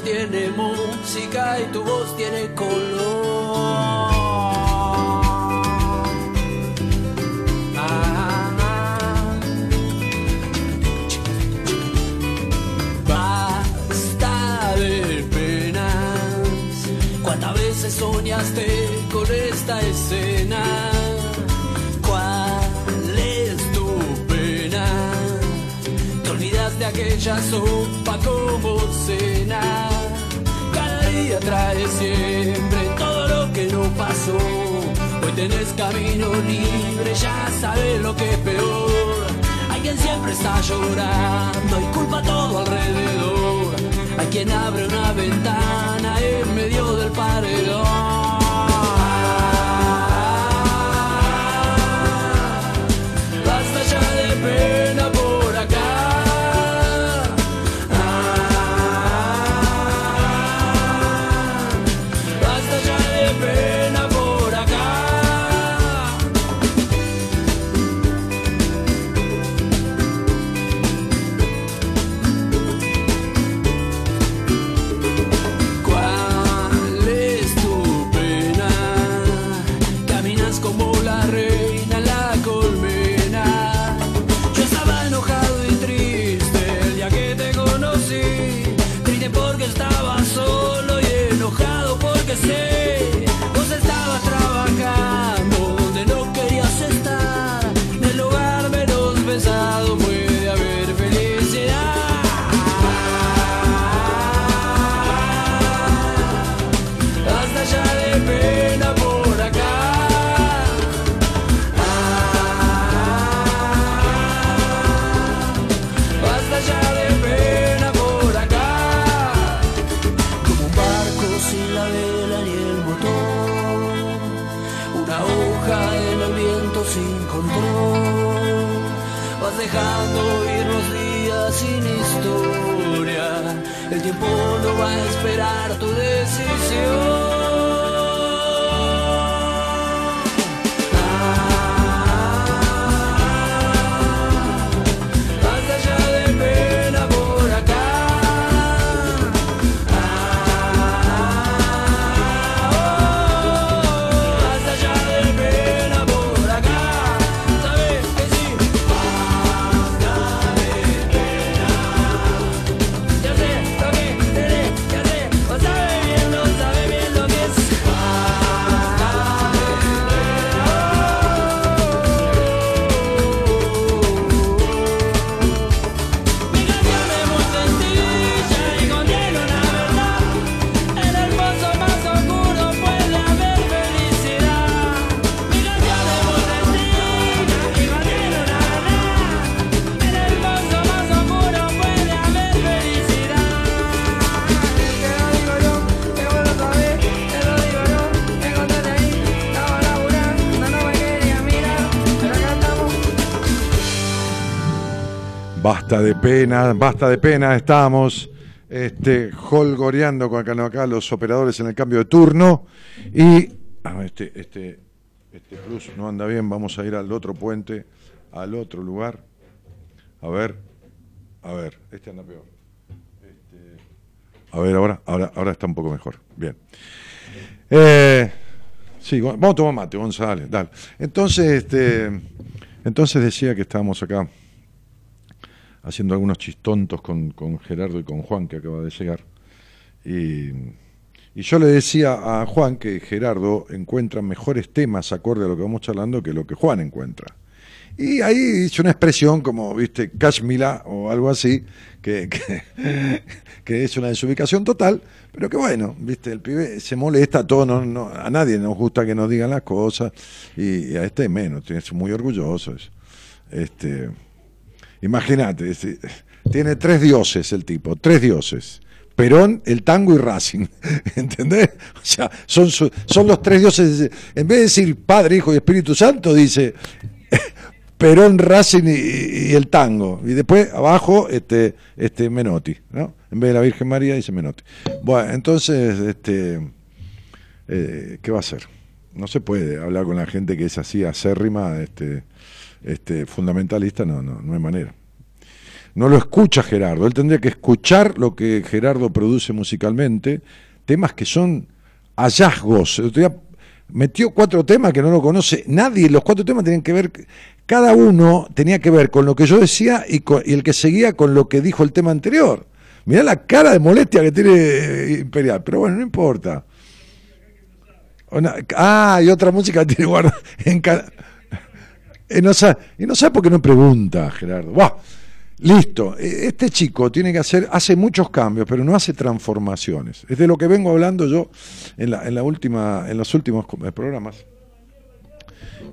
Tiene música y tu voz tiene color. Basta de penas. ¿Cuántas veces soñaste con esta escena? Aquella sopa como cena trae siempre todo lo que no pasó. Hoy tenés camino libre, ya sabes lo que es peor. Hay quien siempre está llorando y culpa todo alrededor. Hay quien abre una ventana en medio del paredón. Basta de pena, basta de pena, estamos este, holgoreando con acá los operadores en el cambio de turno y ah, este, este, este plus no anda bien, vamos a ir al otro puente, al otro lugar. A ver, a ver, este anda peor. Este, a ver, ahora, ahora, ahora está un poco mejor. Bien. Eh, sí, vamos a tomar mate, González, dale. Entonces, este, entonces decía que estábamos acá haciendo algunos chistontos con, con Gerardo y con Juan, que acaba de llegar. Y, y, yo le decía a Juan que Gerardo encuentra mejores temas acorde a lo que vamos charlando que lo que Juan encuentra. Y ahí hice una expresión como, viste, Kashmila o algo así, que, que, es una desubicación total, pero que bueno, viste, el pibe se molesta, todo, no, a nadie nos gusta que nos digan las cosas, y, a este menos, es muy orgulloso. Este, Imagínate, tiene tres dioses el tipo, tres dioses. Perón, el tango y Racing. ¿Entendés? O sea, son, son los tres dioses. En vez de decir Padre, Hijo y Espíritu Santo, dice Perón, Racing y, el tango. Y después abajo, este, este Menotti. ¿no? En vez de la Virgen María, dice Menotti. Bueno, entonces, este, eh, ¿qué va a hacer? No se puede hablar con la gente que es así acérrima, este, este, fundamentalista, no, no, no hay manera. No lo escucha Gerardo, él tendría que escuchar lo que Gerardo produce musicalmente, temas que son hallazgos. metió cuatro temas que no lo conoce nadie, los cuatro temas tenían que ver, cada uno tenía que ver con lo que yo decía y, el que seguía con lo que dijo el tema anterior. Mirá la cara de molestia que tiene eh, Imperial, pero bueno, no importa. ah, y otra música tiene guarda en, y no sabe, y no sabe por qué no pregunta, Gerardo. Listo, e, este chico tiene que hacer, hace muchos cambios, pero no hace transformaciones. Es de lo que vengo hablando yo en, la, en, la última, en los últimos eh, programas.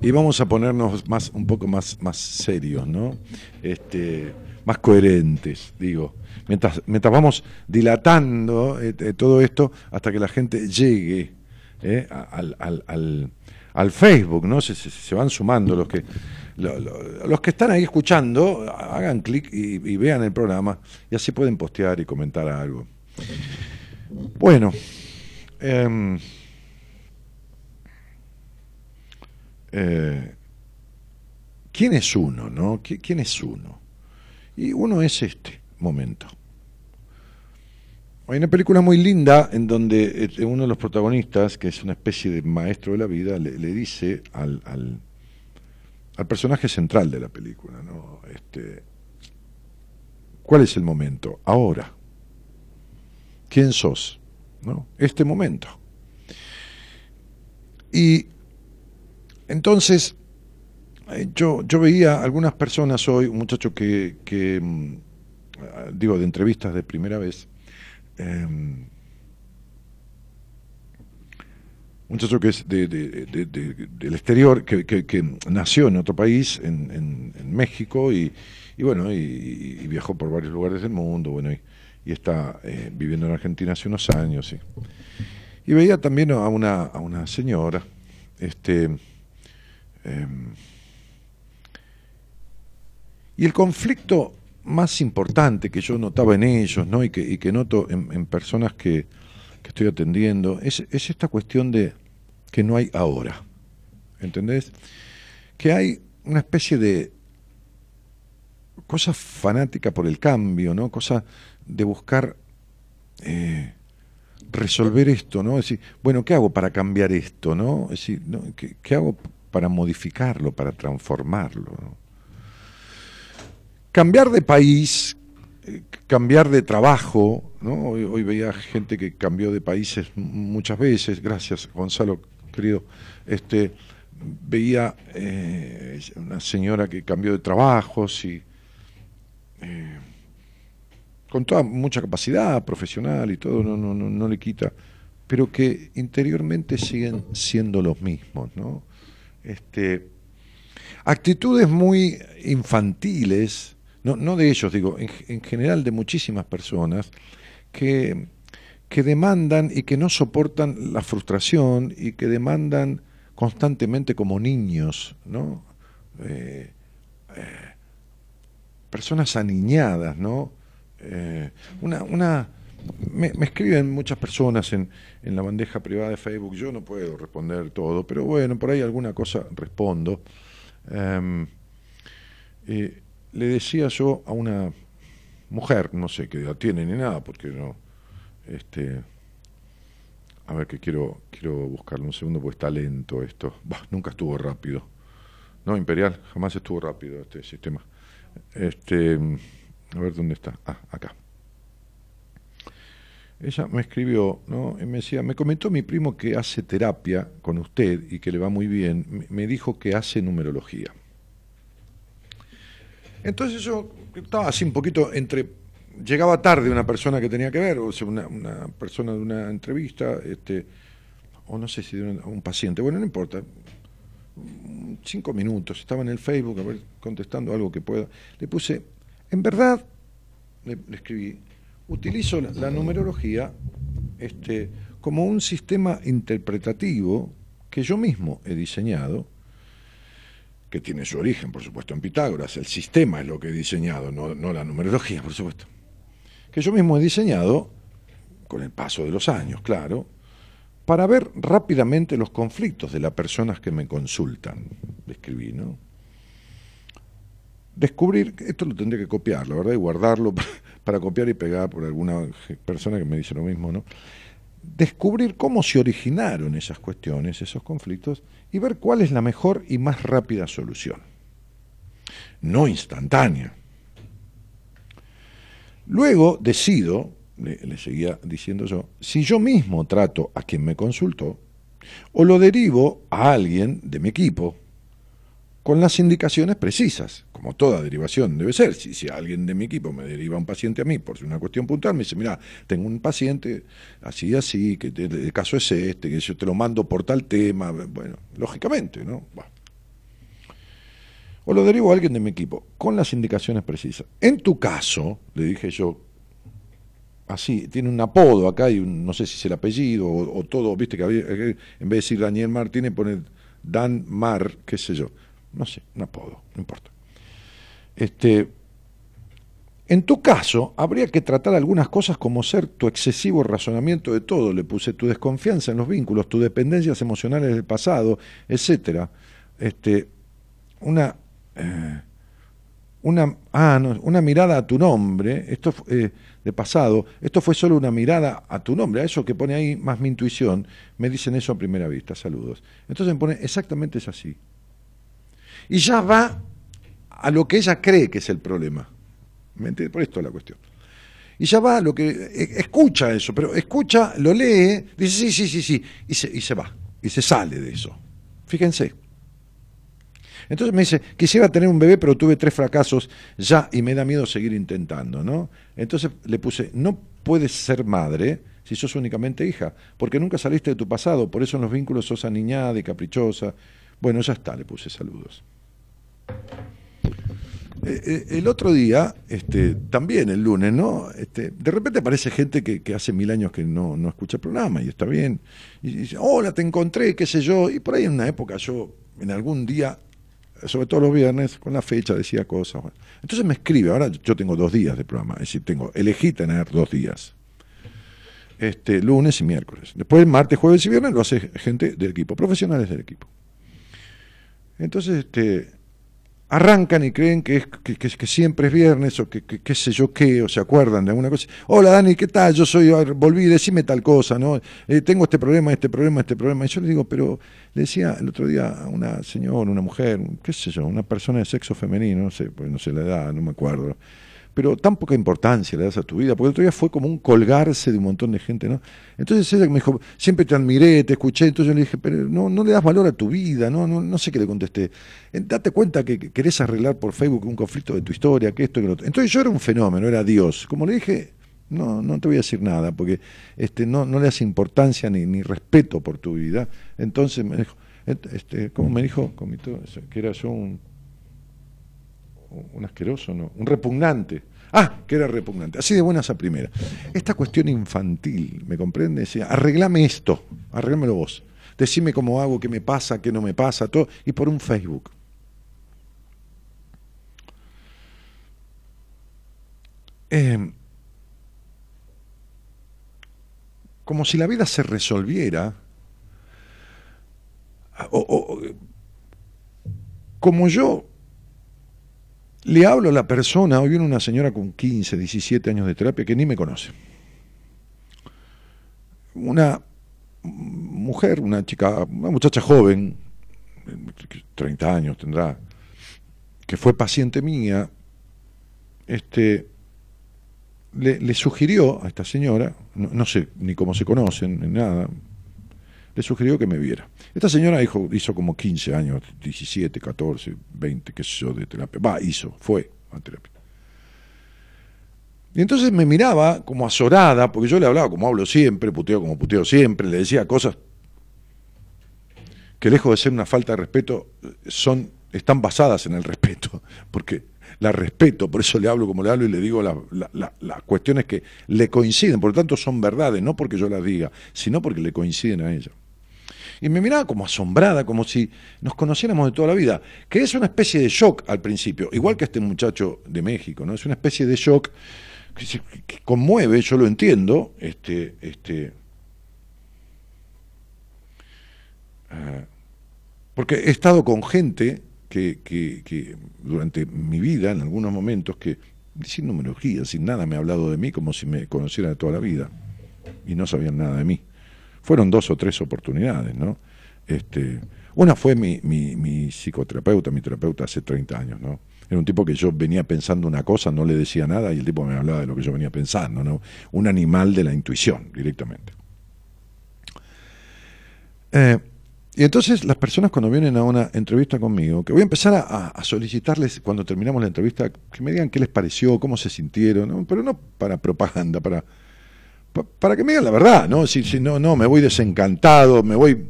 Y vamos a ponernos más, un poco más, más serios, ¿no? Este, más coherentes, digo. Mientras, mientras vamos dilatando eh, eh, todo esto hasta que la gente llegue al, al, al, Facebook, ¿no? Se, se van sumando los que los que están ahí escuchando, hagan clic y, vean el programa y así pueden postear y comentar algo. Bueno, em, eh, ¿quién es uno? No? ¿Quién es uno? Y uno es este momento. Hay una película muy linda en donde eh, uno de los protagonistas, que es una especie de maestro de la vida, le, dice al personaje central de la película, ¿no? Este, ¿Cuál es el momento? Ahora. ¿Quién sos? Este momento. Y entonces, eh, yo, yo veía algunas personas hoy, un muchacho que, mm, digo, de entrevistas de primera vez, em, un muchacho que es del exterior, que, nació en otro país, en, México, y, bueno, y, viajó por varios lugares del mundo, bueno, y, está eh, viviendo en Argentina hace unos años. Y veía también a una, a una señora, este, em, y el conflicto más importante que yo notaba en ellos, ¿no? y, que, y que noto en, personas que, que estoy atendiendo, es, es esta cuestión de, que no hay ahora. ¿Entendés? Que hay una especie de cosa fanática por el cambio, ¿no? Cosa de buscar eh, resolver esto, ¿no? Es decir, bueno, ¿qué hago para cambiar esto, no? Es decir, ¿qué, hago para modificarlo, para transformarlo? Cambiar de país, eh, cambiar de trabajo, ¿no? Hoy, hoy, veía gente que cambió de países muchas veces, gracias Gonzalo querido, este, veía eh, una señora que cambió de trabajos y eh, con toda mucha capacidad profesional y todo, no, no, no, no le quita, pero que interiormente siguen siendo los mismos, ¿no? Este, actitudes muy infantiles, no, no de ellos, digo, en, en general de muchísimas personas, que que demandan y que no soportan la frustración y que demandan constantemente como niños, ¿no? Eh, eh, personas aniñadas, ¿no? Eh, una, una, me, escriben muchas personas en, en, la bandeja privada de Facebook, yo no puedo responder todo, pero bueno, por ahí alguna cosa respondo. Em, le decía yo a una mujer, no sé qué edad tiene ni nada, porque no, este, a ver que quiero, quiero buscarlo un segundo, porque está lento esto, nunca estuvo rápido, no, Imperial, jamás estuvo rápido este sistema. Este, a ver dónde está, ah, acá. Ella me escribió, ¿no? Y me decía, me comentó mi primo que hace terapia con usted y que le va muy bien. Me dijo que hace numerología. Entonces yo estaba así un poquito entre. Llegaba tarde una persona que tenía que ver, o sea, una, persona de una entrevista, este, o no sé si de un, paciente, bueno, no importa. Cinco minutos, estaba en el Facebook, a ver, contestando algo que pueda. Le puse, en verdad, le, escribí, utilizo la, numerología este, como un sistema interpretativo que yo mismo he diseñado que tiene su origen, por supuesto, en Pitágoras. El sistema es lo que he diseñado, no, la numerología, por supuesto. Que yo mismo he diseñado, con el paso de los años, claro, para ver rápidamente los conflictos de las personas que me consultan. Escribí, ¿no? Descubrir, esto lo tendré que copiar, la verdad, y guardarlo para copiar y pegar por alguna persona que me dice lo mismo, ¿no? descubrir cómo se originaron esas cuestiones, esos conflictos, y ver cuál es la mejor y más rápida solución. No instantánea. Luego decido, le, seguía diciendo yo, si yo mismo trato a quien me consultó, o lo derivo a alguien de mi equipo, con las indicaciones precisas, como toda derivación debe ser. Si, alguien de mi equipo me deriva un paciente a mí por una cuestión puntual, me dice, mira, tengo un paciente así y así, que el caso es este, que yo te lo mando por tal tema, bueno, lógicamente, ¿no? O lo derivo a alguien de mi equipo, con las indicaciones precisas. En tu caso, le dije yo, así, tiene un apodo acá y no sé si es el apellido o, todo, viste que en vez de decir Daniel Martínez pone Dan Mar, qué sé yo no sé, un apodo, no importa. Este, en tu caso, habría que tratar algunas cosas como ser tu excesivo razonamiento de todo, le puse tu desconfianza en los vínculos, tus dependencias emocionales del pasado, etcétera. Este, una, eh, una, ah, una mirada a tu nombre, esto eh, de pasado, esto fue solo una mirada a tu nombre, a eso que pone ahí más mi intuición, me dicen eso a primera vista, saludos. Entonces me pone exactamente es así y ya va a lo que ella cree que es el problema. ¿Me entiendes? Por esto es la cuestión. Y ya va lo que. E, escucha eso, pero escucha, lo lee, dice sí, sí, sí, sí, y se, y se va, y se sale de eso. Fíjense. Entonces me dice, quisiera tener un bebé, pero tuve tres fracasos ya y me da miedo seguir intentando, ¿no? Entonces le puse, no puedes ser madre si sos únicamente hija, porque nunca saliste de tu pasado, por eso en los vínculos sos aniñada y caprichosa. Bueno, ya está, le puse saludos. Eh, eh, el otro día, este, también el lunes, ¿no? Este, de repente aparece gente que, hace mil años que no, no, escucha el programa y está bien. Y dice, hola, te encontré, qué sé yo. Y por ahí en una época yo, en algún día, sobre todo los viernes, con la fecha decía cosas. Entonces me escribe, ahora yo tengo dos días de programa, es decir, tengo, elegí tener dos días. Este, lunes y miércoles. Después martes, jueves y viernes lo hace gente del equipo, profesionales del equipo. Entonces, este, arrancan y creen que, es, que, siempre es viernes o que, qué sé yo qué, o se acuerdan de alguna cosa. Hola Dani, ¿qué tal? Yo soy, volví, decime tal cosa, ¿no? Eh, tengo este problema, este problema, este problema. Y yo le digo, pero le decía el otro día a una señora, una mujer, qué sé yo, una persona de sexo femenino, no sé, pues no sé la edad, no me acuerdo pero tan poca importancia le das a tu vida, porque el otro día fue como un colgarse de un montón de gente, ¿no? Entonces ella me dijo, siempre te admiré, te escuché, entonces yo le dije, pero no, no le das valor a tu vida, no, no, no sé qué le contesté. Date cuenta que querés arreglar por Facebook un conflicto de tu historia, que esto, que lo otro. Entonces yo era un fenómeno, era Dios. Como le dije, no, no te voy a decir nada, porque este, no, no le das importancia ni, ni respeto por tu vida. Entonces me dijo, este, ¿cómo me dijo? Que era yo un un asqueroso, no, un repugnante. Ah, que era repugnante. Así de buenas a primera. Esta cuestión infantil, ¿me comprende? Decía, arreglame esto, arreglámelo vos. Decime cómo hago, qué me pasa, qué no me pasa, todo, y por un Facebook. Eh, como si la vida se resolviera, o, como yo le hablo a la persona, hoy viene una señora con 15, 17 años de terapia que ni me conoce. Una mujer, una chica, una muchacha joven, 30 años tendrá, que fue paciente mía, este, le, sugirió a esta señora, no, sé ni cómo se conocen, ni nada, le sugirió que me viera. Esta señora hizo, hizo como 15 años, 17, 14, 20, qué sé yo, de terapia. Va, hizo, fue a terapia. Y entonces me miraba como azorada, porque yo le hablaba como hablo siempre, puteo como puteo siempre, le decía cosas que lejos de ser una falta de respeto, son, están basadas en el respeto, porque la respeto, por eso le hablo como le hablo y le digo las cuestiones que le coinciden, por lo tanto son verdades, no porque yo las diga, sino porque le coinciden a ella. Y me miraba como asombrada, como si nos conociéramos de toda la vida, que es una especie de shock al principio, igual que este muchacho de México, ¿no? Es una especie de shock que, conmueve, yo lo entiendo, este, este, ah, porque he estado con gente que, que, durante mi vida, en algunos momentos, que sin numerología, sin nada, me ha hablado de mí como si me conociera de toda la vida y no sabían nada de mí. Fueron dos o tres oportunidades, ¿no? Este, una fue mi, mi, psicoterapeuta, mi terapeuta hace 30 años, ¿no? Era un tipo que yo venía pensando una cosa, no le decía nada y el tipo me hablaba de lo que yo venía pensando, ¿no? Un animal de la intuición, directamente. Eh, y entonces las personas cuando vienen a una entrevista conmigo, que voy a empezar a, solicitarles cuando terminamos la entrevista, que me digan qué les pareció, cómo se sintieron, pero no para propaganda, para, para que me digan la verdad, ¿no? Si, si no, no, me voy desencantado, me voy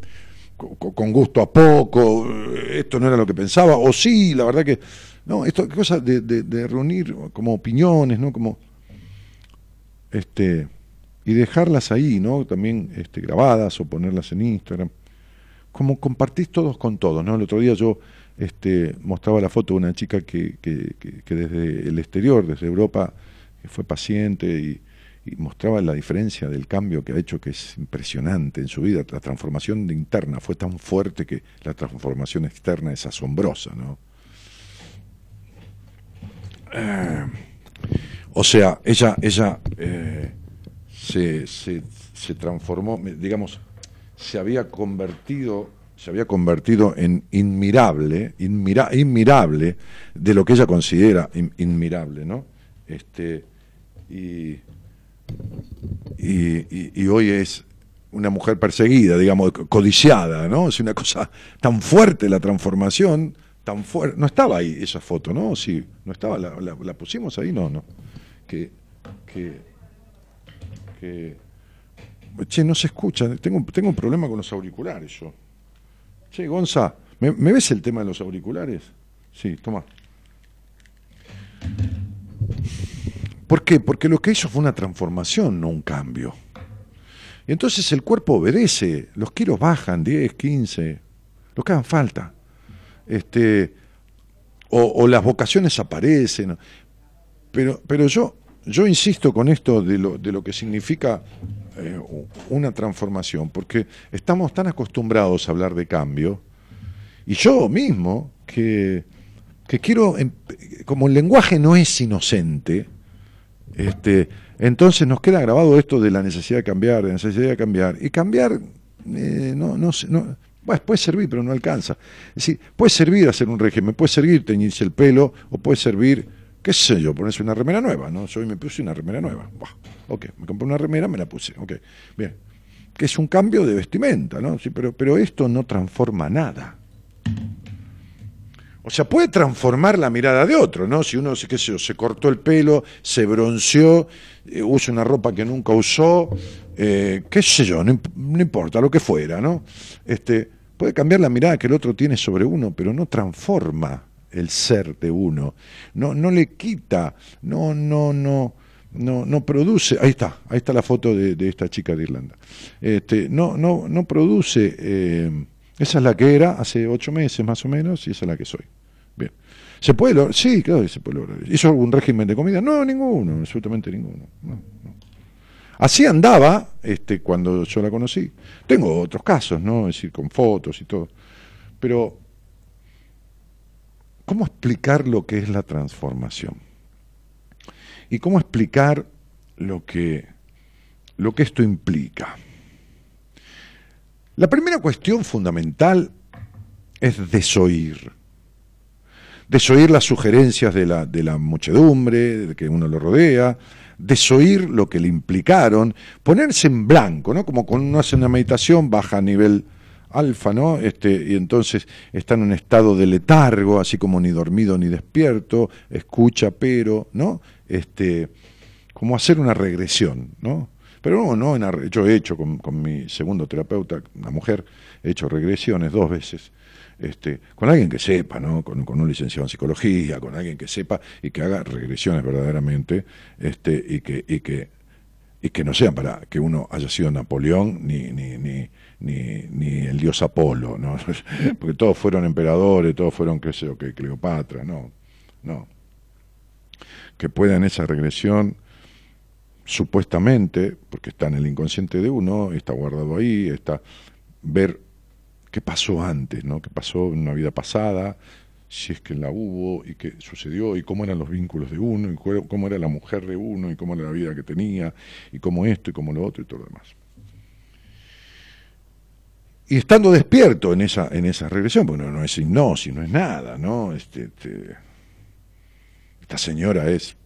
con gusto a poco, esto no era lo que pensaba, o sí, la verdad que, no, esto cosa de, de, reunir como opiniones, ¿no? Como, este, y dejarlas ahí, ¿no? También este, grabadas o ponerlas en Instagram como compartís todos con todos, ¿no? El otro día yo este, mostraba la foto de una chica que, que, que, desde el exterior, desde Europa, fue paciente y, mostraba la diferencia del cambio que ha hecho, que es impresionante en su vida. La transformación interna fue tan fuerte que la transformación externa es asombrosa, ¿no? Eh, o sea, ella, ella eh, se, se, transformó, digamos, se había convertido se había convertido en inmirable, inmirable de lo que ella considera inmirable, ¿no? Este, y, y, hoy es una mujer perseguida, digamos, codiciada, ¿no? Es una cosa tan fuerte la transformación, tan fuerte. No estaba ahí esa foto, ¿no? Sí, no estaba, la, pusimos ahí, no, no. Que, que, que Che, no se escucha. Tengo, tengo un problema con los auriculares yo. Che, Gonza, ¿me, ves el tema de los auriculares? Sí, toma. ¿Por qué? Porque lo que hizo fue una transformación, no un cambio. Y entonces el cuerpo obedece, los kilos bajan, 10, 15, lo que hagan falta. Este, o, las vocaciones aparecen. Pero, pero yo, yo insisto con esto de lo, de lo que significa eh, una transformación, porque estamos tan acostumbrados a hablar de cambio, y yo mismo, que, que quiero, em, como el lenguaje no es inocente, este, entonces nos queda grabado esto de la necesidad de cambiar, de necesidad de cambiar, y cambiar eh, no, no puede servir, pero no alcanza. Es decir, puede servir hacer un régimen, puede servir teñirse el pelo, o puede servir qué sé yo, ponerse una remera nueva, ¿no? Hoy me puse una remera nueva. ok, me compré una remera, me la puse, ok, bien. Que es un cambio de vestimenta, ¿no? Pero esto no transforma nada. O sea, puede transformar la mirada de otro, ¿no? Si uno, qué sé yo, se cortó el pelo, se bronceó, eh, usa una ropa que nunca usó, eh, qué sé yo, no, importa, lo que fuera, ¿no? Este, puede cambiar la mirada que el otro tiene sobre uno, pero no transforma el ser de uno, no, no le quita, no, no, no, no, no produce, ahí está, ahí está la foto de, esta chica de Irlanda, este, no, no, no produce, eh, esa es la que era hace ocho meses más o menos, y esa es la que soy. Bien. ¿Se puede lograr? Sí, claro que se puede lograr. ¿Hizo algún régimen de comida? No, ninguno, absolutamente ninguno. Así andaba este, cuando yo la conocí. Tengo otros casos, ¿no? Es decir, con fotos y todo. Pero, ¿cómo explicar lo que es la transformación? ¿Y cómo explicar lo que, lo que esto implica? La primera cuestión fundamental es desoír. Desoír las sugerencias de la, muchedumbre, de que uno lo rodea, desoír lo que le implicaron, ponerse en blanco, ¿no? Como cuando uno hace una meditación, baja a nivel alfa, ¿no? Este, y entonces está en un estado de letargo, así como ni dormido ni despierto, escucha pero, ¿no? Este, como hacer una regresión, ¿no? Pero no, no yo he hecho con, con mi segundo terapeuta, una mujer, he hecho regresiones dos veces este, con alguien que sepa, ¿no? Con, un licenciado en psicología, con alguien que sepa y que haga regresiones verdaderamente, este, y que, y que, y que no sean para que uno haya sido Napoleón ni, ni, ni, ni, ni el dios Apolo, ¿no? Porque todos fueron emperadores, todos fueron, qué sé yo, que Cleopatra, no, no. Que puedan esa regresión supuestamente, porque está en el inconsciente de uno, está guardado ahí, está ver qué pasó antes, ¿no? qué pasó en una vida pasada, si es que la hubo y qué sucedió y cómo eran los vínculos de uno y cómo era la mujer de uno y cómo era la vida que tenía y cómo esto y cómo lo otro y todo lo demás. Y estando despierto en esa, en esa regresión, bueno, no es hipnosis, no es nada, ¿no? Este, este, esta señora es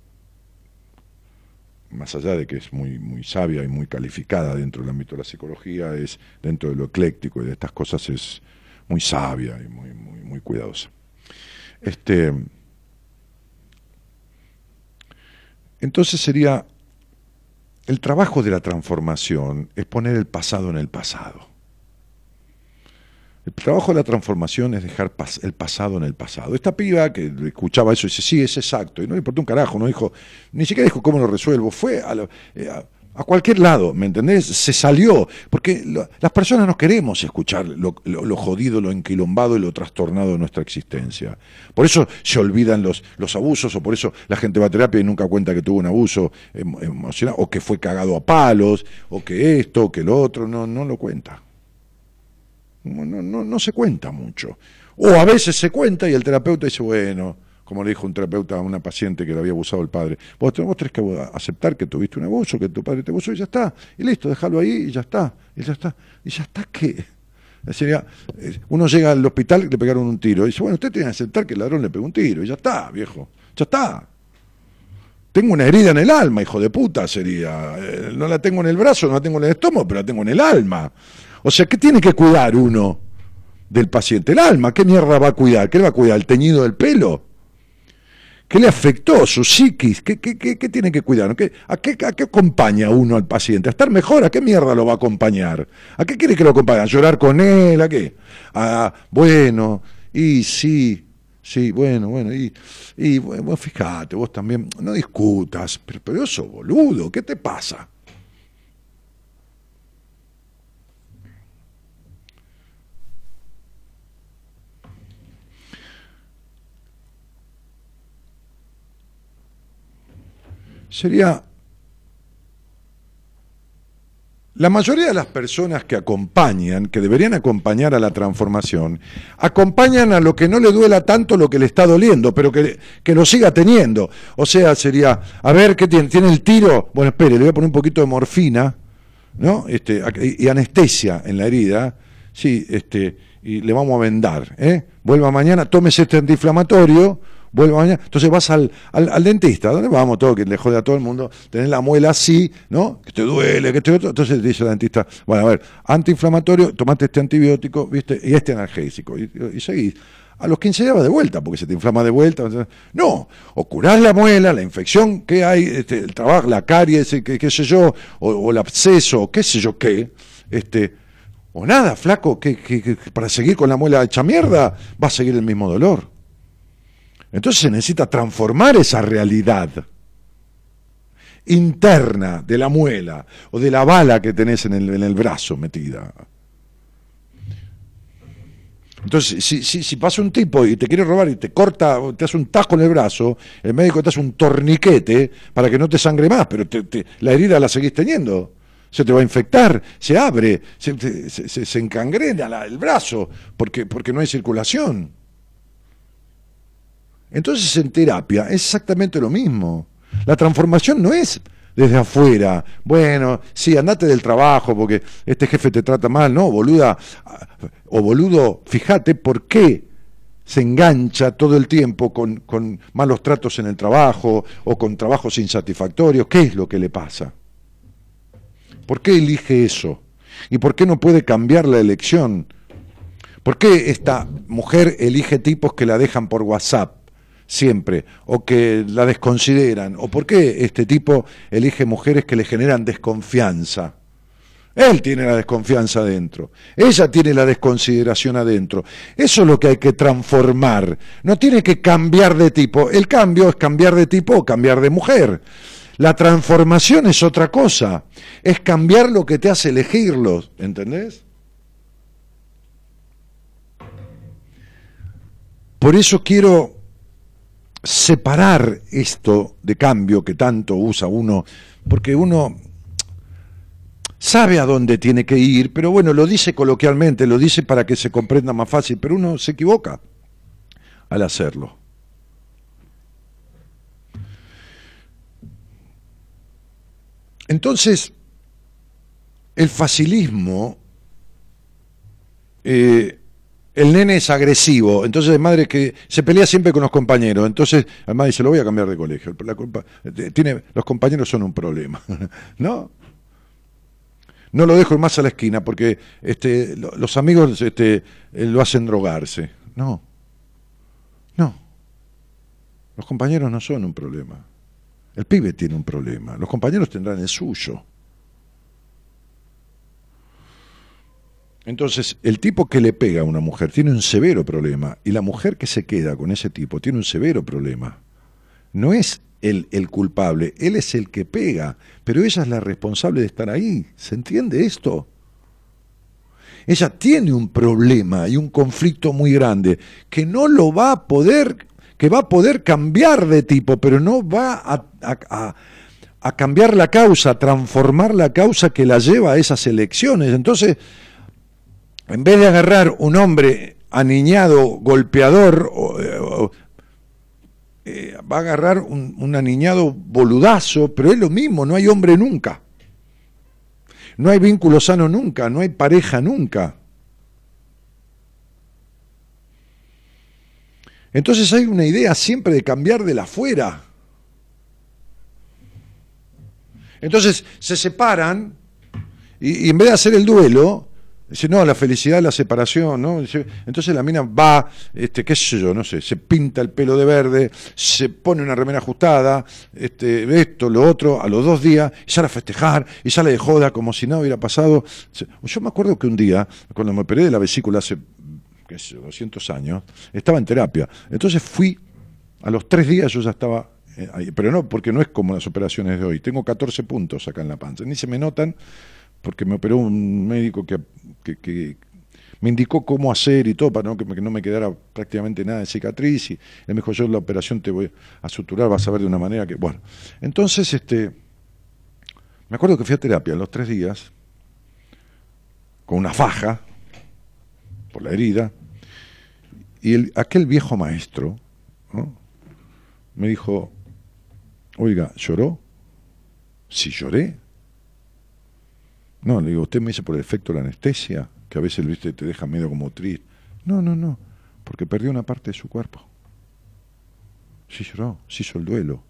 más allá de que es muy, muy sabia y muy calificada dentro del ámbito de la psicología, es dentro de lo ecléctico y de estas cosas es muy sabia y muy, muy, muy cuidadosa. Este, entonces sería, el trabajo de la transformación es poner el pasado en el pasado. El trabajo de la transformación es dejar el pasado en el pasado. Esta piba que escuchaba eso dice, sí, es exacto, y no le importó un carajo, no dijo, ni siquiera dijo cómo lo resuelvo, fue a, eh, cualquier lado, ¿me entendés? Se salió, porque las personas no queremos escuchar lo, jodido, lo enquilombado y lo trastornado de nuestra existencia. Por eso se olvidan los, los abusos, o por eso la gente va a terapia y nunca cuenta que tuvo un abuso emocional, o que fue cagado a palos, o que esto, o que lo otro, no, no lo cuenta. No, no, no se cuenta mucho. O a veces se cuenta y el terapeuta dice, bueno, como le dijo un terapeuta a una paciente que le había abusado el padre, vos, tenés que aceptar que tuviste un abuso, que tu padre te abusó y ya está. Y listo, déjalo ahí y ya está. Y ya está. ¿Y ya está qué? Sería, uno llega al hospital y le pegaron un tiro. Y dice, bueno, usted tiene que aceptar que el ladrón le pegó un tiro. Y ya está, viejo. Ya está. Tengo una herida en el alma, hijo de puta, sería. Eh, no la tengo en el brazo, no la tengo en el estómago, pero la tengo en el alma. O sea, ¿qué tiene que cuidar uno del paciente? El alma, ¿qué mierda va a cuidar? ¿Qué le va a cuidar? ¿El teñido del pelo? ¿Qué le afectó? ¿Su psiquis? ¿Qué, tiene que cuidar? a, qué, ¿A qué acompaña uno al paciente? ¿A estar mejor? ¿A qué mierda lo va a acompañar? ¿A qué quiere que lo acompañe? ¿A llorar con él? ¿A qué? A, bueno, y sí, sí, bueno, bueno, y, y bueno, fíjate, vos también, no discutas, pero, pero eso, boludo, ¿qué te pasa? Sería la mayoría de las personas que acompañan, que deberían acompañar a la transformación, acompañan a lo que no le duela tanto lo que le está doliendo, pero que, que lo siga teniendo. O sea, sería, a ver, ¿qué tiene? ¿Tiene el tiro? Bueno, espere, le voy a poner un poquito de morfina, ¿no? Este, y anestesia en la herida, sí, este, y le vamos a vendar, ¿eh? Vuelva mañana, tómese este antiinflamatorio, vuelvo mañana. Entonces vas al, al, dentista, ¿dónde vamos? Todo, que le jode a todo el mundo, tenés la muela así, ¿no? Que te duele, que te otro. Entonces dice el dentista, bueno, a ver, antiinflamatorio, tomate este antibiótico, ¿viste? Y este analgésico. Y, y seguís. A los 15 días va de vuelta, porque se te inflama de vuelta. No, o curás la muela, la infección que hay, este, el trabajo, la caries, qué, qué sé yo, o, el absceso, qué sé yo qué, este, o nada, flaco, que, que, para seguir con la muela hecha mierda, va a seguir el mismo dolor. Entonces se necesita transformar esa realidad interna de la muela o de la bala que tenés en el, brazo metida. Entonces, si, si, pasa un tipo y te quiere robar y te corta, te hace un tajo en el brazo, el médico te hace un torniquete para que no te sangre más, pero te- la herida la seguís teniendo. Se te va a infectar, se abre, se, se- encangrena el brazo porque, porque no hay circulación. Entonces en terapia es exactamente lo mismo. La transformación no es desde afuera. Bueno, sí, andate del trabajo porque este jefe te trata mal. No, boluda o boludo, fíjate por qué se engancha todo el tiempo con, con malos tratos en el trabajo o con trabajos insatisfactorios. ¿Qué es lo que le pasa? ¿Por qué elige eso? ¿Y por qué no puede cambiar la elección? ¿Por qué esta mujer elige tipos que la dejan por WhatsApp siempre o que la desconsideran? ¿O por qué este tipo elige mujeres que le generan desconfianza? Él tiene la desconfianza adentro, ella tiene la desconsideración adentro. Eso es lo que hay que transformar. No tiene que cambiar de tipo. El cambio es cambiar de tipo o cambiar de mujer. La transformación es otra cosa. Es cambiar lo que te hace elegirlos. ¿Entendés? Por eso quiero separar esto de cambio que tanto usa uno, porque uno sabe a dónde tiene que ir, pero bueno, lo dice coloquialmente, lo dice para que se comprenda más fácil, pero uno se equivoca al hacerlo. Entonces, el facilismo, eh, el nene es agresivo, entonces el madre que se pelea siempre con los compañeros, entonces madre dice, lo voy a cambiar de colegio, la culpa, eh, tiene, los compañeros son un problema, ¿no? No lo dejo más a la esquina porque este, lo- los amigos este, eh, lo hacen drogarse. No, no. Los compañeros no son un problema. El pibe tiene un problema. Los compañeros tendrán el suyo. Entonces, el tipo que le pega a una mujer tiene un severo problema y la mujer que se queda con ese tipo tiene un severo problema. No es él el culpable, él es el que pega, pero ella es la responsable de estar ahí. ¿Se entiende esto? Ella tiene un problema y un conflicto muy grande que no lo va a poder, que va a poder cambiar de tipo, pero no va a, a- cambiar la causa, a transformar la causa que la lleva a esas elecciones. Entonces, en vez de agarrar un hombre aniñado, golpeador, o, eh, va a agarrar un, aniñado boludazo, pero es lo mismo, no hay hombre nunca. No hay vínculo sano nunca, no hay pareja nunca. Entonces hay una idea siempre de cambiar de la afuera. Entonces se separan y, y en vez de hacer el duelo, dice, no, la felicidad, la separación, ¿no? Entonces la mina va, este, qué sé yo, no sé, se pinta el pelo de verde, se pone una remera ajustada, este, esto, lo otro, a los dos días, y sale a festejar, y sale de joda como si nada hubiera pasado. Yo me acuerdo que un día, cuando me operé de la vesícula hace, qué sé yo, 200 años, estaba en terapia. Entonces fui, a los tres días yo ya estaba eh, ahí, pero no, porque no es como las operaciones de hoy. Tengo 14 puntos acá en la panza. Ni se me notan porque me operó un médico que, que- me indicó cómo hacer y todo para no, que, no me quedara prácticamente nada de cicatriz. Y él me dijo, yo la operación te voy a suturar, vas a ver de una manera que... Bueno, entonces, este, me acuerdo que fui a terapia los tres días con una faja por la herida y el- aquel viejo maestro me dijo, oiga, ¿lloró? Sí, lloré. No, le digo, usted me dice por el efecto de la anestesia, que a veces ¿viste, te deja medio como triste. No, no, no, porque perdió una parte de su cuerpo. Sí lloró, sí hizo el duelo,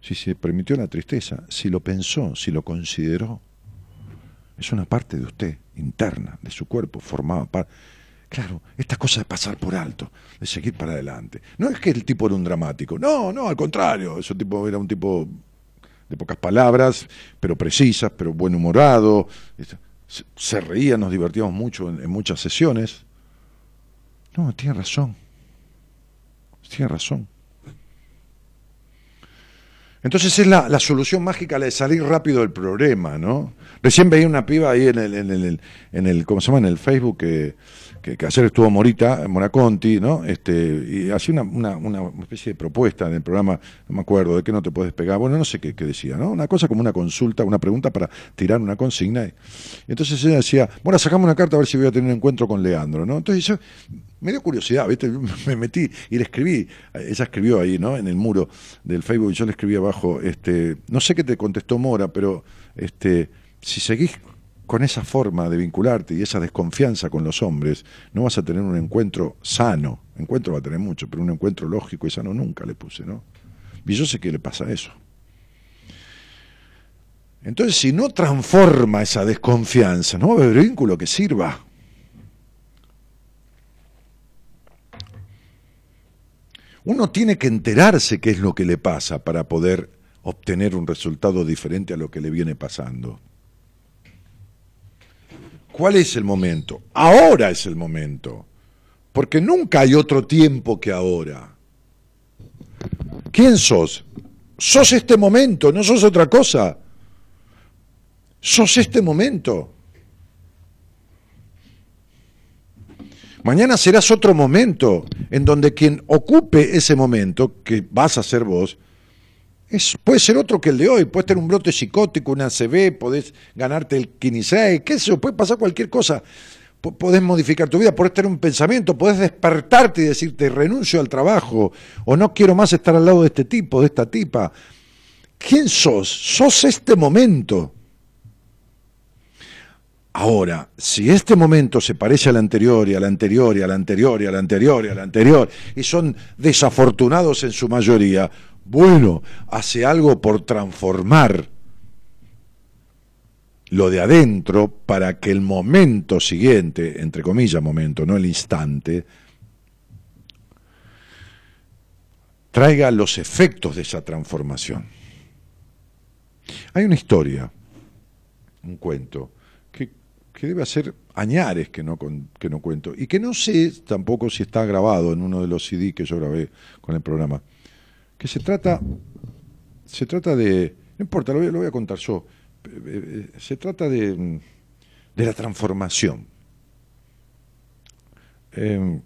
sí se permitió la tristeza, si lo pensó, si lo consideró. Es una parte de usted, interna, de su cuerpo, formaba parte. Claro, esta cosa de pasar por alto, de seguir para adelante. No es que el tipo era un dramático, no, no, al contrario, ese tipo era un tipo de pocas palabras, pero precisas, pero buen humorado. Se, se reía, nos divertíamos mucho en, en muchas sesiones. No, tiene razón. Tiene razón. Entonces es la, la solución mágica la de salir rápido del problema, ¿no? Recién veía una piba ahí en el, en el, en el, ¿cómo se llama? En el Facebook que, que, que ayer estuvo Morita, Moraconti, ¿no? Este, y hacía una, una, especie de propuesta en el programa, no me acuerdo, de que no te puedes pegar, bueno, no sé qué, qué decía, ¿no? Una cosa como una consulta, una pregunta para tirar una consigna. Y, entonces ella decía, bueno, sacamos una carta a ver si voy a tener un encuentro con Leandro, ¿no? Entonces yo, me dio curiosidad, ¿viste? Me metí y le escribí, ella escribió ahí, ¿no? En el muro del Facebook y yo le escribí abajo, este, no sé qué te contestó Mora, pero este, si seguís con esa forma de vincularte y esa desconfianza con los hombres, no vas a tener un encuentro sano. Encuentro va a tener mucho, pero un encuentro lógico y sano nunca le puse, ¿no? Y yo sé que le pasa eso. Entonces, si no transforma esa desconfianza, no va a haber vínculo que sirva. Uno tiene que enterarse qué es lo que le pasa para poder obtener un resultado diferente a lo que le viene pasando. ¿Cuál es el momento? Ahora es el momento, porque nunca hay otro tiempo que ahora. ¿Quién sos? Sos este momento, no sos otra cosa. Sos este momento. Mañana serás otro momento en donde quien ocupe ese momento, que vas a ser vos, puede ser otro que el de hoy, puede tener un brote psicótico, una ACV, podés ganarte el 15, qué sé yo, puede pasar cualquier cosa. Podés modificar tu vida, podés tener un pensamiento, podés despertarte y decirte renuncio al trabajo o no quiero más estar al lado de este tipo, de esta tipa. ¿Quién sos? Sos este momento. Ahora, si este momento se parece al anterior y al anterior y al anterior y al anterior y al anterior y son desafortunados en su mayoría, bueno, hace algo por transformar lo de adentro para que el momento siguiente, entre comillas momento, no el instante, traiga los efectos de esa transformación. Hay una historia, un cuento, que, que debe hacer añares que no, que no cuento, y que no sé tampoco si está grabado en uno de los CD que yo grabé con el programa que se trata, se trata de, no importa, lo voy, a contar yo, eh, eh, se trata de, de la transformación. Eh,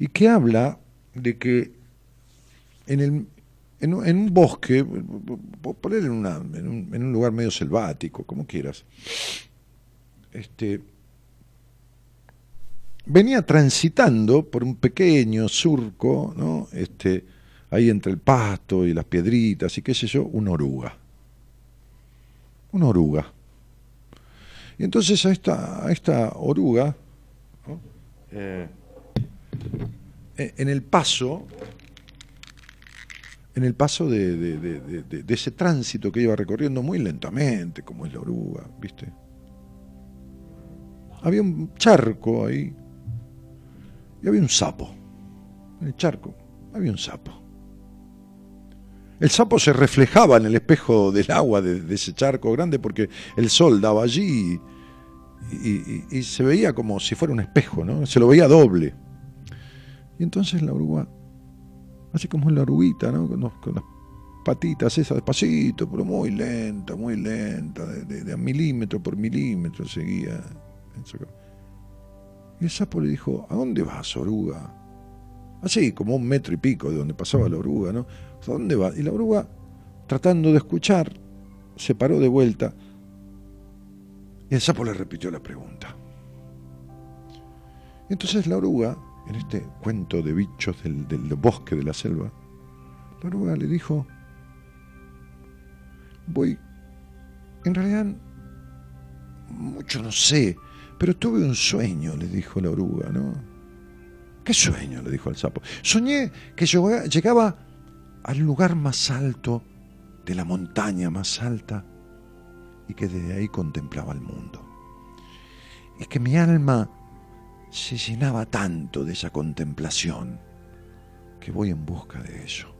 y que habla de que en, el, en, un bosque, poner en, en, un, en un lugar medio selvático, como quieras, este, venía transitando por un pequeño surco, ¿no? Este, ahí entre el pasto y las piedritas y qué sé yo, una oruga. Una oruga. Y entonces a esta, a esta oruga, eh, eh, en el paso, en el paso de, ese tránsito que iba recorriendo muy lentamente, como es la oruga, ¿viste? Había un charco ahí, y había un sapo. En el charco había un sapo. El sapo se reflejaba en el espejo del agua de, ese charco grande porque el sol daba allí y, se veía como si fuera un espejo, ¿no? Se lo veía doble. Y entonces la oruga, así como la oruguita, ¿no? Con, las patitas esas despacito, pero muy lenta, muy lenta, de, de, milímetro por milímetro seguía. Y el sapo le dijo, ¿a dónde vas, oruga? Así, como un metro y pico de donde pasaba la oruga, ¿no? ¿A dónde vas? Y la oruga, tratando de escuchar, se paró de vuelta. Y el sapo le repitió la pregunta. Entonces la oruga, en este cuento de bichos del bosque de la selva, la oruga le dijo, voy, en realidad, mucho no sé, pero tuve un sueño, le dijo la oruga, ¿no? ¿Qué sueño? le dijo el sapo. Soñé que llegaba al lugar más alto de la montaña más alta y que desde ahí contemplaba el mundo. Y que mi alma se llenaba tanto de esa contemplación que voy en busca de eso.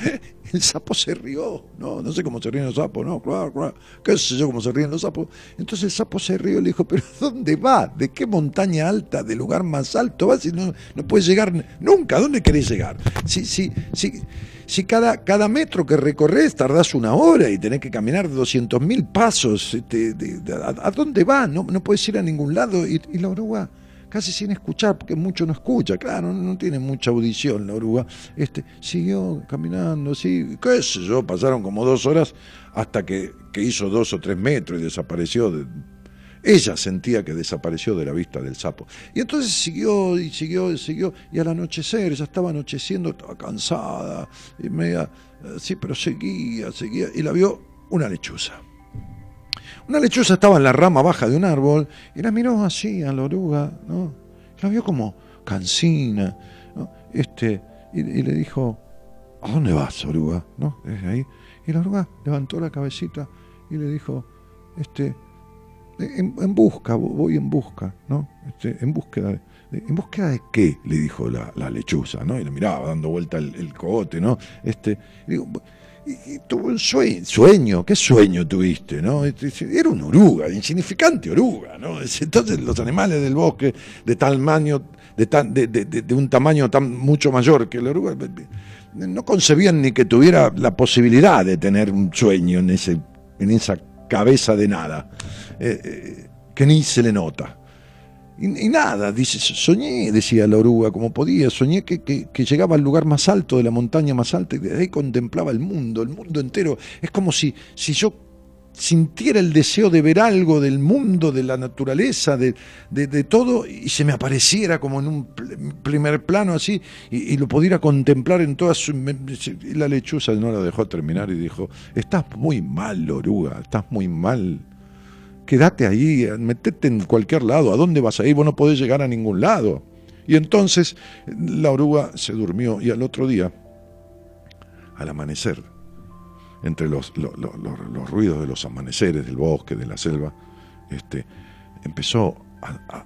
El sapo se rió, no, no sé cómo se ríen los sapos, no, claro, claro, qué sé yo cómo se ríen los sapos. Entonces el sapo se rió y le dijo, pero ¿dónde va? ¿De qué montaña alta, de lugar más alto vas? Si no, no puedes llegar nunca, ¿a dónde querés llegar? Si, si, si, si cada, cada metro que recorres tardás una hora y tenés que caminar 200.000 pasos, este, a, dónde va? No, no puedes ir a ningún lado. Y la oruga casi sin escuchar, porque mucho no escucha, claro, no, tiene mucha audición la oruga. Este, siguió caminando, sí, qué sé yo, pasaron como dos horas hasta que, hizo dos o tres metros y desapareció. ella sentía que desapareció de la vista del sapo. Y entonces siguió y siguió y siguió. Y al anochecer, ya estaba anocheciendo, estaba cansada, y media, sí, pero seguía, seguía. Y la vio una lechuza. Una lechuza estaba en la rama baja de un árbol y la miró así a la oruga, ¿no? La vio como cansina, ¿no? Este, y, le dijo, ¿a dónde vas, oruga? ¿No? Ahí. Y la oruga levantó la cabecita y le dijo, este, en, busca, voy en busca, ¿no? Este, en búsqueda de, ¿En búsqueda de qué? le dijo la, lechuza, ¿no? Y le miraba dando vuelta el, el cogote, ¿no? Este, digo, y, tuvo un sueño, sueño, ¿qué sueño tuviste? ¿no? Era una oruga, insignificante oruga, ¿no? Entonces los animales del bosque de tamaño, de, de, un tamaño tan mucho mayor que la oruga, no concebían ni que tuviera la posibilidad de tener un sueño en, ese, en esa cabeza de nada, eh, eh, que ni se le nota. Y, nada, dice, soñé, decía la oruga, como podía, soñé que, que, llegaba al lugar más alto de la montaña más alta y desde ahí contemplaba el mundo, el mundo entero. Es como si, si yo sintiera el deseo de ver algo del mundo, de la naturaleza, de, de, todo, y se me apareciera como en un primer plano así, y, y, lo pudiera contemplar en toda su... Y la lechuza no la dejó terminar y dijo, estás muy mal, oruga, estás muy mal quédate ahí, metete en cualquier lado, ¿a dónde vas a ir? Vos no podés llegar a ningún lado. Y entonces la oruga se durmió y al otro día, al amanecer, entre los, los, ruidos de los amaneceres del bosque, de la selva, este, empezó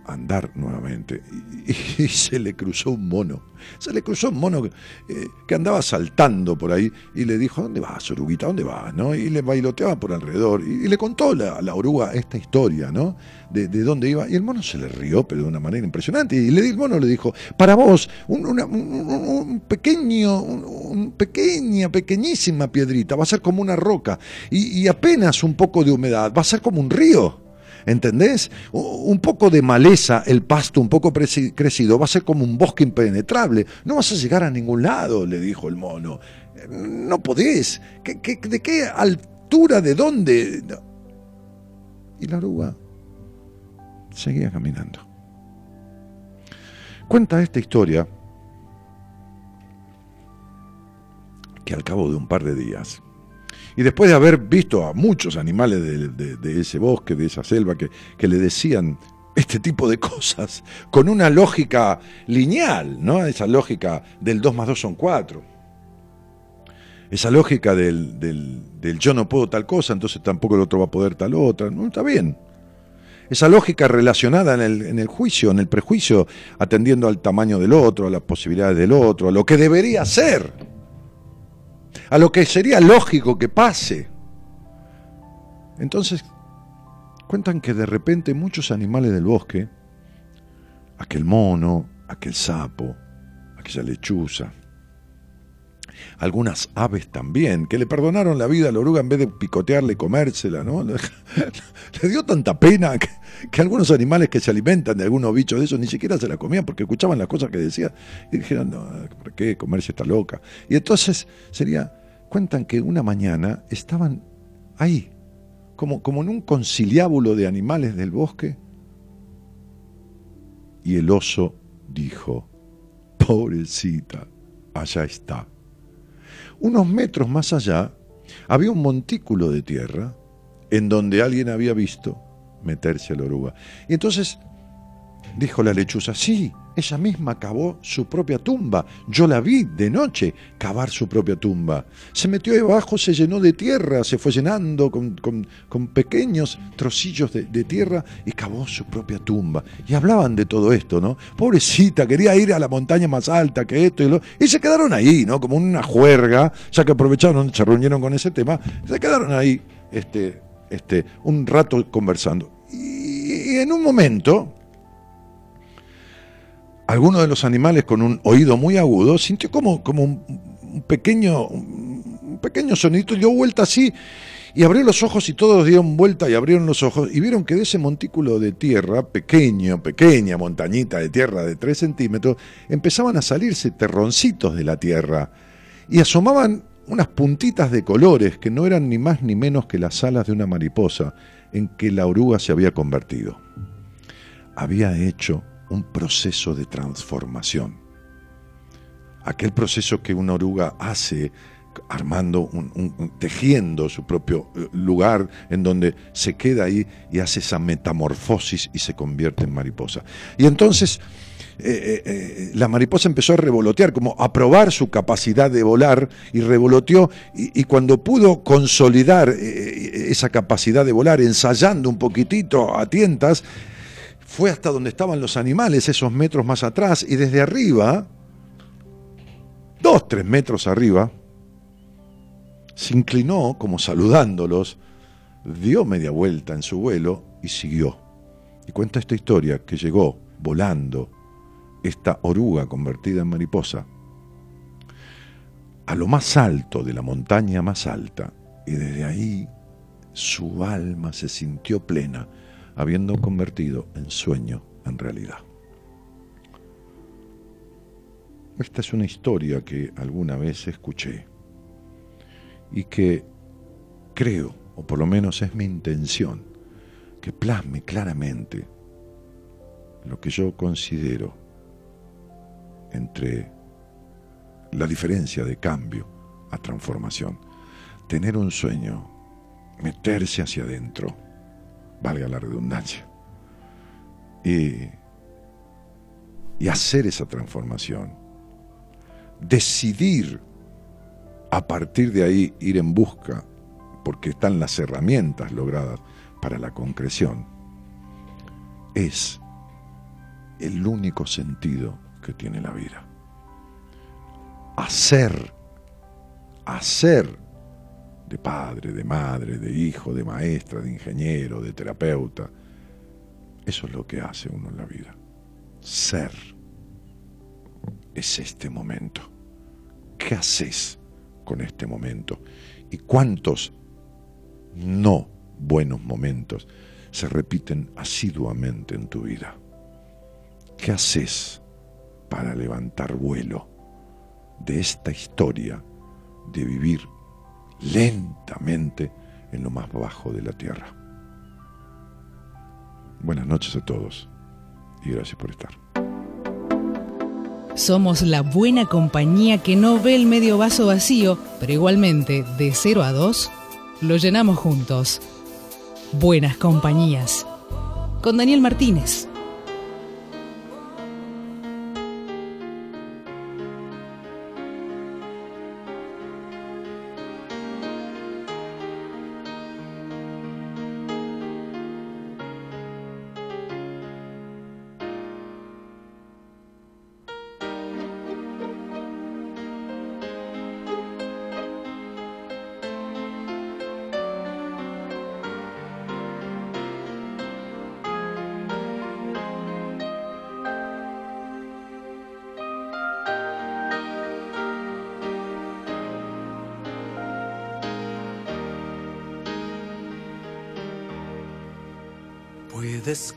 andar nuevamente y, se le cruzó un mono. Se le cruzó un mono que, eh, que, andaba saltando por ahí y le dijo, ¿dónde vas, oruguita? ¿Dónde vas? ¿no? Y le bailoteaba por alrededor y, le contó la, la, oruga esta historia, ¿no? De, de, dónde iba. Y el mono se le rió, pero de una manera impresionante. Y le, el mono le dijo, para vos, un, una, un, pequeño, pequeña, pequeñísima piedrita, va a ser como una roca y, y apenas un poco de humedad, va a ser como un río. ¿Entendés? Un poco de maleza, el pasto un poco crecido, va a ser como un bosque impenetrable. No vas a llegar a ningún lado, le dijo el mono. No podés. de qué altura? ¿De dónde? Y la oruga seguía caminando. Cuenta esta historia que al cabo de un par de días, y después de haber visto a muchos animales de, ese bosque, de esa selva, que, que, le decían este tipo de cosas, con una lógica lineal, ¿no? Esa lógica del 2 más 2 son 4. Esa lógica del, del, yo no puedo tal cosa, entonces tampoco el otro va a poder tal otra. No, está bien. Esa lógica relacionada en el, en el juicio, en el prejuicio, atendiendo al tamaño del otro, a las posibilidades del otro, a lo que debería ser a lo que sería lógico que pase. Entonces, cuentan que de repente muchos animales del bosque, aquel mono, aquel sapo, aquella lechuza, algunas aves también, que le perdonaron la vida a la oruga en vez de picotearle y comérsela, ¿no? Le dio tanta pena que, que, algunos animales que se alimentan de algunos bichos de esos ni siquiera se la comían porque escuchaban las cosas que decía y dijeron, no, ¿por qué comerse esta loca? Y entonces sería, cuentan que una mañana estaban ahí, como, como en un conciliábulo de animales del bosque, y el oso dijo, pobrecita, allá está. Unos metros más allá había un montículo de tierra en donde alguien había visto meterse a la oruga. Y entonces Dijo la lechuza, sí, ella misma cavó su propia tumba. Yo la vi de noche cavar su propia tumba. Se metió debajo, se llenó de tierra, se fue llenando con, pequeños trocillos de, tierra y cavó su propia tumba. Y hablaban de todo esto, ¿no? Pobrecita, quería ir a la montaña más alta que esto y lo... Y se quedaron ahí, ¿no? Como una juerga, ya que aprovecharon, se reunieron con ese tema, se quedaron ahí este, este, un rato conversando. y en un momento alguno de los animales con un oído muy agudo sintió como, como un, pequeño, un pequeño dio vuelta así y abrió los ojos y todos dieron vuelta y abrieron los ojos y vieron que de ese montículo de tierra, pequeño, pequeña montañita de tierra de 3 centímetros, empezaban a salirse terroncitos de la tierra y asomaban unas puntitas de colores que no eran ni más ni menos que las alas de una mariposa en que la oruga se había convertido. Había hecho un proceso de transformación. Aquel proceso que una oruga hace armando, tejiendo su propio eh, lugar en donde se queda ahí y hace esa metamorfosis y se convierte en mariposa. Y entonces eh, eh, la mariposa empezó a revolotear, como a probar su capacidad de volar y revoloteó y cuando pudo consolidar esa capacidad de volar, ensayando un poquitito a tientas, fue hasta donde estaban los animales, esos metros más atrás, y desde arriba, dos, tres metros arriba, se inclinó como saludándolos, dio media vuelta en su vuelo y siguió. Y cuenta esta historia que llegó volando esta oruga convertida en mariposa a lo más alto de la montaña más alta y desde ahí su alma se sintió plena habiendo convertido en sueño en realidad. Esta es una historia que alguna vez escuché y que creo, o por lo menos es mi intención, que plasme claramente lo que yo considero entre la diferencia de cambio a transformación. Tener un sueño, meterse hacia adentro, valga la redundancia, y, y hacer esa transformación, decidir a partir de ahí ir en busca, porque están las herramientas logradas para la concreción, es el único sentido que tiene la vida. Hacer, hacer de padre, de madre, de hijo, de maestra, de ingeniero, de terapeuta. Eso es lo que hace uno en la vida. Ser es este momento. ¿Qué haces con este momento? ¿Y cuántos no buenos momentos se repiten asiduamente en tu vida? ¿Qué haces para levantar vuelo de esta historia de vivir lentamente en lo más bajo de la tierra. Buenas noches a todos y gracias por estar. Somos la buena compañía que no ve el medio vaso vacío, pero igualmente de 0 a 2 lo llenamos juntos. Buenas compañías. Con Daniel Martínez.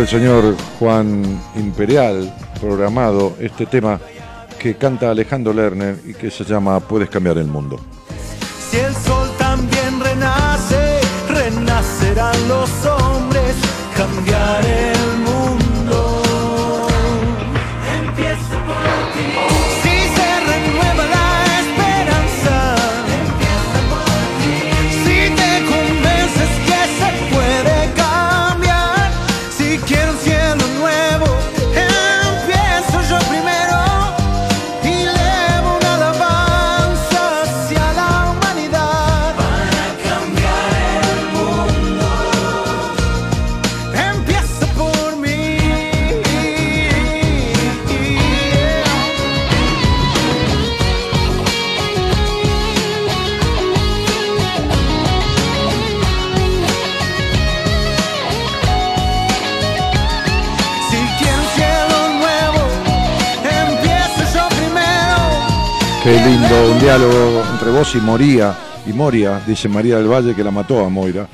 El señor Juan Imperial, programado este tema que canta Alejandro Lerner y que se llama Puedes cambiar el mundo. Si el sol también renace, renacerán los lindo, un diálogo entre vos y Moría, y Moria, dice María del Valle que la mató a Moira,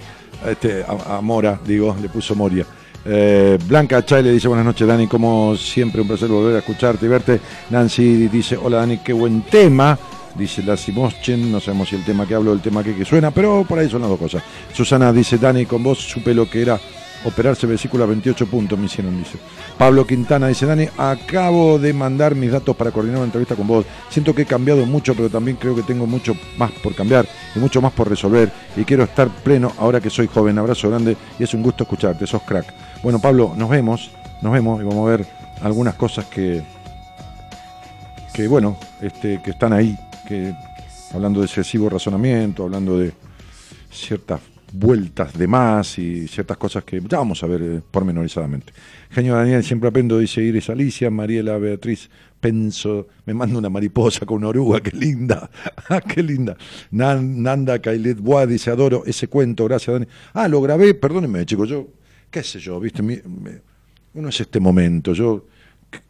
este, a, a Mora, digo, le puso Moria. Eh, Blanca Chay le dice buenas noches Dani, como siempre un placer volver a escucharte y verte. Nancy dice hola Dani, qué buen tema. Dice la Moschen, no sabemos si el tema que hablo el tema que, que suena, pero por ahí son las dos cosas. Susana dice, Dani, con vos supe lo que era operarse vesícula 28 puntos, me hicieron, dice. Pablo Quintana dice, Dani, acabo de mandar mis datos para coordinar una entrevista con vos. Siento que he cambiado mucho, pero también creo que tengo mucho más por cambiar y mucho más por resolver. Y quiero estar pleno ahora que soy joven. Abrazo grande y es un gusto escucharte, sos crack. Bueno, Pablo, nos vemos, nos vemos y vamos a ver algunas cosas que, que bueno, este, que están ahí, que hablando de excesivo razonamiento, hablando de ciertas vueltas de más y ciertas cosas que ya vamos a ver eh, pormenorizadamente. Genio Daniel, siempre aprendo, dice Iris Alicia, Mariela Beatriz, penso, me manda una mariposa con una oruga, qué linda, ah, qué linda. Nan- Nanda Kailet Bois dice, adoro ese cuento, gracias Dani. Ah, lo grabé, perdónenme chicos, yo, qué sé yo, viste, uno es este momento, yo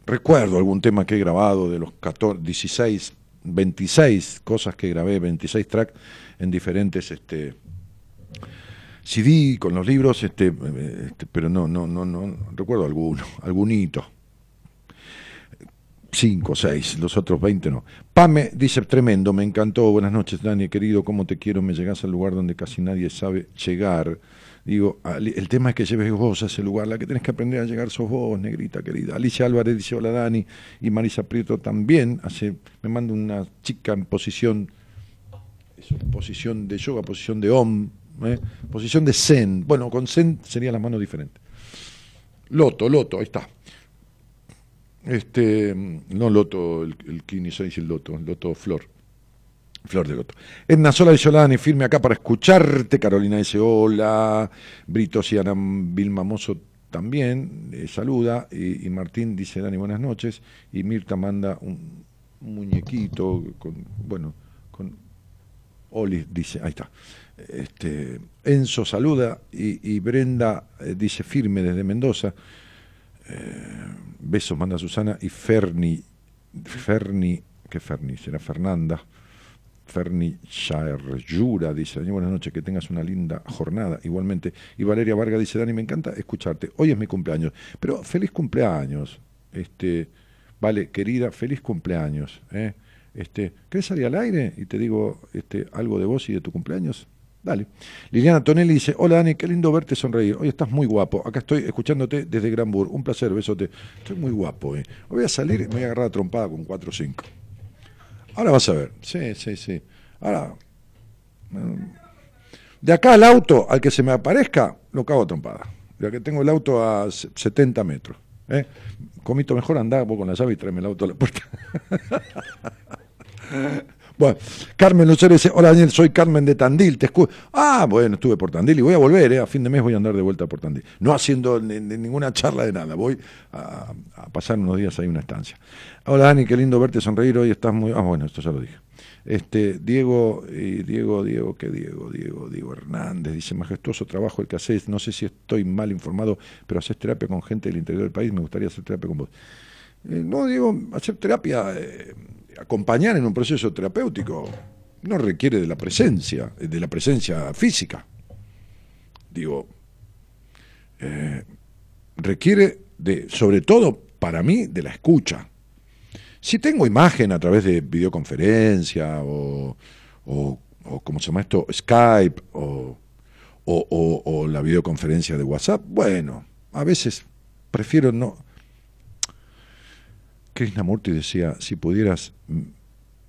recuerdo algún tema que he grabado de los 14, 16, 26 cosas que grabé, 26 tracks en diferentes este, CD con los libros, este, este, pero no, no, no, no, recuerdo alguno, algunito. Cinco, seis, los otros 20 no. Pame dice, tremendo, me encantó, buenas noches Dani, querido, cómo te quiero, me llegás al lugar donde casi nadie sabe llegar. Digo, el tema es que lleves vos a ese lugar, la que tenés que aprender a llegar sos vos, negrita querida. Alicia Álvarez dice, hola Dani, y Marisa Prieto también, hace, me manda una chica en posición posición de yoga, posición de om, ¿eh? posición de zen. Bueno, con zen serían las manos diferentes. Loto, loto, ahí está. Este, no loto, el, el Kini 6 y el loto, el loto flor. Flor de loto. Edna Sola dice hola Dani, firme acá para escucharte. Carolina dice hola. Brito y Ana Vilma Mozo también eh, saluda. Y, Martín dice Dani, buenas noches. Y Mirta manda un, un muñequito con, bueno, con, Oli dice, ahí está. Este, Enzo saluda y, Brenda eh, dice firme desde Mendoza. Eh, besos manda Susana y Ferni, Ferni, ¿qué Ferni? Será Fernanda. Ferni Yura dice, buenas noches, que tengas una linda jornada. Igualmente. Y Valeria Vargas dice, Dani, me encanta escucharte. Hoy es mi cumpleaños. Pero feliz cumpleaños. Este, vale, querida, feliz cumpleaños. ¿eh? Este, ¿Querés salir al aire? Y te digo este, algo de vos y de tu cumpleaños. Dale. Liliana Tonelli dice, hola Dani, qué lindo verte sonreír. Hoy estás muy guapo. Acá estoy escuchándote desde Granburg. Un placer, besote. Estoy muy guapo. Eh. Voy a salir y me voy a agarrar a trompada con 4 o 5. Ahora vas a ver. Sí, sí, sí. Ahora... mm, De acá al auto, al que se me aparezca, lo cago a trompada. Ya que tengo el auto a se- 70 metros. ¿eh? Comito, mejor andar vos con la llave y tráeme el auto a la puerta. Bueno, Carmen Lucero dice, hola Daniel, soy Carmen de Tandil, te escucho. Ah, bueno, estuve por Tandil y voy a volver, ¿eh? a fin de mes voy a andar de vuelta por Tandil. No haciendo ni- ni ninguna charla de nada, voy a, pasar unos días ahí una estancia. Hola Dani, qué lindo verte sonreír, hoy estás muy... Ah, bueno, esto ya lo dije. Este, Diego, y Diego, Diego, ¿qué Diego? Diego, Diego Hernández, dice, majestuoso trabajo el que haces, no sé si estoy mal informado, pero haces terapia con gente del interior del país, me gustaría hacer terapia con vos. Eh, no, digo, hacer terapia, eh, acompañar en un proceso terapéutico, no requiere de la presencia, de la presencia física. Digo, eh, requiere de, sobre todo para mí, de la escucha. Si tengo imagen a través de videoconferencia o, o, o ¿cómo se llama esto? Skype o- o la videoconferencia de WhatsApp, bueno, a veces prefiero no, Krishnamurti decía, si pudieras mm,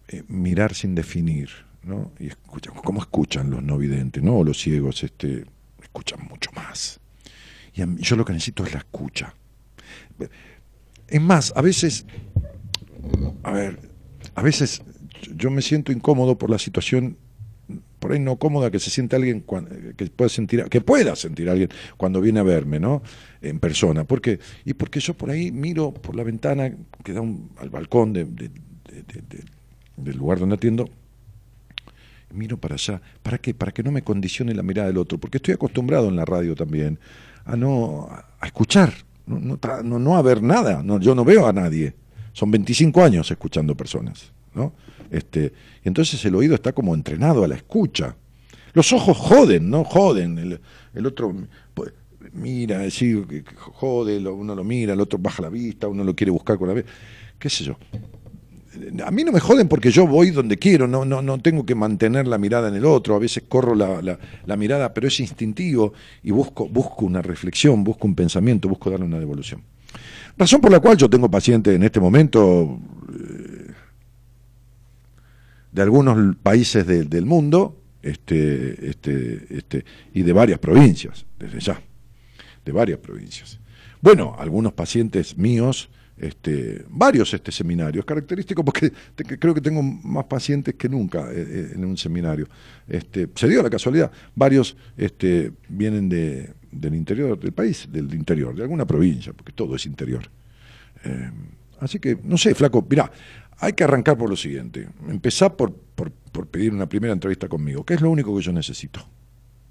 eh, mirar sin definir, ¿no? Y escucha, ¿cómo escuchan los no videntes, no? O los ciegos, este, escuchan mucho más. Y yo lo que necesito es la escucha. Es más, a veces, a ver, a veces yo me siento incómodo por la situación por ahí no cómoda que se siente alguien cuan- que pueda sentir que pueda sentir alguien cuando viene a verme no en persona. Porque y porque yo por ahí miro por la ventana que da un- al balcón de- de- de- de- de- del lugar donde atiendo miro para allá. Para qué para que no me condicione la mirada del otro porque estoy acostumbrado en la radio también a no a escuchar no, no, no- no a ver nada no, yo no veo a nadie. Son 25 años escuchando personas ¿no? Este, y entonces el oído está como entrenado a la escucha. Los ojos joden, ¿no? Joden. El, el otro pues, mira, sí, jode, uno lo mira, el otro baja la vista, uno lo quiere buscar con la vista. ¿Qué sé yo? A mí no me joden porque yo voy donde quiero, no, no, no tengo que mantener la mirada en el otro, a veces corro la, la- mirada, pero es instintivo y busco, busco una reflexión, busco un pensamiento, busco darle una devolución. Razón por la cual yo tengo pacientes en este momento de algunos países de- del mundo este, este, este, y de varias provincias, desde ya, de varias provincias. Bueno, algunos pacientes míos, este, varios este seminarios, característico porque creo que tengo más pacientes que nunca eh, eh, en un seminario. Este, se dio la casualidad, varios este, vienen de, del interior del país, del interior, de alguna provincia, porque todo es interior. Eh, así que, no sé, flaco, mirá, hay que arrancar por lo siguiente. Empezar por, por, por pedir una primera entrevista conmigo, que es lo único que yo necesito.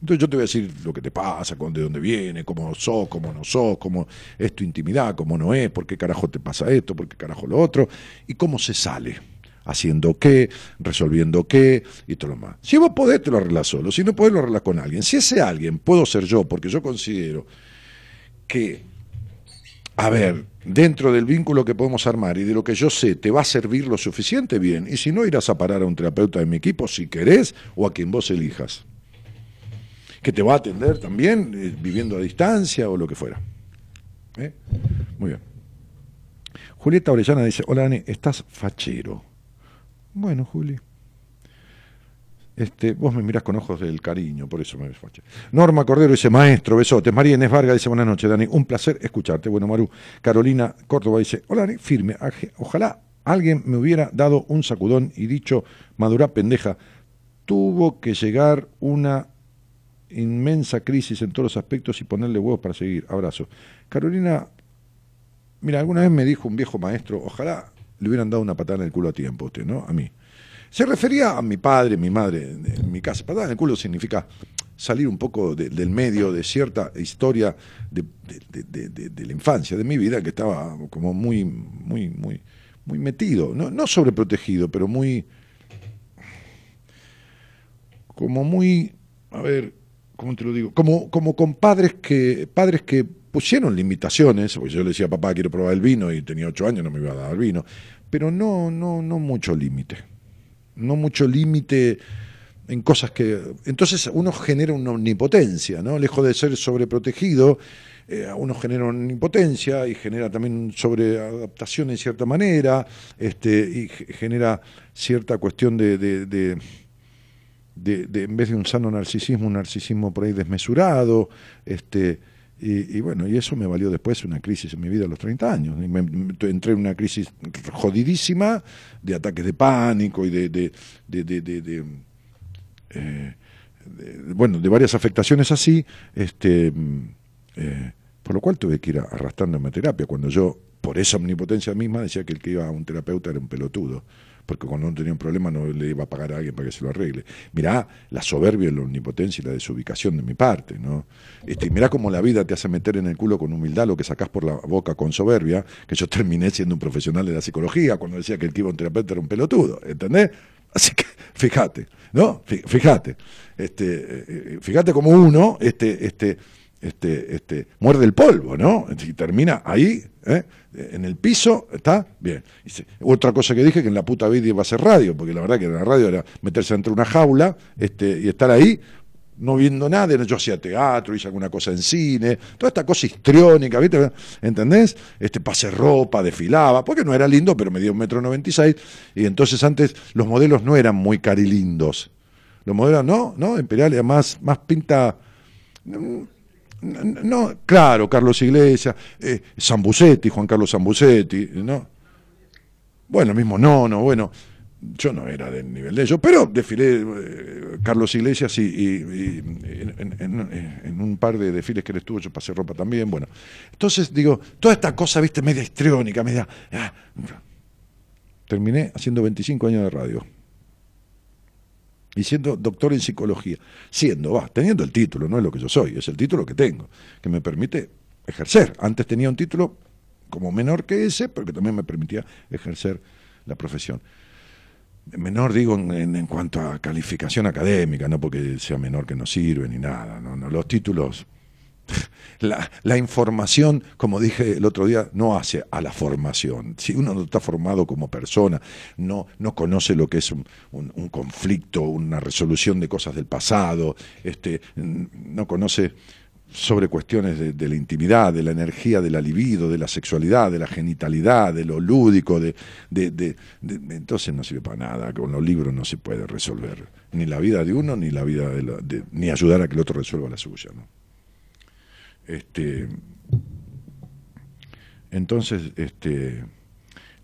Entonces yo te voy a decir lo que te pasa, de dónde viene, cómo sos, cómo no sos, cómo es tu intimidad, cómo no es, por qué carajo te pasa esto, por qué carajo lo otro, y cómo se sale. Haciendo qué, resolviendo qué, y todo lo más. Si vos podés, te lo arreglás solo. Si no podés, lo arreglás con alguien. Si ese alguien puedo ser yo, porque yo considero que a ver, dentro del vínculo que podemos armar y de lo que yo sé, te va a servir lo suficiente bien. Y si no, irás a parar a un terapeuta de mi equipo si querés o a quien vos elijas. Que te va a atender también eh, viviendo a distancia o lo que fuera. ¿Eh? Muy bien. Julieta Orellana dice, hola Dani, estás fachero. Bueno, Juli. Este, vos me mirás con ojos del cariño, por eso me ves fache. Norma Cordero dice, maestro, besotes. María Inés Vargas dice, buenas noches, Dani. Un placer escucharte. Bueno, Maru. Carolina Córdoba dice, hola, Dani, firme. Ojalá alguien me hubiera dado un sacudón y dicho, madurá pendeja. Tuvo que llegar una inmensa crisis en todos los aspectos y ponerle huevos para seguir. Abrazo. Carolina, mira, alguna vez me dijo un viejo maestro, ojalá le hubieran dado una patada en el culo a tiempo a usted, ¿no? A mí. Se refería a mi padre, mi madre, en mi casa. Patada en el culo significa salir un poco de- del medio de cierta historia de, la infancia, de mi vida, que estaba como muy, muy, muy, muy metido, no, no sobreprotegido, pero muy, como muy, a ver, ¿cómo te lo digo? Como, como con padres que, padres que pusieron limitaciones, porque yo le decía, papá, quiero probar el vino, y tenía ocho años, no me iba a dar vino, pero no, no, no mucho límite. No mucho límite en cosas que. Entonces uno genera una omnipotencia, ¿no? Lejos de ser sobreprotegido, eh, uno genera una omnipotencia y genera también sobreadaptación en cierta manera, este, y ge- genera cierta cuestión de- de- de de, de- en vez de un sano narcisismo, un narcisismo por ahí desmesurado, este, y, y bueno, y eso me valió después una crisis en mi vida a los 30 años. Me- entré en una crisis jodidísima de ataques de pánico y de, eh, bueno, de varias afectaciones así, este, mm, eh, por lo cual tuve que ir arrastrándome a terapia, cuando yo, por esa omnipotencia misma, decía que el que iba a un terapeuta era un pelotudo, porque cuando uno tenía un problema no le iba a pagar a alguien para que se lo arregle. Mirá la soberbia, la omnipotencia y la desubicación de mi parte, ¿no? Este, mirá cómo la vida te hace meter en el culo con humildad lo que sacás por la boca con soberbia, que yo terminé siendo un profesional de la psicología cuando decía que el que terapeuta era un pelotudo, ¿entendés? Así que fíjate, ¿no? Fí- Fíjate, este, eh, eh, fíjate como uno, este, este, este, este, muerde el polvo, ¿no? Y termina ahí, ¿eh? en el piso, ¿está? Bien. Otra cosa que dije, que en la puta vida iba a ser radio, porque la verdad que en la radio era meterse entre una jaula este, y estar ahí no viendo nada, yo hacía teatro, hice alguna cosa en cine, toda esta cosa histriónica, ¿viste? ¿Entendés? Este, pasé ropa, desfilaba, porque no era lindo, pero medía un metro noventa y seis, y entonces antes los modelos no eran muy carilindos. Los modelos, no, no, Imperial era más, más pinta... No, claro, Carlos Iglesias, eh, Juan Carlos Zambucetti, ¿no? Bueno, mismo no, no, bueno, yo no era del nivel de ellos, pero desfilé eh, Carlos Iglesias y, y- en un par de desfiles que él estuvo, yo pasé ropa también, bueno. Entonces, digo, toda esta cosa, viste, media histriónica, media... ah, terminé haciendo 25 años de radio y siendo doctor en psicología, siendo, va, teniendo el título, no es lo que yo soy, es el título que tengo, que me permite ejercer. Antes tenía un título como menor que ese, pero que también me permitía ejercer la profesión. Menor digo en, cuanto a calificación académica, no porque sea menor que no sirve ni nada, no, no, los títulos la, la información, como dije el otro día, no hace a la formación. Si uno no está formado como persona, no, no conoce lo que es un, un- conflicto, una resolución de cosas del pasado, este, n- no conoce sobre cuestiones de, la intimidad, de la energía, de la libido, de la sexualidad, de la genitalidad, de lo lúdico, de, de- de- entonces no sirve para nada. Con los libros no se puede resolver ni la vida de uno, ni la vida de la- ni ayudar a que el otro resuelva la suya. Este, entonces, este,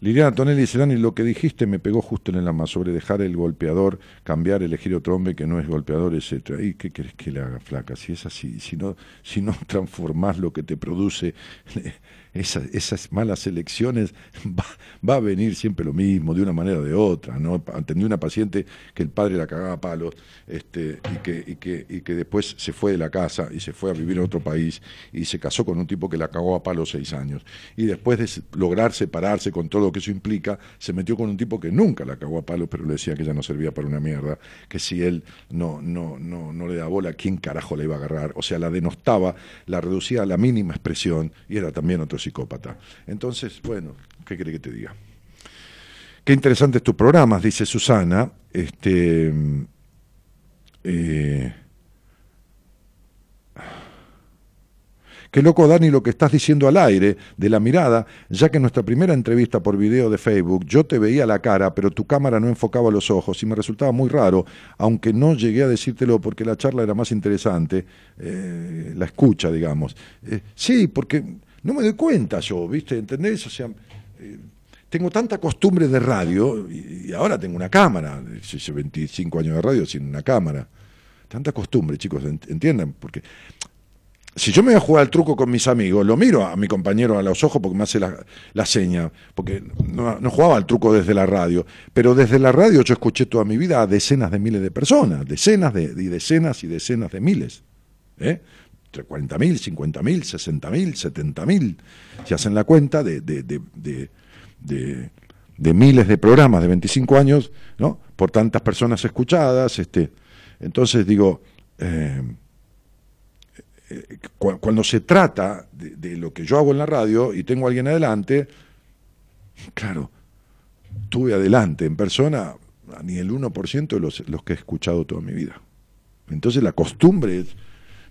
Liliana Tonelli dice, Dani, lo que dijiste me pegó justo en el alma sobre dejar el golpeador, cambiar, elegir otro hombre que no es golpeador, etcétera. ¿Y qué querés que le haga, flaca? Si es así, si no, si no transformás lo que te produce esas, malas elecciones, va, a venir siempre lo mismo, de una manera o de otra, ¿no? Atendí una paciente que el padre la cagaba a palos, este, y que, y que, y que después se fue de la casa y se fue a vivir a otro país y se casó con un tipo que la cagó a palos seis años. Y después de lograr separarse con todo lo que eso implica, se metió con un tipo que nunca la cagó a palos, pero le decía que ella no servía para una mierda, que si él no, no, no, no le da bola, ¿quién carajo la iba a agarrar? O sea, la denostaba, la reducía a la mínima expresión y era también otro psicópata. Entonces, bueno, ¿qué quiere que te diga? Qué interesantes tus programas, dice Susana. Este, eh, Qué loco, Dani, lo que estás diciendo al aire, de la mirada, ya que en nuestra primera entrevista por video de Facebook yo te veía la cara, pero tu cámara no enfocaba los ojos y me resultaba muy raro, aunque no llegué a decírtelo porque la charla era más interesante, eh, la escucha, digamos. Eh, sí, porque no me doy cuenta yo, ¿viste? ¿Entendés? O sea, eh, tengo tanta costumbre de radio y, ahora tengo una cámara, hice 25 años de radio sin una cámara. Tanta costumbre, chicos, ent- entiendan, porque si yo me voy a jugar al truco con mis amigos, lo miro a mi compañero a los ojos porque me hace la, la seña, porque no, no jugaba al truco desde la radio, pero desde la radio yo escuché toda mi vida a decenas de miles de personas, decenas de, y decenas y decenas de miles. ¿eh? Entre 40.000, 50.000, 60.000, 70.000. Si hacen la cuenta de, de, de, de, miles de programas de 25 años, ¿no? Por tantas personas escuchadas, este, entonces digo, eh, cu- cuando se trata de, lo que yo hago en la radio y tengo a alguien adelante, claro, tuve adelante en persona ni el 1% de los, los que he escuchado toda mi vida. Entonces la costumbre es,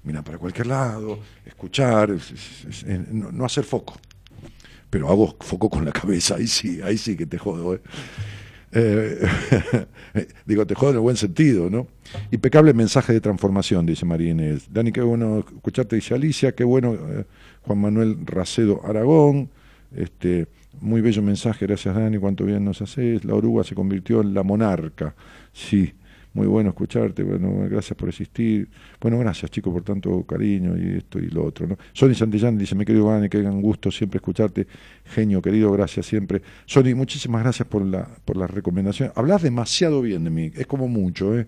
mira, para cualquier lado, escuchar, es- es- es- eh, no, hacer foco. Pero hago foco con la cabeza, ahí sí, ahí sí que te jodo. ¿eh? Eh, digo, te jodo en el buen sentido, ¿no? Impecable mensaje de transformación, dice María Inés. Dani, qué bueno escucharte, dice Alicia, qué bueno eh, Juan Manuel Racedo Aragón. Este, muy bello mensaje, gracias Dani, cuánto bien nos haces. La oruga se convirtió en la monarca. Sí, muy bueno escucharte, bueno, gracias por existir. Bueno, gracias chicos por tanto cariño y esto y lo otro. ¿no? Sony Santillán dice, mi querido Dani, que un gusto siempre escucharte. Genio, querido, gracias siempre. Sony, muchísimas gracias por la, por la recomendación. Hablas demasiado bien de mí, es como mucho, ¿eh?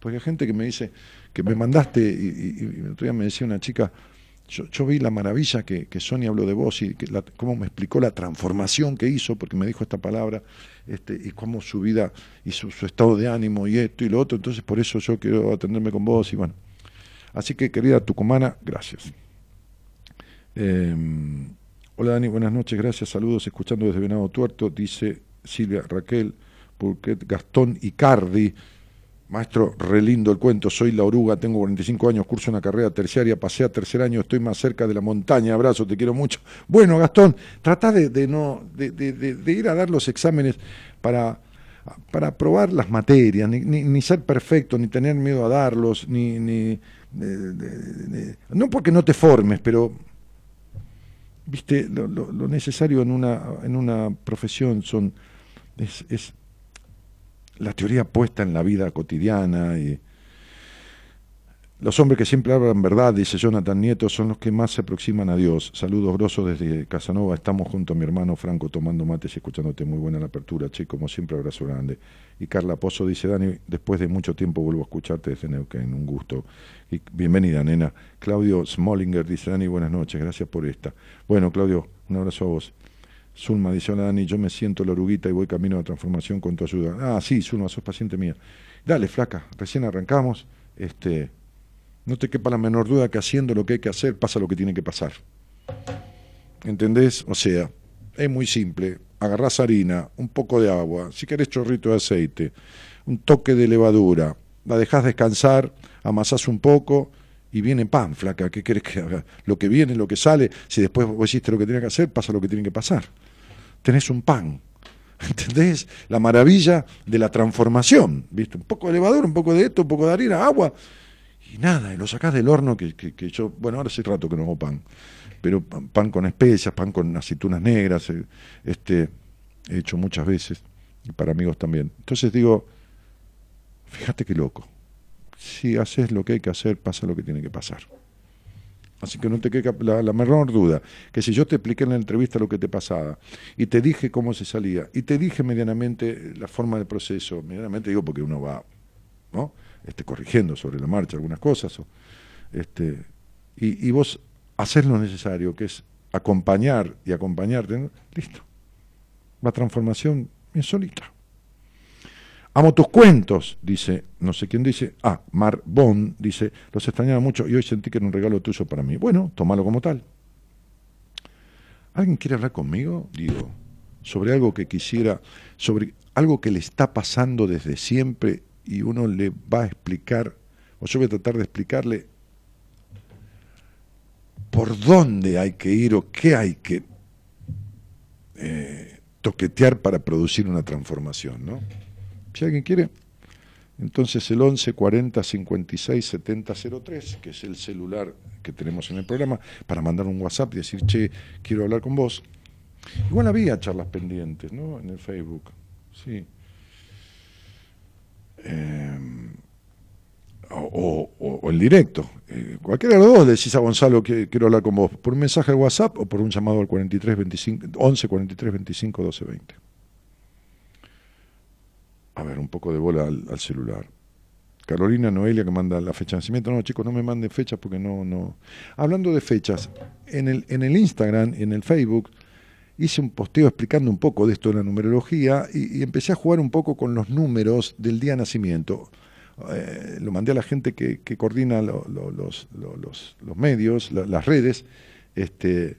Porque hay gente que me dice, que me mandaste, y, y- y otro día me decía una chica, yo, vi la maravilla que, que Sony habló de vos y que cómo me explicó la transformación que hizo, porque me dijo esta palabra, este, y cómo su vida y su, su estado de ánimo y esto y lo otro, entonces por eso yo quiero atenderme con vos y bueno. Así que querida tucumana, gracias. Eh, hola Dani, buenas noches, gracias, saludos, escuchando desde Venado Tuerto, dice Silvia Raquel, Burquet, Gastón Icardi, Maestro, re lindo el cuento, soy la oruga, tengo 45 años, curso una carrera terciaria, pasé a tercer año, estoy más cerca de la montaña, abrazo, te quiero mucho. Bueno, Gastón, trata de, no, de, ir a dar los exámenes para, para probar las materias, ni, ser perfecto, ni tener miedo a darlos, ni, no porque no te formes, pero viste, lo, necesario en una, en una profesión son es la teoría puesta en la vida cotidiana y los hombres que siempre hablan verdad, dice Jonathan Nieto, son los que más se aproximan a Dios. Saludos grosos desde Casanova. Estamos junto a mi hermano Franco tomando mates y escuchándote. Muy buena la apertura, che. Como siempre, abrazo grande. Y Carla Pozo dice, Dani, después de mucho tiempo vuelvo a escucharte desde Neuquén. Un gusto. Y bienvenida, nena. Claudio Smollinger dice, Dani, buenas noches. Gracias por esta. Bueno, Claudio, un abrazo a vos. Zulma dice, hola Dani, yo me siento la oruguita y voy camino a la transformación con tu ayuda. Ah, sí, Zulma, sos paciente mía. Dale, flaca, recién arrancamos. Este, no te quepa la menor duda que haciendo lo que hay que hacer pasa lo que tiene que pasar. ¿Entendés? O sea, es muy simple. Agarrás harina, un poco de agua, si querés chorrito de aceite, un toque de levadura, la dejás descansar, amasás un poco y viene pan, flaca. ¿Qué querés que haga? Lo que viene, lo que sale, si después vos hiciste lo que tiene que hacer, pasa lo que tiene que pasar. Tenés un pan. ¿Entendés? La maravilla de la transformación. ¿Viste? Un poco de levadura, un poco de esto, un poco de harina, agua. Y nada, y lo sacás del horno que, que- que yo, bueno, ahora hace rato que no hago pan, pero pan, pan con especias, pan con aceitunas negras, eh, este, he hecho muchas veces, y para amigos también. Entonces digo, fíjate qué loco, si haces lo que hay que hacer, pasa lo que tiene que pasar. Así que no te quede la, la menor duda, que si yo te expliqué en la entrevista lo que te pasaba, y te dije cómo se salía, y te dije medianamente la forma del proceso, medianamente digo porque uno va, ¿no? Este, corrigiendo sobre la marcha algunas cosas, o, este, y, y vos haces lo necesario, que es acompañar y acompañarte, listo. La transformación es solita. Amo tus cuentos, dice, no sé quién dice, ah, Mar Bon dice, los extrañaba mucho y hoy sentí que era un regalo tuyo para mí. Bueno, tómalo como tal. ¿Alguien quiere hablar conmigo? Digo, sobre algo que quisiera, sobre algo que le está pasando desde siempre y uno le va a explicar, o yo voy a tratar de explicarle por dónde hay que ir o qué hay que eh, toquetear para producir una transformación, ¿no? Si alguien quiere, entonces el 11 40 56 70 03, que es el celular que tenemos en el programa, para mandar un WhatsApp y decir, che, quiero hablar con vos. Igual había charlas pendientes, ¿no? En el Facebook, sí. Eh, o, o- el directo. Eh, cualquiera de los dos decís a Gonzalo que quiero hablar con vos, por un mensaje de WhatsApp o por un llamado al 43 25, 11 43 25 12 20. A ver, un poco de bola al, celular. Carolina Noelia que manda la fecha de nacimiento. No, chicos, no me manden fechas porque no. Hablando de fechas, en el, en el Instagram, en el Facebook, hice un posteo explicando un poco de esto de la numerología y, empecé a jugar un poco con los números del día de nacimiento. Eh, lo mandé a la gente que, coordina lo- lo- los, lo- los- los medios, la- las redes, este,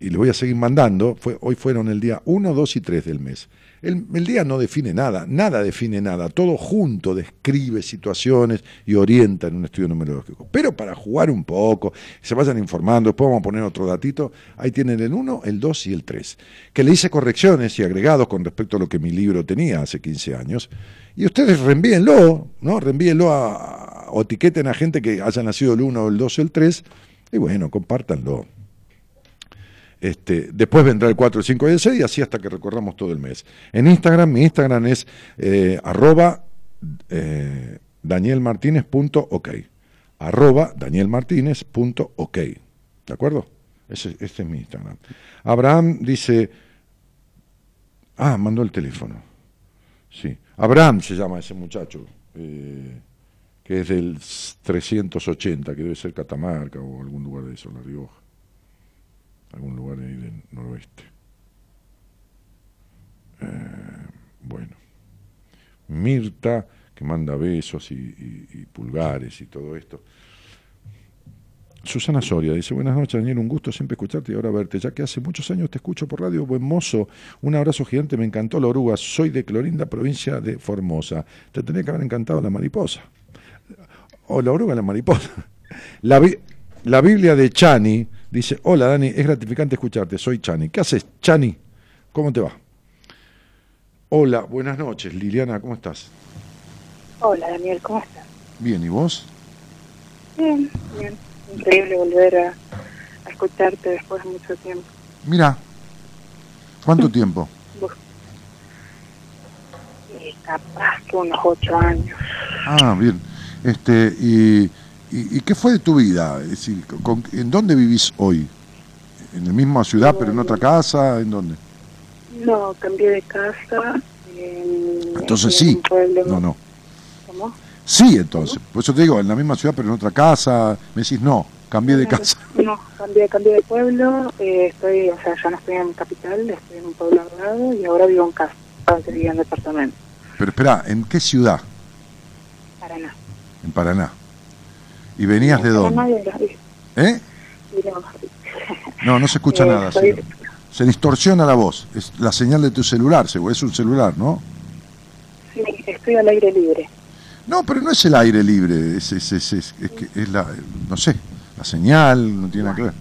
y les voy a seguir mandando. Hoy fueron el día 1, 2 y 3 del mes. El, día no define nada, nada define nada, todo junto describe situaciones y orienta en un estudio numerológico. Pero para jugar un poco, se vayan informando, después vamos a poner otro datito, ahí tienen el 1, el 2 y el 3, que le hice correcciones y agregados con respecto a lo que mi libro tenía hace 15 años. Y ustedes reenvíenlo, ¿no? Reenvíenlo a, o etiqueten a gente que haya nacido el 1, el 2 o el 3, y bueno, compártanlo. Este, después vendrá el 4, el 5 y el 6 y así hasta que recorramos todo el mes. En Instagram, mi Instagram es eh, arroba eh, danielmartinez.ok. Arroba danielmartinez.ok. ¿De acuerdo? Ese, ese es mi Instagram. Abraham dice... Ah, mandó el teléfono. Sí. Abraham se llama ese muchacho, eh, que es del 380, que debe ser Catamarca o algún lugar de eso, La Rioja algún lugar ahí del noroeste. Eh, bueno, Mirta, que manda besos y, pulgares y todo esto. Susana Soria dice, buenas noches Daniel, un gusto siempre escucharte y ahora verte, ya que hace muchos años te escucho por radio, buen mozo, un abrazo gigante, me encantó la oruga, soy de Clorinda, provincia de Formosa, te tenía que haber encantado la mariposa, o la oruga la mariposa. La, la Biblia de Chani dice, hola Dani, es gratificante escucharte, soy Chani. ¿Qué haces, Chani? ¿Cómo te va? Hola, buenas noches, Liliana, ¿cómo estás? Hola Daniel, ¿cómo estás? Bien, ¿y vos? Bien, bien. Increíble volver a, a escucharte después de mucho tiempo. Mira, ¿cuánto tiempo? Eh, capaz que unos ocho años. Ah, bien. Este, y, y, y qué fue de tu vida? Es decir, con- ¿En dónde vivís hoy? ¿En la misma ciudad, pero en otra casa? ¿En dónde? No, cambié de casa. en- Entonces en sí. pueblo- No, no. ¿Cómo? Sí, entonces. Por eso te digo, en la misma ciudad, pero en otra casa. Me decís, no, cambié de casa. No, cambié, cambié de pueblo. eh, estoy, o sea, ya no estoy en capital, estoy en un pueblo al lado y ahora vivo en casa. Antes vivía en departamento. Pero espera, ¿en qué ciudad? Paraná. En Paraná. ¿Y venías de dónde? ¿Eh? No, no se escucha eh, nada. Se distorsiona la voz. Es la señal de tu celular, seguro. Es un celular, ¿no? Sí, estoy al aire libre. No, pero no es el aire libre. Es, es, es, es- es que es la, no sé, la señal, no tiene nada que ver.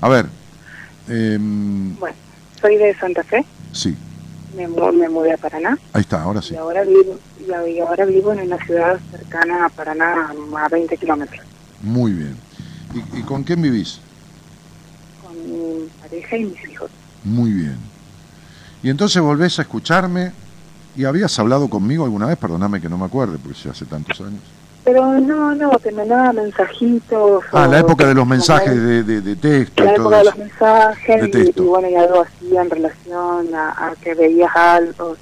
A ver, em, Bueno, soy de Santa Fe, sí, me, me mudé a Paraná ahí está, ahora sí. y ahora vivo y ahora vivo en una ciudad cercana a Paraná a 20 kilómetros Muy bien. ¿Y, y con quién vivís? con mi pareja y mis hijos. Muy bien. Y entonces volvés a escucharme y habías hablado conmigo alguna vez, perdóname que no me acuerde, porque hace tantos años. Pero no, no, te mandaba mensajitos. Ah, o la época de los mensajes de, de, de texto La y todo época de los mensajes De y, texto. y bueno, y algo así en relación a, a que veías algo,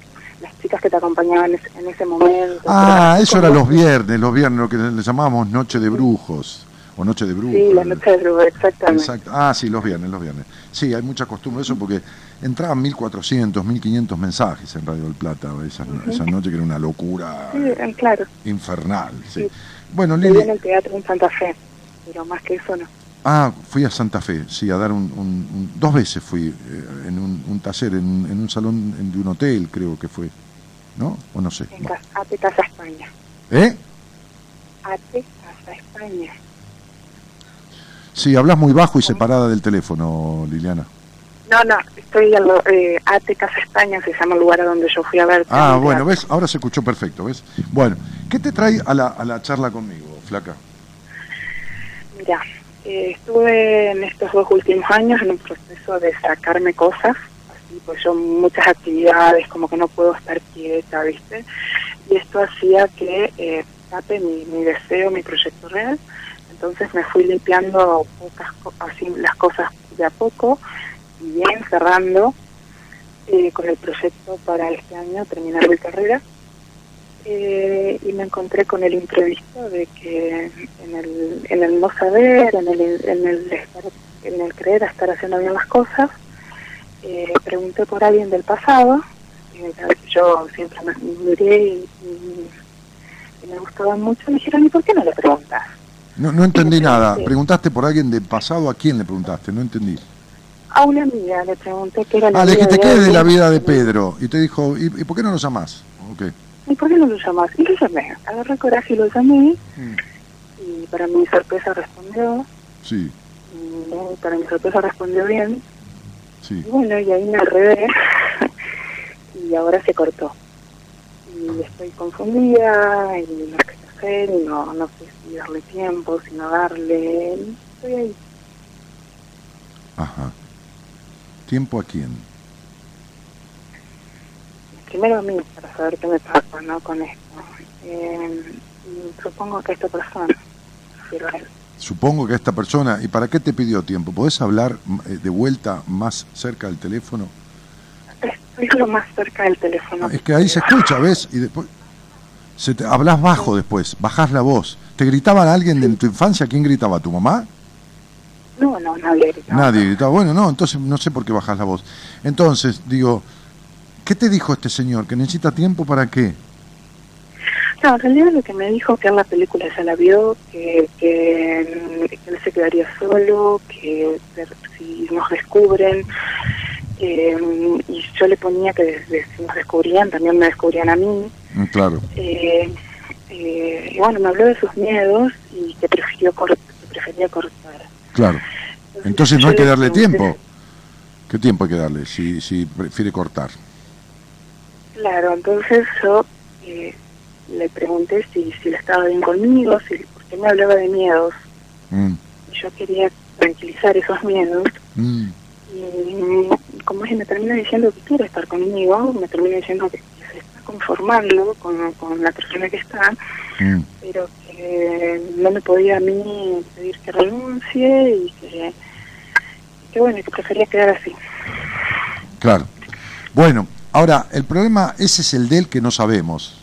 chicas que te acompañaban en ese, en ese momento. Ah, eso era los viernes, los viernes, lo que le llamábamos Noche de Brujos, o Noche de Brujos. Sí, la noche de Brujo, exactamente. Exacto. Ah, sí, los viernes, los viernes. Sí, hay mucha costumbre de eso porque entraban 1400, 1500 mensajes en Radio del Plata esa, esa noche que era una locura Sí, eh, claro. infernal. Sí. Sí. Bueno, Lili, en el teatro en Santa Fe, pero más que eso no. ah, fui a Santa Fe, sí, a dar un, un- un- dos veces fui eh, en un, un taller, en, en un salón de un hotel, creo que fue, ¿no? O no sé. En Casa, Ate Casa España. ¿Eh? Ate Casa España. Sí, hablas muy bajo y separada del teléfono, Liliana. No, no, estoy al lo- eh, Ate Casa España, se llama el lugar a donde yo fui a ver. Ah, teatro. bueno, ¿ves? Ahora se escuchó perfecto, ¿ves? Bueno, ¿qué te trae a la, a la charla conmigo, flaca? Mira, eh, estuve en estos dos últimos años en un proceso de sacarme cosas, pues yo muchas actividades, como que no puedo estar quieta, ¿viste? Y esto hacía que eh, mi, deseo, mi proyecto real. Entonces me fui limpiando pocas así las cosas de a poco y bien cerrando eh, con el proyecto para este año terminar mi carrera. Eh, y me encontré con el imprevisto de que en el, en el no saber, en el, en el estar, en el creer a estar haciendo bien las cosas, eh, pregunté por alguien del pasado, yo siempre me miré y, y- y me gustaba mucho, me dijeron, ¿y por qué no le preguntas? No, no entendí Sí, nada. sí. Preguntaste por alguien del pasado, ¿a quién le preguntaste? No entendí. A una amiga le pregunté qué era la Ah, le vida dijiste, ¿qué es de la vida de Pedro? Y te dijo, ¿y, y por qué no lo llamás? Ok. ¿Y por qué no lo llamás? Y lo llamé, agarré coraje y lo llamé, Mm, y para mi sorpresa respondió, Sí, y para mi sorpresa respondió bien, sí. Y bueno, y ahí me enredé y ahora se cortó. Y estoy confundida y no sé qué hacer, y no, no sé si darle tiempo, si no darle. Estoy ahí. Ajá. ¿Tiempo a quién? Primero a mí, para saber qué me pasa ¿no? con esto. Eh, y supongo que esta persona, pero a él. Supongo que esta persona, ¿y para qué te pidió tiempo? ¿Podés hablar eh, de vuelta más cerca del teléfono? Estoy más cerca del teléfono. Ah, Es que ahí se escucha, ¿ves? Y después se te, hablas bajo después, bajás la voz. ¿Te gritaban alguien de tu infancia? ¿Quién gritaba? ¿Tu mamá? No, no, nadie gritaba. Nadie gritaba. Bueno, no, entonces no sé por qué bajás la voz. Entonces, digo, ¿qué te dijo este señor? ¿Que necesita tiempo para qué? No, en realidad lo que me dijo que en la película ya la vio, que, que, que él se quedaría solo, que si nos descubren, eh, y yo le ponía que desde si nos descubrían, también me descubrían a mí. Mm, Claro. Eh, eh, y bueno, me habló de sus miedos y que prefirió que prefería cortar. Claro. Entonces no yo hay que le darle tiempo. ¿Qué tiempo hay que darle si, si prefiere cortar? Claro, entonces yo eh, le pregunté si, si le estaba bien conmigo, si, porque me hablaba de miedos. Mm, yo quería tranquilizar esos miedos mm, y como ella me termina diciendo que quiere estar conmigo, me termina diciendo que, que se está conformando con, con la persona que está, mm. pero que no me podía a mí pedir que renuncie y que, que bueno, que prefería quedar así. Claro. Bueno, ahora, el problema, ese es el de él que no sabemos.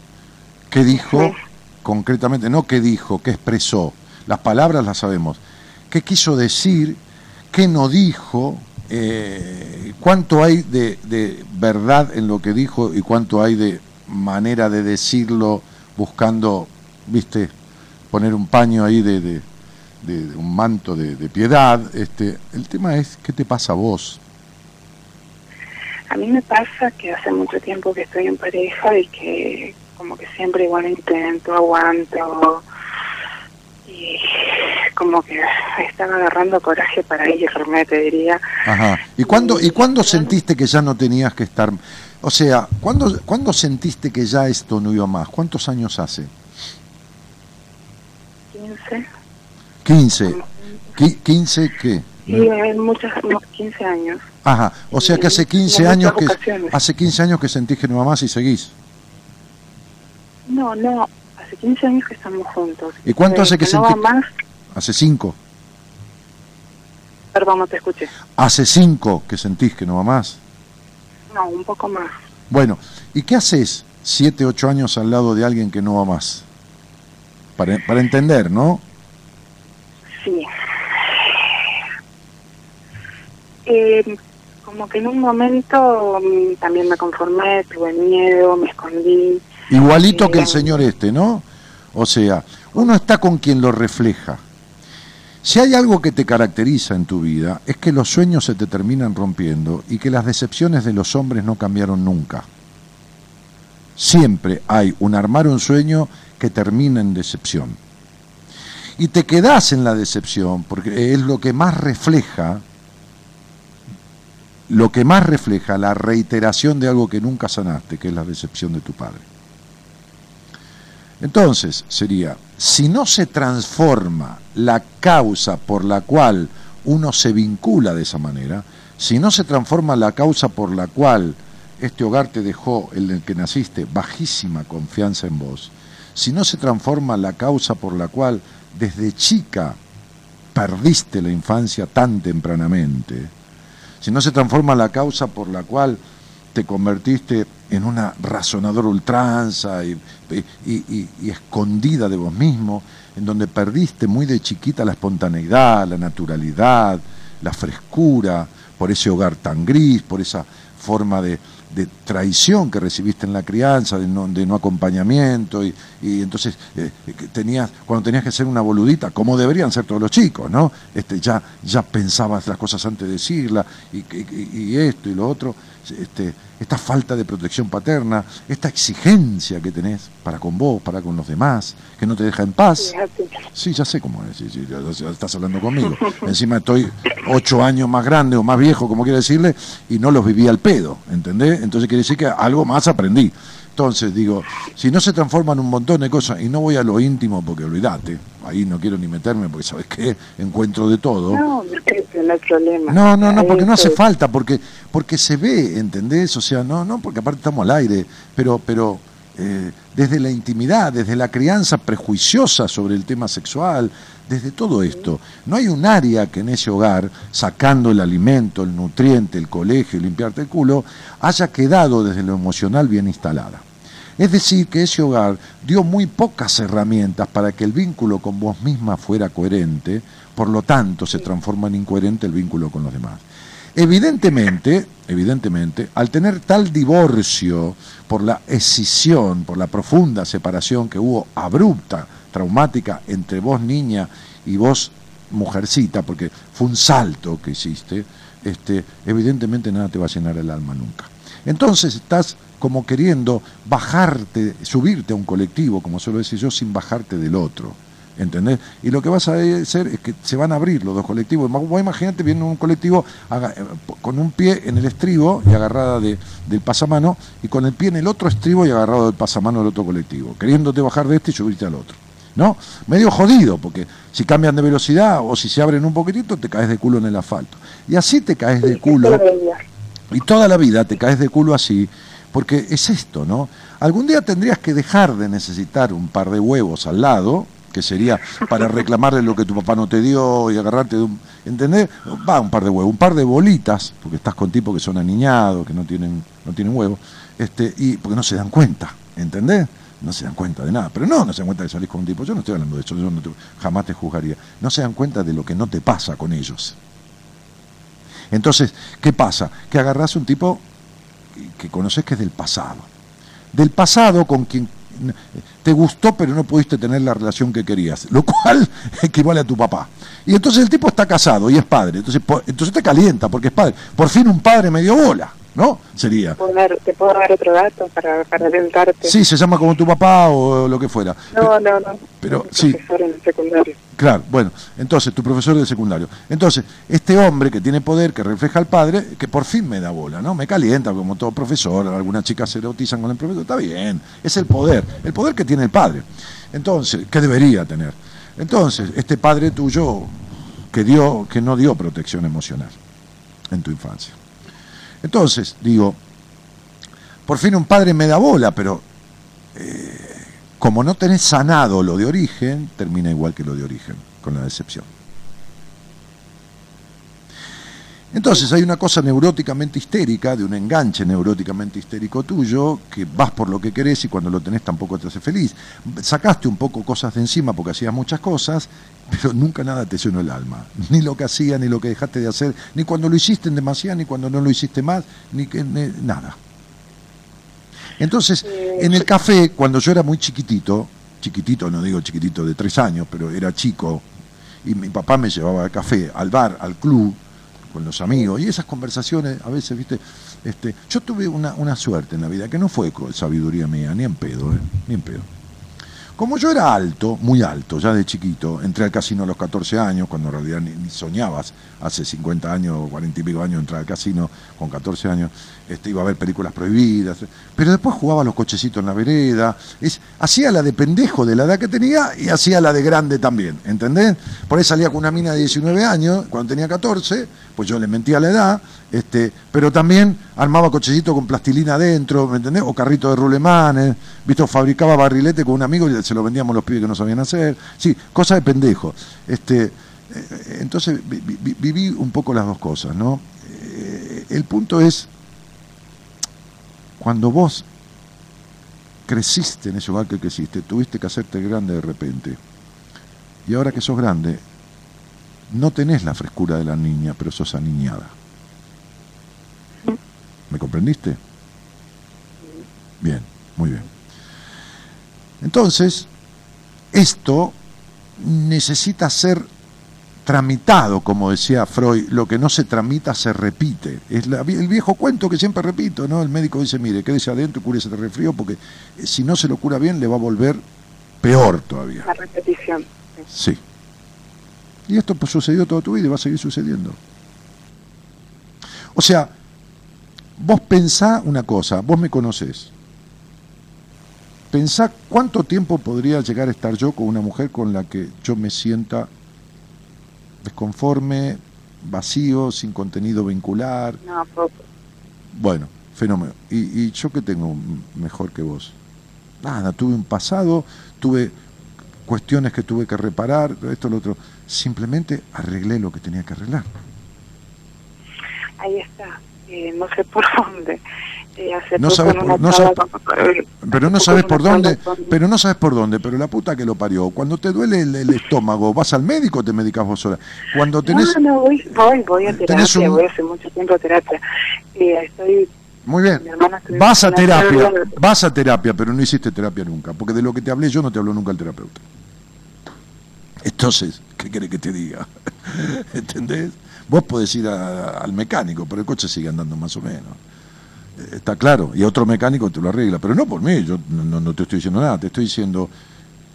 ¿Qué dijo concretamente? No qué dijo, qué expresó. Las palabras las sabemos. ¿Qué quiso decir? ¿Qué no dijo? Eh, ¿Cuánto hay de, de verdad en lo que dijo y cuánto hay de manera de decirlo buscando, viste, poner un paño ahí de, de- de- de un manto de, de piedad? Este, el tema es, ¿qué te pasa a vos? A mí me pasa que hace mucho tiempo que estoy en pareja y que como que siempre igual intento, aguanto y como que estaba agarrando coraje para irme, te diría. Ajá. ¿Y cuándo, ¿Y cuándo sentiste que ya no tenías que estar? O sea, ¿cuándo, ¿cuándo sentiste que ya esto no iba más? ¿Cuántos años hace? 15. 15. Qui- ¿15 qué? Sí, en muchos, unos 15 años. Ajá. O sea que hace en 15 muchas años que ocasiones. hace 15 años que sentís que no va más y seguís. No, no, hace 15 años que estamos juntos. ¿Y cuánto Eh, hace que no va sentí- más? Hace 5. Perdón, no te escuché. Hace 5 que sentís que no va más. No, un poco más. Bueno, ¿y qué haces 7, 8 años al lado de alguien que no va más? Para, para entender, ¿no? Sí. Eh, como que en un momento mm, también me conformé, tuve miedo, me escondí. Igualito que el señor este, ¿no? O sea, uno está con quien lo refleja. Si hay algo que te caracteriza en tu vida, es que los sueños se te terminan rompiendo y que las decepciones de los hombres no cambiaron nunca. Siempre hay un armar un sueño que termina en decepción. Y te quedás en la decepción porque es lo que más refleja lo que más refleja la reiteración de algo que nunca sanaste, que es la decepción de tu padre. Entonces, sería, si no se transforma la causa por la cual uno se vincula de esa manera, si no se transforma la causa por la cual este hogar te dejó, el que naciste, bajísima confianza en vos, si no se transforma la causa por la cual desde chica perdiste la infancia tan tempranamente, si no se transforma la causa por la cual te convertiste en una razonadora ultranza y, escondida de vos mismo, en donde perdiste muy de chiquita la espontaneidad, la naturalidad, la frescura, por ese hogar tan gris, por esa forma de, traición que recibiste en la crianza, de no, acompañamiento, y, entonces eh, tenías, cuando tenías que ser una boludita, como deberían ser todos los chicos, ¿no? Este, ya, ya pensabas las cosas antes de decirlas, y esto y lo otro, este, esta falta de protección paterna, esta exigencia que tenés para con vos, para con los demás, que no te deja en paz. Sí, ya sé cómo es, sí, sí, ya- ya estás hablando conmigo. Encima estoy ocho años más grande o más viejo, como quiere decirle, y no los viví al pedo, ¿entendés? Entonces quiere decir que algo más aprendí. Entonces digo, si no se transforman un montón de cosas, y no voy a lo íntimo porque olvídate, ahí no quiero ni meterme porque sabes qué, encuentro de todo. No, no hay problema. No, no, no, porque no hace falta, porque porque se ve, ¿entendés? O sea, no, no, porque aparte estamos al aire, pero pero eh, desde la intimidad, desde la crianza prejuiciosa sobre el tema sexual, desde todo esto, no hay un área que en ese hogar, sacando el alimento, el nutriente, el colegio, limpiarte el culo, haya quedado desde lo emocional bien instalada. Es decir, que ese hogar dio muy pocas herramientas para que el vínculo con vos misma fuera coherente, por lo tanto se transforma en incoherente el vínculo con los demás. Evidentemente, evidentemente, al tener tal divorcio por la escisión, por la profunda separación que hubo abrupta, traumática entre vos niña y vos mujercita, porque fue un salto que hiciste, este, evidentemente nada te va a llenar el alma nunca. Entonces estás como queriendo bajarte, subirte a un colectivo, como suelo decir yo, sin bajarte del otro. ¿Entendés? Y lo que vas a hacer es que se van a abrir los dos colectivos. Vos imagínate viendo un colectivo eh, con un pie en el estribo y agarrada de, del pasamano y con el pie en el otro estribo y agarrado del pasamano del otro colectivo, queriéndote bajar de este y subirte al otro. ¿No? Medio jodido, porque si cambian de velocidad o si se abren un poquitito, te caes de culo en el asfalto. Y así te caes de culo. Y toda la vida te caes de culo así, porque es esto, ¿no? Algún día tendrías que dejar de necesitar un par de huevos al lado, que sería para reclamarle lo que tu papá no te dio y agarrarte de un... ¿Entendés? Va, un par de huevos, un par de bolitas, porque estás con tipos que son aniñados, que no tienen, no tienen huevos, este, y porque no se dan cuenta, ¿entendés? No se dan cuenta de nada. Pero no, no se dan cuenta que salís con un tipo. Yo no estoy hablando de eso, yo no te- jamás te juzgaría. No se dan cuenta de lo que no te pasa con ellos. Entonces, ¿qué pasa? Que agarrás un tipo que conoces que es del pasado. Del pasado con quien te gustó pero no pudiste tener la relación que querías, lo cual equivale a tu papá. Y entonces el tipo está casado y es padre, entonces, entonces te calienta porque es padre. Por fin un padre me dio bola, ¿no? Sería. ¿Puedo dar- ¿Te puedo dar otro dato para, para alentarte? Sí, se llama como tu papá o lo que fuera. No, no, no. Pero, sí. Profesor en el secundario. Claro, bueno, entonces tu profesor de secundario. Entonces, este hombre que tiene poder, que refleja al padre, que por fin me da bola, ¿no? Me calienta como todo profesor, algunas chicas se erotizan con el profesor, está bien, es el poder, el poder que tiene el padre. Entonces, que debería tener. Entonces, este padre tuyo que dio, que no dio protección emocional en tu infancia. Entonces, digo, por fin un padre me da bola, pero eh, como no tenés sanado lo de origen, termina igual que lo de origen, con la decepción. Entonces hay una cosa neuróticamente histérica, de un enganche neuróticamente histérico tuyo, que vas por lo que querés y cuando lo tenés tampoco te hace feliz. Sacaste un poco cosas de encima porque hacías muchas cosas, pero nunca nada te llenó el alma. Ni lo que hacías, ni lo que dejaste de hacer, ni cuando lo hiciste en demasía, ni cuando no lo hiciste más, ni, que, ni- nada. Entonces, en el café, cuando yo era muy chiquitito, chiquitito, no digo chiquitito de tres años, pero era chico, y mi papá me llevaba al café, al bar, al club, con los amigos, y esas conversaciones, a veces, viste, este, yo tuve una, una suerte en la vida, que no fue sabiduría mía, ni en pedo, eh, ni en pedo. Como yo era alto, muy alto, ya de chiquito, entré al casino a los 14 años, cuando en realidad ni, soñabas, hace 50 años, 40 y pico años, entrar al casino con 14 años, este, iba a ver películas prohibidas, pero después jugaba los cochecitos en la vereda, es, hacía la de pendejo de la edad que tenía y hacía la de grande también, ¿entendés? Por ahí salía con una mina de 19 años, cuando tenía 14, pues yo le mentía la edad, Este, pero también armaba cochecito con plastilina adentro, ¿me entendés? O carrito de rulemanes, ¿viste? fabricaba barrilete con un amigo y se lo vendíamos los pibes que no sabían hacer. Sí, cosas de pendejo. Este, eh, entonces vi- vi- viví un poco las dos cosas, ¿no? Eh, el punto es, cuando vos creciste en ese hogar que creciste, tuviste que hacerte grande de repente. Y ahora que sos grande, no tenés la frescura de la niña, pero sos aniñada. ¿Me comprendiste? Bien, muy bien. Entonces, esto necesita ser tramitado, como decía Freud, lo que no se tramita se repite. Es la- el viejo cuento que siempre repito, ¿no? El médico dice, mire, quédese adentro y cúrese de resfrío, porque eh, si no se lo cura bien le va a volver peor todavía. La repetición. Sí. Y esto pues, sucedió toda tu vida y va a seguir sucediendo. O sea, vos pensá una cosa, vos me conocés. Pensá cuánto tiempo podría llegar a estar yo con una mujer con la que yo me sienta desconforme, vacío, sin contenido vincular. No, poco. Bueno, fenómeno. ¿Y, y yo qué tengo mejor que vos? Nada, tuve un pasado, tuve cuestiones que tuve que reparar, esto, lo otro. Simplemente arreglé lo que tenía que arreglar. Ahí está. Eh, no sé por dónde. Eh, hace No sabes por- no sabes Pero no sabes por dónde, pero no sabes por dónde, pero la puta que lo parió. Cuando te duele el, el estómago, ¿vas al médico o te medicas vos sola? Cuando tenés... No, no, voy, voy, voy a terapia, un- voy hace mucho tiempo a terapia. Eh, estoy, Muy bien. Vas a terapia, vas a terapia, pero no hiciste terapia nunca, porque de lo que te hablé yo no te habló nunca el terapeuta. Entonces, ¿qué quiere que te diga? ¿Entendés? Vos podés ir a- al mecánico, pero el coche sigue andando más o menos. Eh, Está claro, y otro mecánico te lo arregla, pero no por mí, yo no, no- te estoy diciendo nada, te estoy diciendo,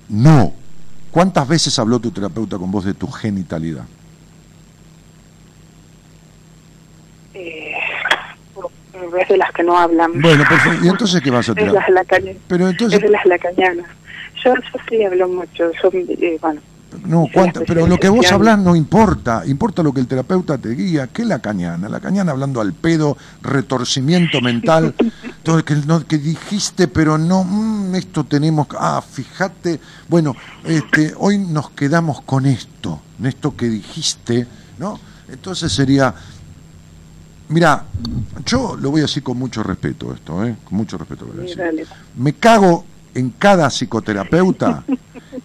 no. ¿Cuántas veces habló tu terapeuta con vos de tu genitalidad? eh, es de las que no hablan. Bueno, perfecto. ¿y entonces qué vas a es las. Pero entonces, Es de las lacañanas. Yo, yo sí hablo mucho. Yo, eh, bueno, No, la pero lo que vos hablás no importa, importa lo que el terapeuta te guía. ¿Qué la cañana? La cañana hablando al pedo, retorcimiento mental, todo que, no, que dijiste, pero no, mm, esto tenemos, que- ah, fíjate, bueno, este, hoy nos quedamos con esto, en esto que dijiste, ¿no? Entonces sería, mira, yo lo voy a decir con mucho respeto esto, ¿eh? Con mucho respeto. lo voy a decir me cago en cada psicoterapeuta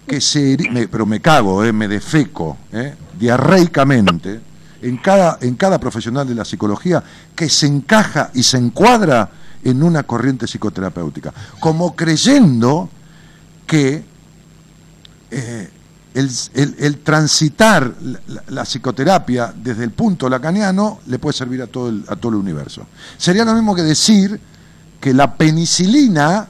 que se me- pero me cago, eh, me defeco, eh, diarreicamente, en cada, en cada profesional de la psicología que se encaja y se encuadra en una corriente psicoterapéutica, como creyendo que eh, el, el- transitar la- la psicoterapia desde el punto lacaniano le puede servir a todo, el, a todo el universo. Sería lo mismo que decir que la penicilina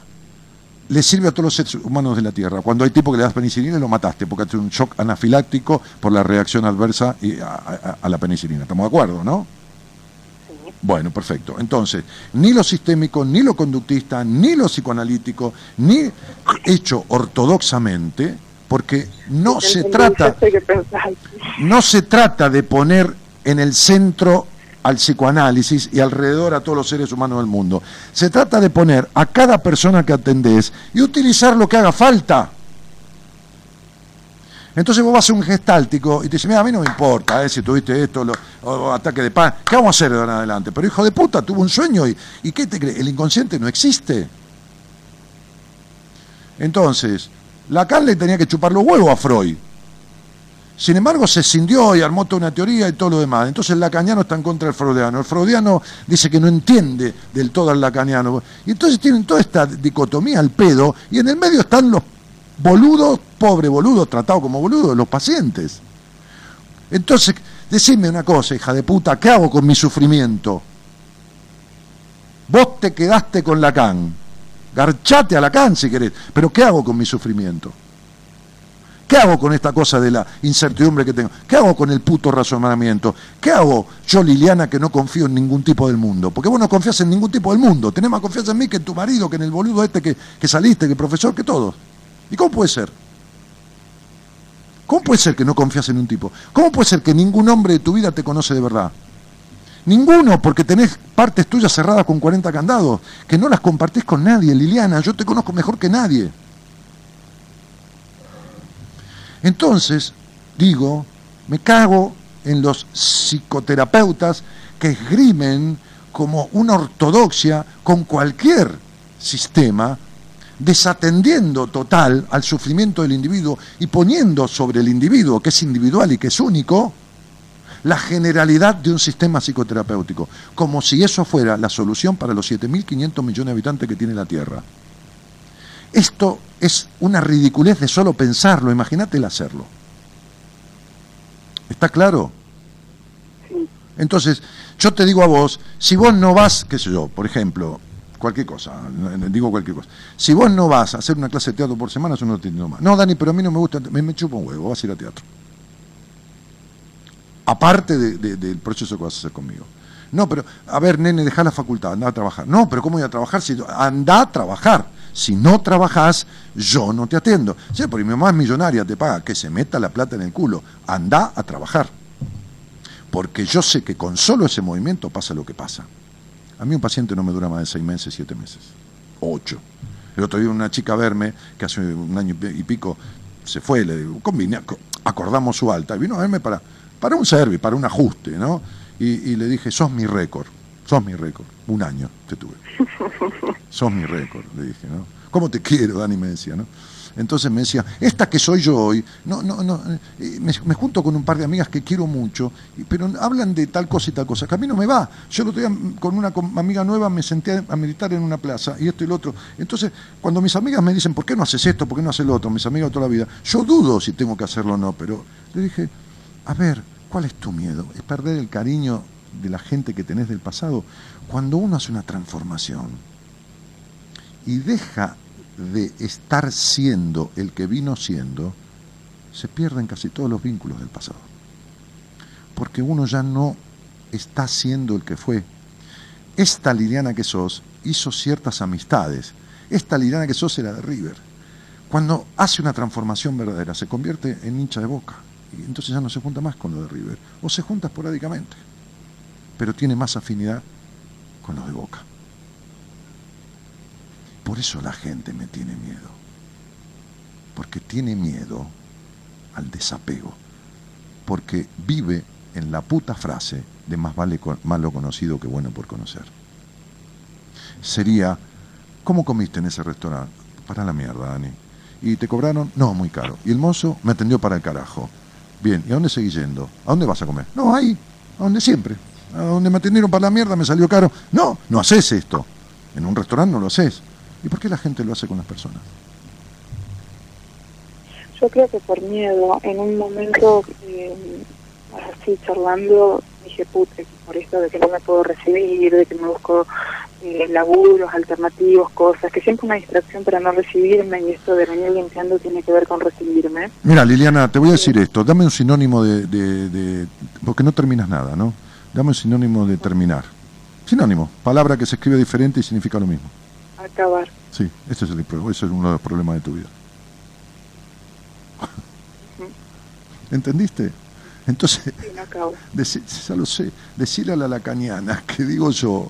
le sirve a todos los seres humanos de la Tierra. Cuando hay tipo que le das penicilina y lo mataste, porque hace un shock anafiláctico por la reacción adversa y a, a- a la penicilina. ¿Estamos de acuerdo, no? Bueno, perfecto. Entonces, ni lo sistémico, ni lo conductista, ni lo psicoanalítico, ni hecho ortodoxamente, porque no se trata no se trata de poner en el centro al psicoanálisis y alrededor a todos los seres humanos del mundo. Se trata de poner a cada persona que atendés y utilizar lo que haga falta. Entonces vos vas a un gestáltico y te dice, mira, a mí no me importa eh, si tuviste esto lo- o, ataque de paz, ¿qué vamos a hacer de ahora en adelante? Pero hijo de puta, tuvo un sueño y, ¿y qué te crees? El inconsciente no existe. Entonces, Lacan le tenía que chupar los huevos a Freud. Sin embargo, se escindió y armó toda una teoría y todo lo demás. Entonces el lacaniano está en contra del freudiano. El freudiano dice que no entiende del todo al lacaniano. Y entonces tienen toda esta dicotomía al pedo y en el medio están los boludos, pobre boludos, tratados como boludos, los pacientes. Entonces, decime una cosa, hija de puta, ¿qué hago con mi sufrimiento? Vos te quedaste con Lacan. Garchate a Lacan si querés, pero ¿qué hago con mi sufrimiento? ¿Qué hago con esta cosa de la incertidumbre que tengo? ¿Qué hago con el puto razonamiento? ¿Qué hago yo, Liliana, que no confío en ningún tipo del mundo? Porque vos no confías en ningún tipo del mundo. Tenés más confianza en mí que en tu marido, que en el boludo este que, que saliste, que el profesor, que todos. ¿Y cómo puede ser? ¿Cómo puede ser que no confías en un tipo? ¿Cómo puede ser que ningún hombre de tu vida te conoce de verdad? Ninguno, porque tenés partes tuyas cerradas con 40 candados, que no las compartís con nadie, Liliana. Yo te conozco mejor que nadie. Entonces, digo, me cago en los psicoterapeutas que esgrimen como una ortodoxia con cualquier sistema, desatendiendo total al sufrimiento del individuo y poniendo sobre el individuo, que es individual y que es único, la generalidad de un sistema psicoterapéutico, como si eso fuera la solución para los 7.500 millones de habitantes que tiene la Tierra. Esto es una ridiculez de solo pensarlo, imagínate el hacerlo. ¿Está claro? Entonces, yo te digo a vos, si vos no vas, qué sé yo, por ejemplo, cualquier cosa, digo cualquier cosa, si vos no vas a hacer una clase de teatro por semana, eso no te entiendo más. No, Dani, pero a mí no me gusta, me, me chupa un huevo, vas a ir a teatro. Aparte de- de- del proceso que vas a hacer conmigo. No, pero, a ver, nene, deja la facultad, anda a trabajar. No, pero ¿cómo voy a trabajar? Si, anda a trabajar. Si no trabajás, yo no te atiendo. Sí, porque mi mamá es millonaria, te paga, que se meta la plata en el culo. Anda a trabajar. Porque yo sé que con solo ese movimiento pasa lo que pasa. A mí un paciente no me dura más de seis meses, siete meses. Ocho. El otro día una chica a verme, que hace un año y pico se fue, le digo, combine- co- acordamos su alta, y vino a verme para, para un service, para un ajuste, ¿no? Y, y le dije, sos mi récord, sos mi récord. Un año te tuve. sos mi récord, le dije, ¿no? ¿Cómo te quiero, Dani? Me decía, ¿no? Entonces me decía, esta que soy yo hoy, no, no, no, eh, me, junto con un par de amigas que quiero mucho, pero hablan de tal cosa y tal cosa, que a mí no me va. Yo el otro día mm, con una amiga nueva me senté a meditar en una plaza, y esto y lo otro. Entonces, cuando mis amigas me dicen, ¿por qué no haces esto? ¿Por qué no haces lo otro? Mis amigas de toda la vida, yo dudo si tengo que hacerlo o no, pero le dije, a ver, ¿cuál es tu miedo? ¿Es perder el cariño de la gente que tenés del pasado? Cuando uno hace una transformación y deja de estar siendo el que vino siendo, se pierden casi todos los vínculos del pasado. Porque uno ya no está siendo el que fue. Esta Liliana que sos hizo ciertas amistades. Esta Liliana que sos era de River. Cuando hace una transformación verdadera, se convierte en hincha de boca. Y entonces ya no se junta más con lo de River. O se junta esporádicamente. Pero tiene más afinidad con los de boca. Por eso la gente me tiene miedo. Porque tiene miedo al desapego. Porque vive en la puta frase de más vale malo conocido que bueno por conocer. Sería, ¿cómo comiste en ese restaurante? Para la mierda, Dani. ¿Y te cobraron? No, muy caro. Y el mozo me atendió para el carajo. Bien, ¿y a dónde seguís yendo? ¿A dónde vas a comer? No, ahí, a donde siempre. A donde me atendieron para la mierda me salió caro. No, no haces esto. En un restaurante no lo haces. ¿Y por qué la gente lo hace con las personas? Yo creo que por miedo, en un momento eh, así charlando, dije, puta, por esto de que no me puedo recibir, de que me busco eh, laburos alternativos, cosas, que siempre una distracción para no recibirme y esto de venir limpiando tiene que ver con recibirme. Mira, Liliana, te voy a decir esto. Dame un sinónimo de, de- de- Porque no terminas nada, ¿no? Dame un sinónimo de terminar. Sinónimo. Palabra que se escribe diferente y significa lo mismo. Acabar. Sí, ese es, el, ese es uno de los problemas de tu vida. ¿Entendiste? Entonces, ya lo sé, decirle a la lacaniana que digo yo,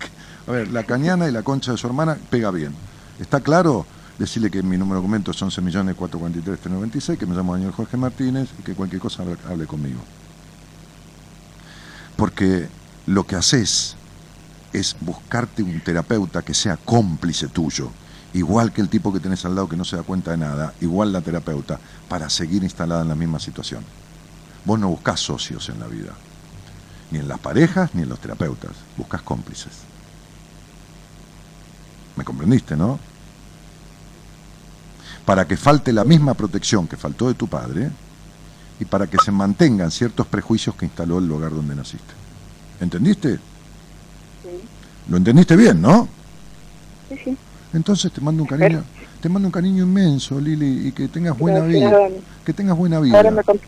que- a ver, la cañana y la concha de su hermana pega bien. ¿Está claro? Decirle que mi número de documento es 11.443.396, que me llamo Daniel Jorge Martínez y que cualquier cosa hable, hable conmigo. Porque lo que haces es buscarte un terapeuta que sea cómplice tuyo, igual que el tipo que tenés al lado que no se da cuenta de nada, igual la terapeuta, para seguir instalada en la misma situación. Vos no buscás socios en la vida, ni en las parejas ni en los terapeutas, buscas cómplices. ¿Me comprendiste, no? Para que falte la misma protección que faltó de tu padre y para que se mantengan ciertos prejuicios que instaló el lugar donde naciste. ¿Entendiste? Sí, ¿Lo entendiste bien, no? sí, sí. Entonces te mando un cariño, te mando un cariño inmenso, Lili, y que tengas buena Gracias, vida. Dani. Que tengas buena Ahora vida. me cont-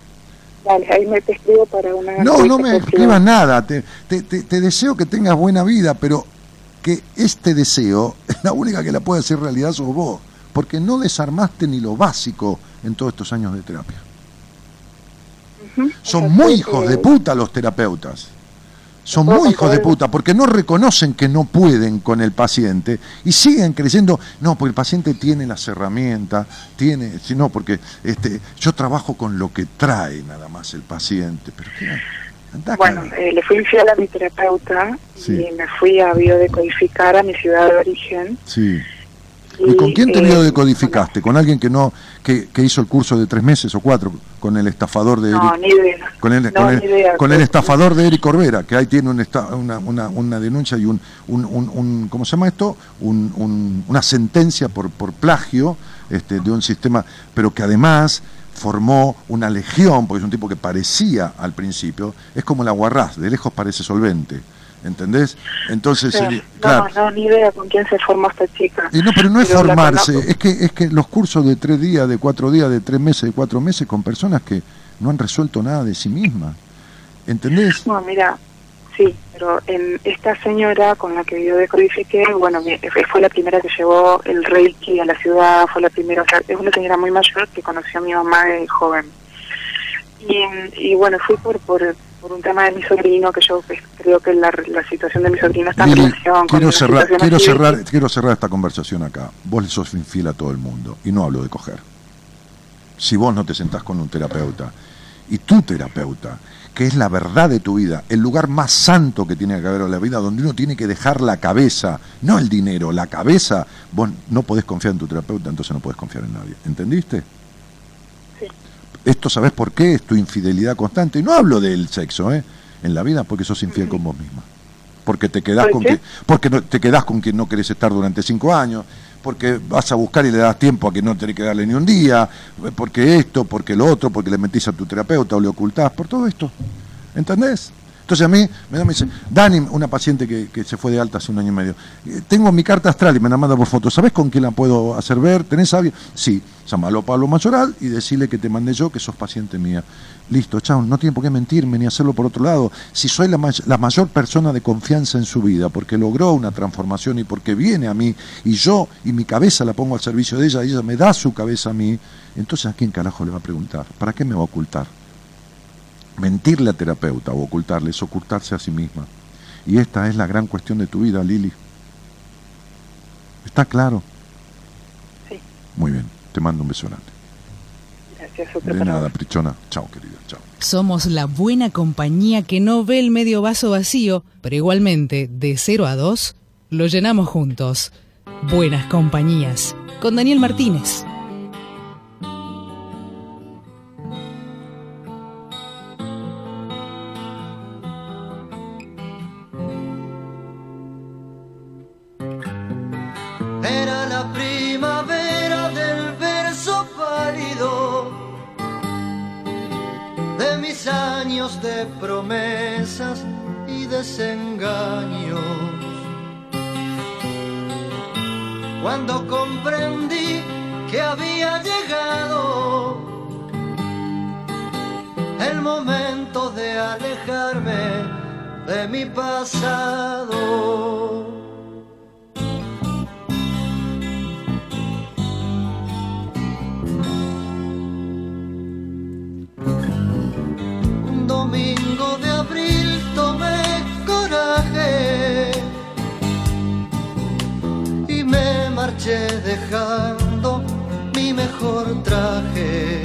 Dale, ahí me te escribo para una... No, no me escribas nada. Te, te- te- te deseo que tengas buena vida, pero que este deseo, la única que la puede hacer realidad sos vos. Porque no desarmaste ni lo básico en todos estos años de terapia. Son muy hijos de puta los terapeutas. Son ¿Puedo muy hijos de puta porque no reconocen que no pueden con el paciente y siguen creyendo, no, porque el paciente tiene las herramientas, tiene, no, porque este, yo trabajo con lo que trae nada más el paciente. Pero qué, andá Bueno, eh, le fui infiel a mi terapeuta Sí. y me fui a biodecodificar a mi ciudad de origen. sí. ¿Y con quién te eh, biodecodificaste? ¿Con alguien que no que, que hizo el curso de tres meses o cuatro? ¿Con el estafador de No, Eric? ni idea. Con el, No, con, el, idea. con el estafador de Eric Corbera, que ahí tiene un esta- una, una, una denuncia y un, un, un, un- ¿cómo se llama esto? Un- un- una sentencia por, por plagio este, de un sistema, pero que además formó una legión, porque es un tipo que parecía al principio, es como la guarraz, de lejos parece solvente, ¿entendés? Entonces, Sí. sería- No, claro, no, ni idea con quién se formó esta chica. y no, pero no es Pero formarse, es que, es que los cursos de tres días, de cuatro días, de tres meses, de cuatro meses, con personas que no han resuelto nada de sí mismas. ¿Entendés? No, mira, sí, pero en esta señora con la que yo decodifiqué, bueno, mi- fue la primera que llevó el Reiki a la ciudad, fue la primera, o sea, es una señora muy mayor que conoció a mi mamá de joven. Y, y bueno, fui por, por, por un tema de mi sobrino, que yo creo que la, la situación de mi sobrino está en relación con quiero una cerrar, quiero cerrar, quiero cerrar esta conversación acá. Vos le sos infiel a todo el mundo, y no hablo de coger. Si vos no te sentás con un terapeuta, y tu terapeuta, que es la verdad de tu vida, el lugar más santo que tiene que haber en la vida, donde uno tiene que dejar la cabeza, no el dinero, la cabeza, vos no podés confiar en tu terapeuta, entonces no podés confiar en nadie. ¿Entendiste? Esto, ¿sabés por qué? Es tu infidelidad constante. Y no hablo del sexo, ¿eh? En la vida, porque sos infiel con vos misma. Porque te quedás ¿Por con que, porque no, te quedás con quien no querés estar durante cinco años, porque vas a buscar y le das tiempo a que no tenés que darle ni un día, porque esto, porque lo otro, porque le mentís a tu terapeuta o le ocultás, por todo esto. ¿Entendés? Entonces a mí me, me dice, Dani, una paciente que, que se fue de alta hace un año y medio, eh, tengo mi carta astral y me la manda por foto, ¿sabés con quién la puedo hacer ver? ¿Tenés alguien? Sí, llamalo a Pablo Mayoral y decirle que te mandé yo, que sos paciente mía. Listo, chao, no tiene por qué mentirme ni hacerlo por otro lado. Si soy la, la mayor persona de confianza en su vida, porque logró una transformación y porque viene a mí, y yo y mi cabeza la pongo al servicio de ella, y ella me da su cabeza a mí, entonces ¿a quién carajo le va a preguntar? ¿Para qué me va a ocultar? Mentirle a terapeuta o ocultarle es ocultarse a sí misma. Y esta es la gran cuestión de tu vida, Lili. ¿Está claro? Sí. Muy bien, te mando un beso grande. Gracias, De nada. Prichona. Chao, querida. Chao. Somos la buena compañía que no ve el medio vaso vacío, pero igualmente, de 0 a 2, lo llenamos juntos. Buenas compañías. Con Daniel Martínez. Promesas y desengaños. Cuando comprendí que había llegado el momento de alejarme de mi pasado. Marché dejando mi mejor traje.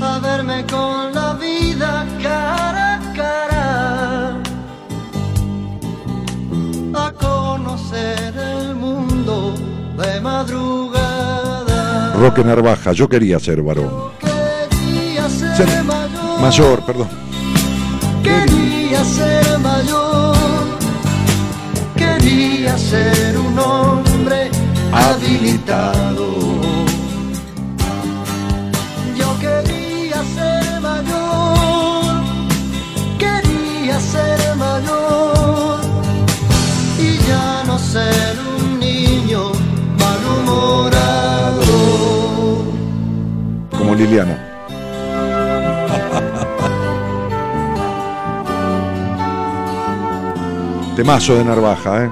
A verme con la vida cara a cara. A conocer el mundo de madrugada. Roque Narvaja, yo quería ser varón. Quería ser Ser mayor, Mayor, perdón. quería ser quería ser un hombre habilitado. Yo quería ser mayor, quería ser mayor y ya no ser un niño malhumorado. Como Liliana. Temazo de Narvaja, ¿eh?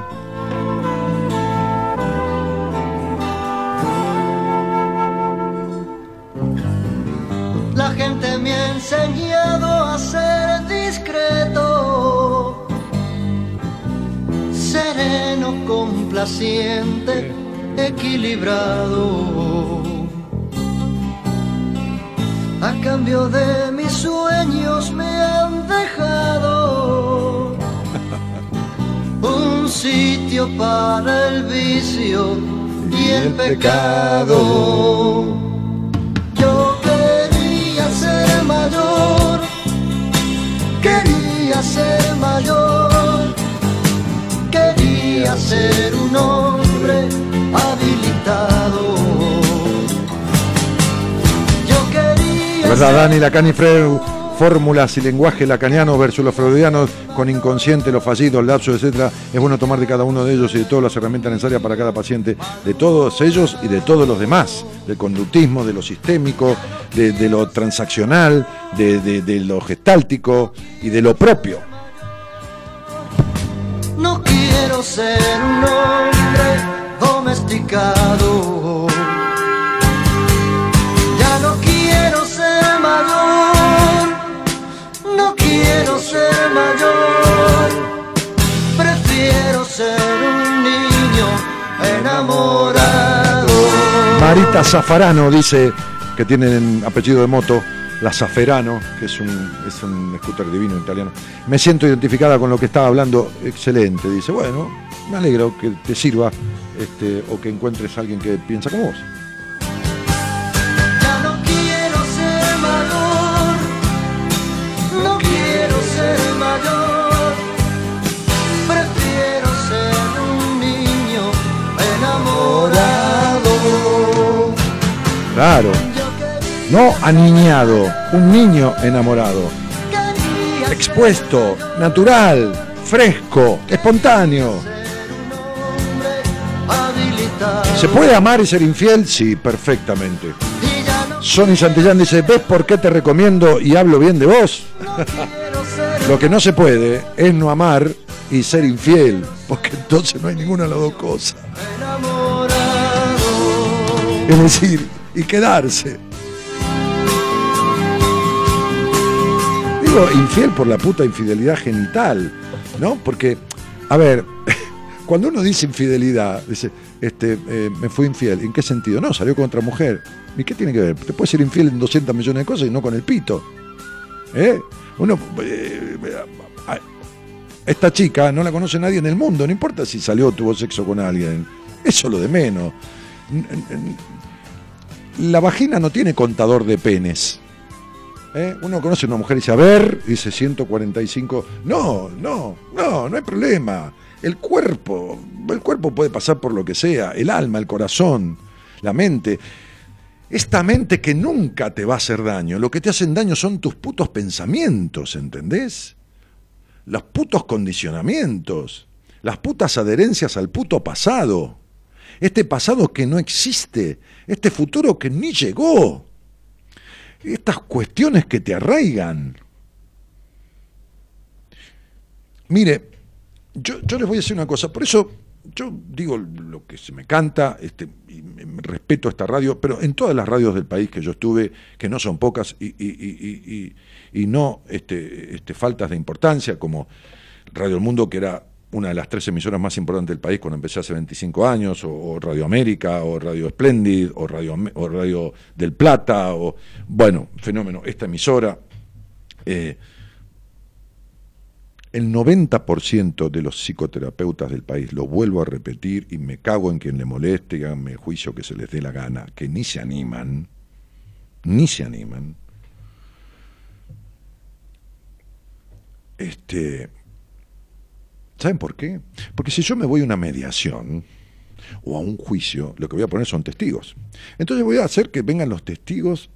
La gente me ha enseñado a ser discreto, sereno, complaciente, equilibrado. A cambio de mis sueños me han dejado sitio para el vicio y el pecado. Yo quería ser mayor, quería ser mayor, quería ser un hombre habilitado. Yo quería ¿Verdad, Dani Lacani Freud? Fórmulas y lenguaje lacaniano versus los freudianos con inconsciente, los fallidos, lapsos, etcétera. Es bueno tomar de cada uno de ellos y de todas las herramientas necesarias para cada paciente, de todos ellos y de todos los demás, del conductismo, de lo sistémico, de, lo transaccional, de, de- de lo gestáltico y de lo propio. No quiero ser un hombre domesticado. Enamorado. Marita Zafarano dice que tienen apellido de moto, la Zaferano, que es un, es un scooter divino italiano. Me siento identificada con lo que estaba hablando, excelente. Dice, bueno, me alegro que te sirva este, o que encuentres a alguien que piensa como vos. Claro, no aniñado, un niño enamorado, expuesto, natural, fresco, espontáneo. ¿Se puede amar y ser infiel? Sí, perfectamente. Sonny Santillán dice, ¿ves por qué te recomiendo y hablo bien de vos? Lo que no se puede es no amar y ser infiel, porque entonces no hay ninguna de las dos cosas. Es decir, y quedarse. Digo, infiel por la puta infidelidad genital, ¿no? Porque, a ver, cuando uno dice infidelidad, dice, este, eh, me fui infiel, ¿en qué sentido? No, salió con otra mujer. ¿Y qué tiene que ver? Te puedes ser infiel en 200 millones de cosas y no con el pito. ¿Eh? Uno, eh, a- esta chica no la conoce nadie en el mundo, no importa si salió o tuvo sexo con alguien. Eso es lo de menos. La vagina no tiene contador de penes. ¿Eh? Uno conoce a una mujer y dice, a ver, dice 145. No, no, no, no hay problema. El cuerpo, el cuerpo puede pasar por lo que sea, el alma, el corazón, la mente. Esta mente que nunca te va a hacer daño, lo que te hacen daño son tus putos pensamientos, ¿entendés? Los putos condicionamientos, las putas adherencias al puto pasado, este pasado que no existe, este futuro que ni llegó, estas cuestiones que te arraigan. Mire, yo, les voy a decir una cosa, por eso yo digo lo que se me canta, este, y respeto esta radio, pero en todas las radios del país que yo estuve, que no son pocas y no este, este, faltas de importancia, como Radio El Mundo, que era una de las tres emisoras más importantes del país cuando empecé hace 25 años, o, Radio América, o Radio Splendid, o Radio, Am- o Radio del Plata, o bueno, fenómeno, esta emisora. eh, el 90% de los psicoterapeutas del país, lo vuelvo a repetir y me cago en quien le moleste y háganme el juicio que se les dé la gana, que ni se animan, ni se animan. Este, ¿Saben por qué? Porque si yo me voy a una mediación o a un juicio, lo que voy a poner son testigos. Entonces voy a hacer que vengan los testigos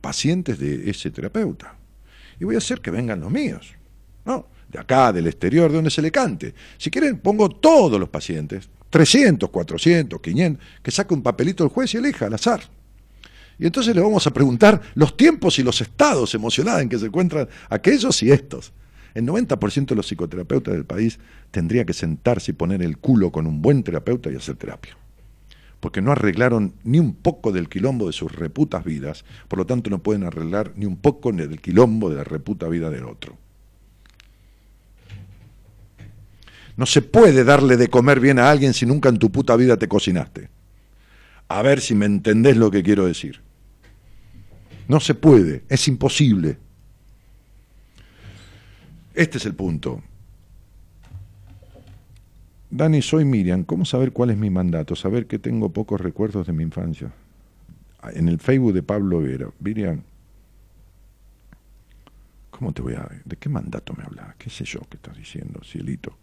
pacientes de ese terapeuta. Y voy a hacer que vengan los míos. ¿no? De acá, del exterior, de donde se le cante. Si quieren, pongo todos los pacientes, 300, 400, 500, que saque un papelito el juez y elija al azar. Y entonces le vamos a preguntar los tiempos y los estados emocionales en que se encuentran aquellos y estos. El 90% de los psicoterapeutas del país tendría que sentarse y poner el culo con un buen terapeuta y hacer terapia. Porque no arreglaron ni un poco del quilombo de sus reputas vidas, por lo tanto no pueden arreglar ni un poco del quilombo de la reputa vida del otro. No se puede darle de comer bien a alguien si nunca en tu puta vida te cocinaste. A ver si me entendés lo que quiero decir. No se puede, es imposible. Este es el punto. Dani, soy Miriam. ¿Cómo saber cuál es mi mandato? Saber que tengo pocos recuerdos de mi infancia. En el Facebook de Pablo Vera. Miriam, ¿cómo te voy a... ¿De qué mandato me hablas? ¿Qué sé yo que estás diciendo, cielito?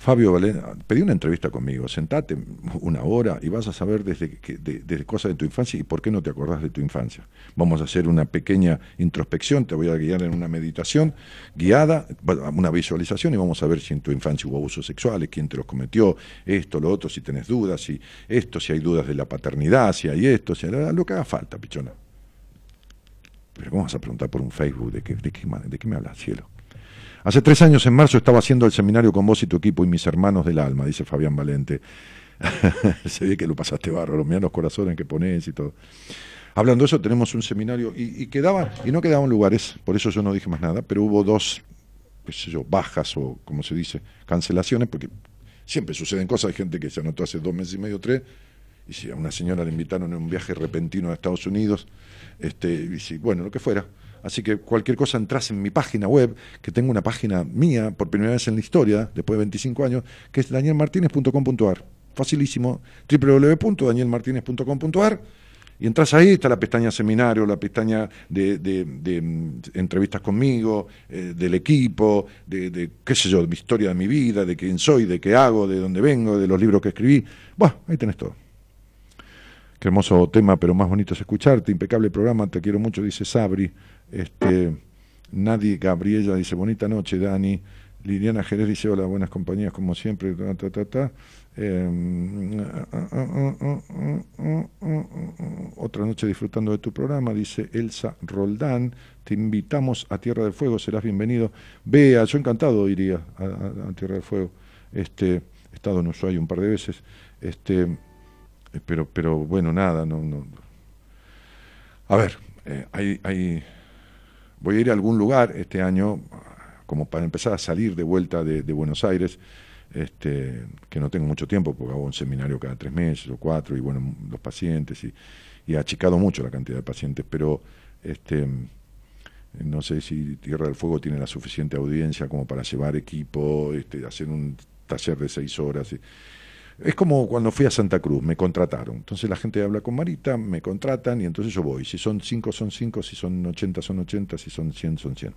Fabio Valena, pedí una entrevista conmigo, sentate una hora y vas a saber desde, desde cosas de tu infancia y por qué no te acordás de tu infancia. Vamos a hacer una pequeña introspección, te voy a guiar en una meditación guiada, una visualización y vamos a ver si en tu infancia hubo abusos sexuales, quién te los cometió, esto, lo otro, si tenés dudas, si esto, si hay dudas de la paternidad, si hay esto, si hay lo que haga falta, pichona. Pero ¿cómo vas a preguntar por un Facebook? ¿De qué, de qué, de qué me hablas, cielo? Hace tres años en marzo estaba haciendo el seminario con vos y tu equipo y mis hermanos del alma, dice Fabián Valente. Se ve que lo pasaste bárbaro, mirá los corazones que pones y todo. Hablando de eso, tenemos un seminario y, y y no quedaban lugares, por eso yo no dije más nada, pero hubo dos, qué sé yo, bajas o como se dice, cancelaciones, porque siempre suceden cosas, hay gente que se anotó hace dos meses y medio, tres, y si a una señora le invitaron en un viaje repentino a Estados Unidos, este, y si, bueno, lo que fuera. Así que cualquier cosa entras en mi página web, que tengo una página mía por primera vez en la historia, después de 25 años, que es danielmartinez.com.ar. Facilísimo, www.danielmartinez.com.ar. Y entras ahí, está la pestaña seminario, la pestaña de, mm, entrevistas conmigo, eh, del equipo, de, de, qué sé yo, de mi historia de mi vida, de quién soy, de qué hago, de dónde vengo, de los libros que escribí. Bueno, ahí tenés todo. Qué hermoso tema, pero más bonito es escucharte. Impecable programa, te quiero mucho, dice Sabri. Este, Nadie Gabriela dice, bonita noche, Dani. Liliana Jerez dice, hola, buenas compañías, como siempre. Ta, ta, ta. Eh, otra noche disfrutando de tu programa, dice Elsa Roldán. Te invitamos a Tierra del Fuego, serás bienvenido. Vea, yo encantado iría a Tierra del Fuego. Este, he estado en Ushuaia un par de veces. Este, eh, pero, pero bueno, nada, no, no. A ver, eh, hay, hay, voy a ir a algún lugar este año, como para empezar a salir de vuelta de, Buenos Aires, este, que no tengo mucho tiempo, porque hago un seminario cada tres meses o cuatro, y bueno, los pacientes, y, ha achicado mucho la cantidad de pacientes, pero este, no sé si Tierra del Fuego tiene la suficiente audiencia como para llevar equipo, este, hacer un taller de seis horas. Es como cuando fui a Santa Cruz, me contrataron. Entonces la gente habla con Marita, me contratan y entonces yo voy. Si son cinco, son cinco, si son 80, son 80, si son 100, son 100.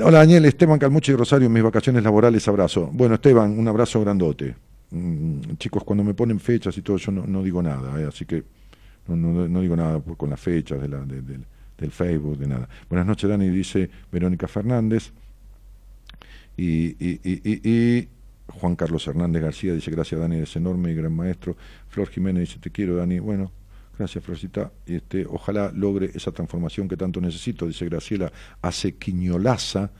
Hola Daniel, Esteban Calmucho y Rosario, mis vacaciones laborales, abrazo. Bueno, Esteban, un abrazo grandote. Mm, chicos, cuando me ponen fechas y todo, yo no, digo nada, ¿eh? así que no, digo nada con las fechas la, de- del- Facebook, de nada. Buenas noches, Dani, dice Verónica Fernández. Y- y- y- y Juan Carlos Hernández García dice, gracias Dani, eres enorme y gran maestro. Flor Jiménez dice, te quiero Dani. Bueno, gracias Florcita. Este, ojalá logre esa transformación que tanto necesito, dice Graciela Acequiñolaza.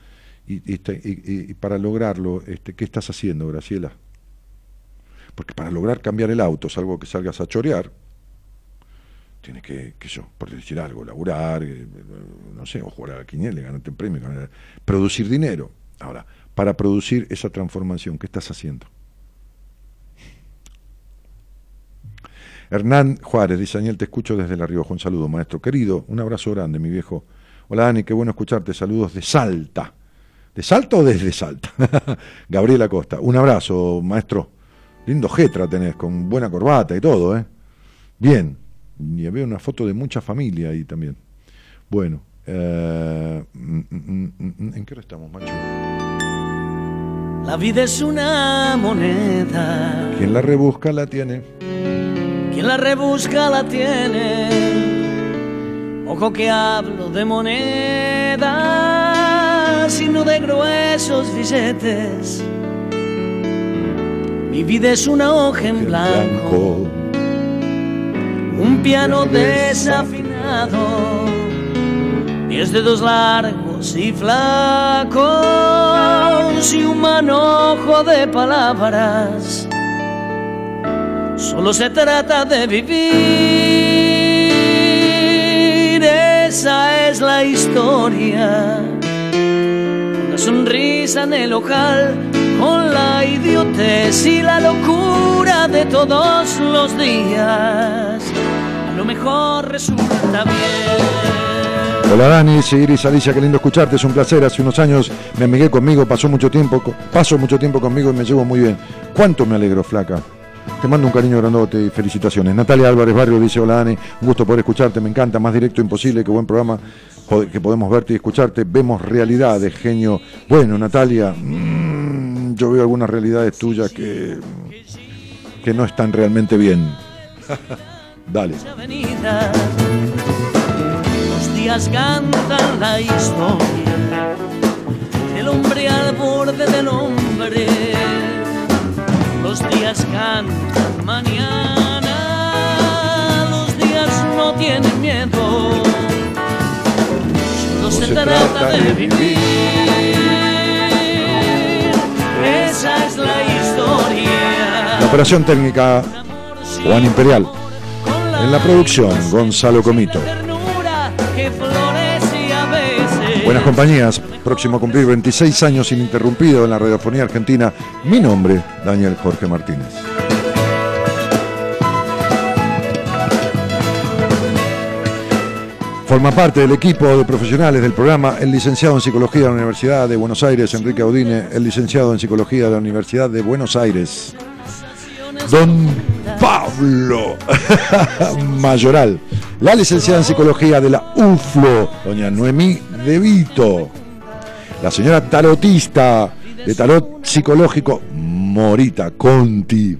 Este- y- y- y para lograrlo, este, ¿qué estás haciendo, Graciela? Porque para lograr cambiar el auto, salvo que salgas a chorear, tienes que, que yo, por decir algo, laburar, eh, no sé, o jugar a la ganarte un premio, producir dinero. Ahora, para producir esa transformación, ¿qué estás haciendo? Hernán Juárez dice, Daniel, te escucho desde La Rioja. Un saludo, maestro querido. Un abrazo grande, mi viejo. Hola, Dani, qué bueno escucharte. Saludos de Salta. ¿De Salta o desde Salta? Gabriela Costa. Un abrazo, maestro. Lindo jetra tenés, con buena corbata y todo, ¿eh? Bien. Y veo una foto de mucha familia ahí también. Bueno. eh, mm, mm, mm, ¿En qué hora estamos, macho? La vida es una moneda, Quien la rebusca la tiene. quien la rebusca la tiene. Ojo que hablo de monedas, sino de gruesos billetes. Mi vida es una hoja en blanco, un piano desafinado, diez dedos largos y flacos y un manojo de palabras. Solo se trata de vivir, esa es la historia. La sonrisa en el ojal, con la idiotez y la locura de todos los días. A lo mejor resulta bien. Hola Dani, Iris, Alicia, qué lindo escucharte, es un placer. Hace unos años me amigué conmigo, pasó mucho tiempo, paso mucho tiempo conmigo y me llevo muy bien. ¿Cuánto me alegro, flaca? Te mando un cariño grandote y felicitaciones. Natalia Álvarez Barrio dice, hola Dani, un gusto poder escucharte, me encanta, más directo imposible, qué buen programa que podemos verte y escucharte. Vemos realidades, genio. Bueno, Natalia, mm, yo veo algunas realidades tuyas que, que no están realmente bien. Dale. Días cantan la historia. El hombre al borde del hombre. Los días cantan mañana. Los días no tienen miedo. Solo se, trata, de vivir. Esa es la historia. La operación técnica, Juan Imperial. En la producción, Gonzalo Comito. Buenas compañías, próximo a cumplir 26 años ininterrumpido en la radiofonía argentina. Mi nombre, Daniel Jorge Martínez. Forma parte del equipo de profesionales del programa el licenciado en Psicología de la Universidad de Buenos Aires, Enrique Audine, el licenciado en Psicología de la Universidad de Buenos Aires, don Pablo. Mayoral, la licenciada en Psicología de la UFLO, doña Noemí De Vito, la señora tarotista de tarot psicológico Morita Conti,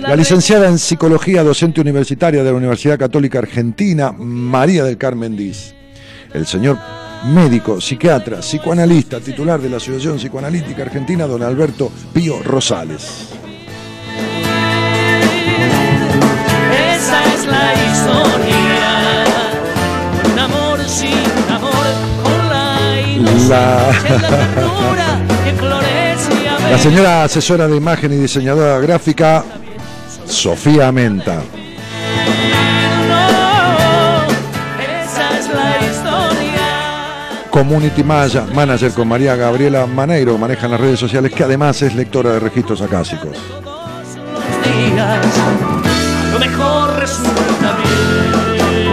la licenciada en Psicología docente universitaria de la Universidad Católica Argentina María del Carmen Diz, el señor médico, psiquiatra, psicoanalista, titular de la Asociación Psicoanalítica Argentina, don Alberto Pío Rosales. Esa es la historia. Amor sin amor, con la inocencia la ternura que florece a La veces. señora asesora de imagen y diseñadora gráfica, Sofía Menta. Community Maya- Manager con María Gabriela Maneiro, maneja en las redes sociales, que además es lectora de registros acásicos.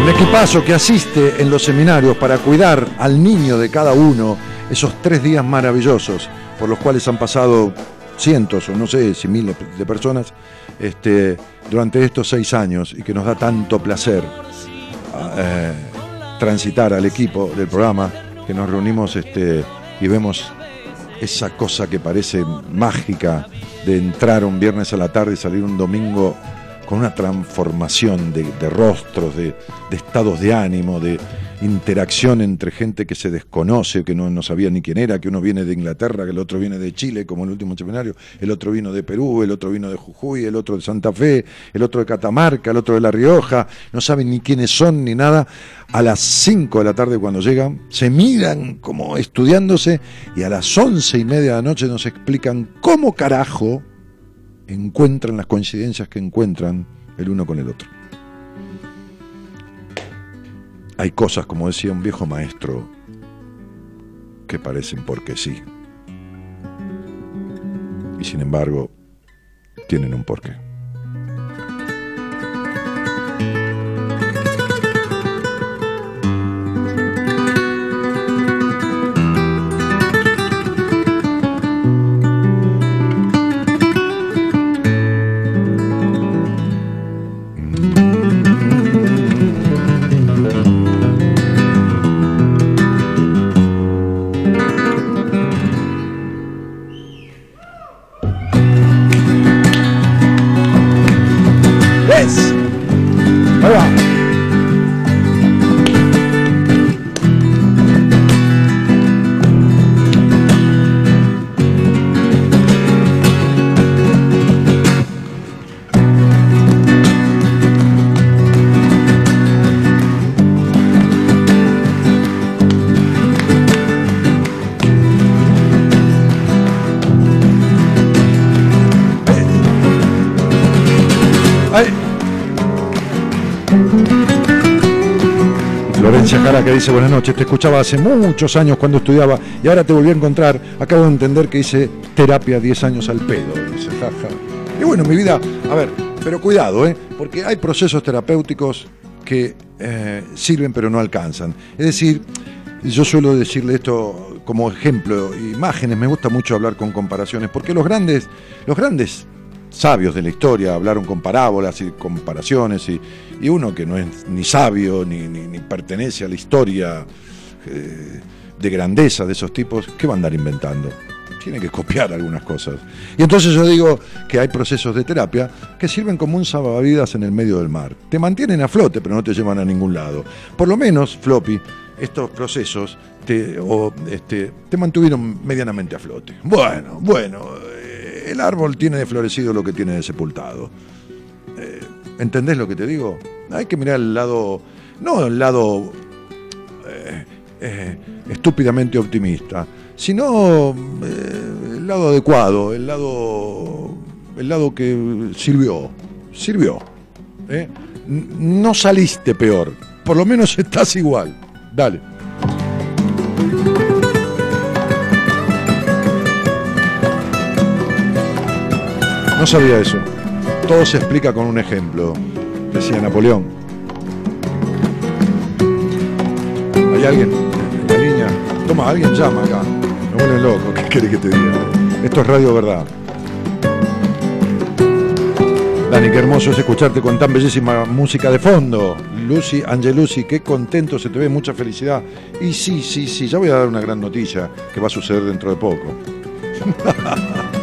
Un equipazo que asiste en los seminarios para cuidar al niño de cada uno esos tres días maravillosos por los cuales han pasado cientos o no sé si miles de personas este, durante estos seis años y que nos da tanto placer eh, transitar al equipo del programa que nos reunimos este, y vemos esa cosa que parece mágica de entrar un viernes a la tarde y salir un domingo con una transformación de, rostros, de, de estados de ánimo, de interacción entre gente que se desconoce, que no, no sabía ni quién era, que uno viene de Inglaterra, que el otro viene de Chile, como el último seminario, el otro vino de Perú, el otro vino de Jujuy, el otro de Santa Fe, el otro de Catamarca, el otro de La Rioja, no saben ni quiénes son ni nada. A las 5 de la tarde cuando llegan, se miran como estudiándose y a las once y media de la noche nos explican cómo carajo encuentran las coincidencias que encuentran el uno con el otro. Hay cosas, como decía un viejo maestro, que parecen porque sí. Y sin embargo, tienen un porqué. Que dice buenas noches, te escuchaba hace muchos años cuando estudiaba y ahora te volví a encontrar. Acabo de entender que hice terapia 10 años al pedo. Y bueno, mi vida, a ver, pero cuidado, ¿eh? porque hay procesos terapéuticos que eh, sirven pero no alcanzan. Es decir, yo suelo decirle esto como ejemplo, imágenes, me gusta mucho hablar con comparaciones, porque los grandes, los grandes sabios de la historia hablaron con parábolas y comparaciones, y, y uno que no es ni sabio ni, ni- pertenece a la historia eh, de grandeza de esos tipos, ¿qué va a andar inventando? Tiene que copiar algunas cosas. Y entonces yo digo que hay procesos de terapia que sirven como un salvavidas en el medio del mar. Te mantienen a flote, pero no te llevan a ningún lado. Por lo menos, Floppy, estos procesos te, o, este, te mantuvieron medianamente a flote. Bueno, bueno, el árbol tiene de florecido lo que tiene de sepultado. Eh, ¿Entendés lo que te digo? Hay que mirar el lado, no el lado eh, eh, estúpidamente optimista, sino el lado adecuado, el lado, el lado que sirvió, sirvió. No saliste peor, por lo menos estás igual. Dale. No sabía eso. Todo se explica con un ejemplo, decía Napoleón. ¿Hay alguien en la? Toma, alguien llama acá. Me vuelven loco, ¿qué quiere que te diga? Esto es Radio Verdad. Dani, qué hermoso es escucharte con tan bellísima música de fondo. Lucy, Angelucci, qué contento se te ve, mucha felicidad. Y sí, sí, sí, ya voy a dar una gran noticia que va a suceder dentro de poco.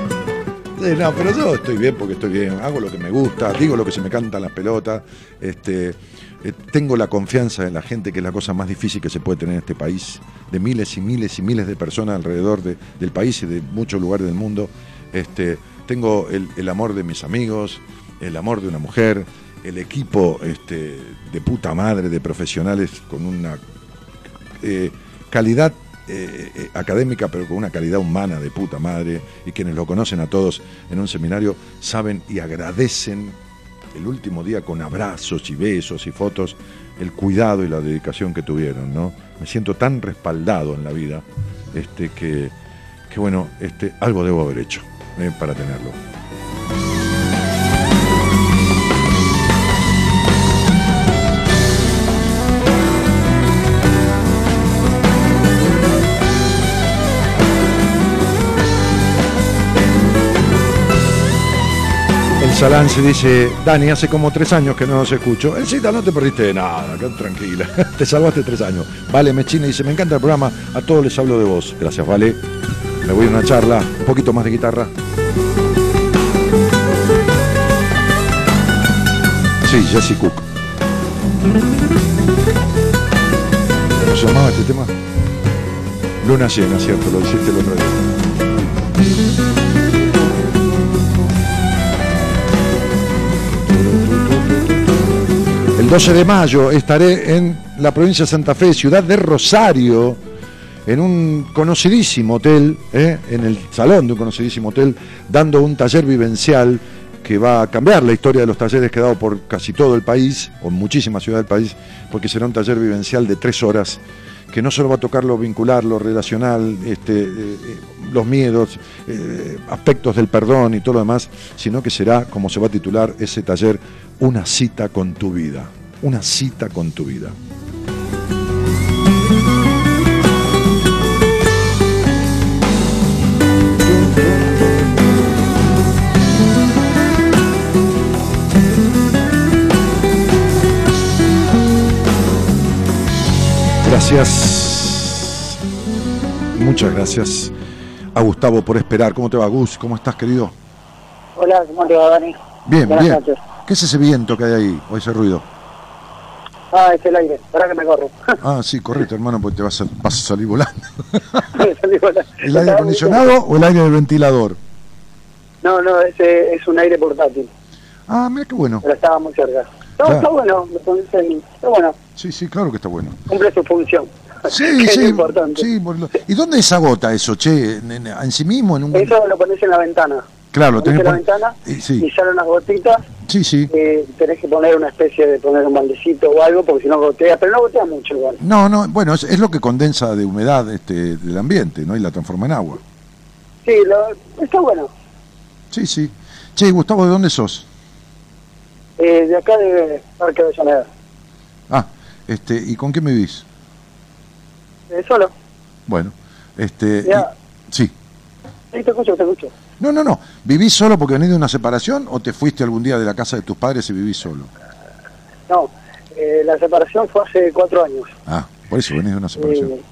Sí, no, pero yo estoy bien porque estoy bien, hago lo que me gusta, digo lo que se me cantan las pelotas, este, eh, tengo la confianza en la gente, que es la cosa más difícil que se puede tener en este país, de miles y miles y miles de personas alrededor de- del país y de muchos lugares del mundo. Este, tengo el, el amor de mis amigos, el amor de una mujer, el equipo este, de puta madre, de profesionales con una eh, calidad eh, eh, académica, pero con una calidad humana de puta madre, y quienes lo conocen a todos en un seminario saben y agradecen el último día con abrazos y besos y fotos el cuidado y la dedicación que tuvieron, ¿no? Me siento tan respaldado en la vida este, que, que bueno, este, algo debo haber hecho eh, para tenerlo. El Salance dice, Dani, hace como tres años que no nos escucho. El Cita, no te perdiste de nada, tranquila. te salvaste tres años. Vale, Mechina dice, me encanta el programa, a todos les hablo de vos. Gracias, Vale. Me voy a una charla, un poquito más de guitarra. Sí, Jesse Cook. ¿Cómo se llamaba este tema? Luna llena, cierto, lo hiciste el otro día. El 12 de mayo estaré en la provincia de Santa Fe, ciudad de Rosario, en un conocidísimo hotel, ¿eh? en el salón de un conocidísimo hotel, dando un taller vivencial que va a cambiar la historia de los talleres que he dado por casi todo el país, o muchísimas ciudades del país, porque será un taller vivencial de tres horas, que no solo va a tocar lo vincular, lo relacional, este, eh, eh, los miedos, aspectos del perdón y todo lo demás, sino que será, como se va a titular ese taller, una cita con tu vida. Una cita con tu vida. Gracias. Muchas gracias a Gustavo por esperar. ¿Cómo te va, Gus? ¿Cómo estás, querido? Hola, ¿cómo te va, Dani? Bien, Buenas bien. noches. ¿Qué es ese viento que hay ahí o ese ruido? Ah, es el aire, para que me corro. Ah, sí, correcto, hermano, porque te vas a, vas a salir volando. Salí volando. ¿El aire acondicionado o el aire del ventilador? No, no, ese es un aire portátil, Ah, mira qué bueno. pero estaba muy cerca. No, Claro. está bueno. Está bueno, Sí, sí, claro que está bueno. cumple su función. Sí, sí, importante. sí. ¿Y dónde se agota eso, che? ¿En, en- en sí mismo? En un... Eso lo pones en la ventana. Claro, tenés en la ventana y- sí. y salen unas gotitas Sí, sí. eh, tenés que poner una especie de poner un baldecito o algo porque si no gotea, pero no gotea mucho igual. No, no, bueno, es, es lo que condensa de humedad este, del ambiente, ¿no? Y la transforma en agua. Sí, lo, está bueno. Sí, sí. Che, Gustavo, ¿de dónde sos? Eh, de acá de Parque de Avellaneda. Ah, este, ¿y con quién vivís? Eh, solo. Bueno, este... y- Ya. sí. Sí, te escucho, te escucho. No, no, no. ¿Vivís solo porque venís de una separación o te fuiste algún día de la casa de tus padres y vivís solo? No, eh, la separación fue hace cuatro años. Ah, por eso venís de una separación. Eh,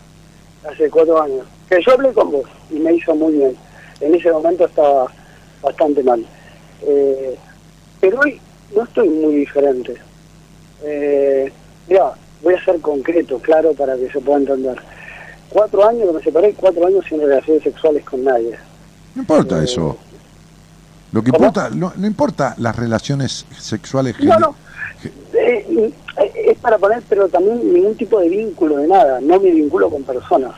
hace cuatro años. Que yo hablé con vos y me hizo muy bien. En ese momento estaba bastante mal. Eh, pero hoy no estoy muy diferente. Eh, mira, voy a ser concreto, claro, para que se pueda entender. Cuatro años que me separé, cuatro años sin relaciones sexuales con nadie. No importa Eh, eso. Lo que ¿cómo? importa, no, no importa las relaciones sexuales. No, no. Eh, eh, es para poner, pero también ningún tipo de vínculo de nada. No me vinculo con personas.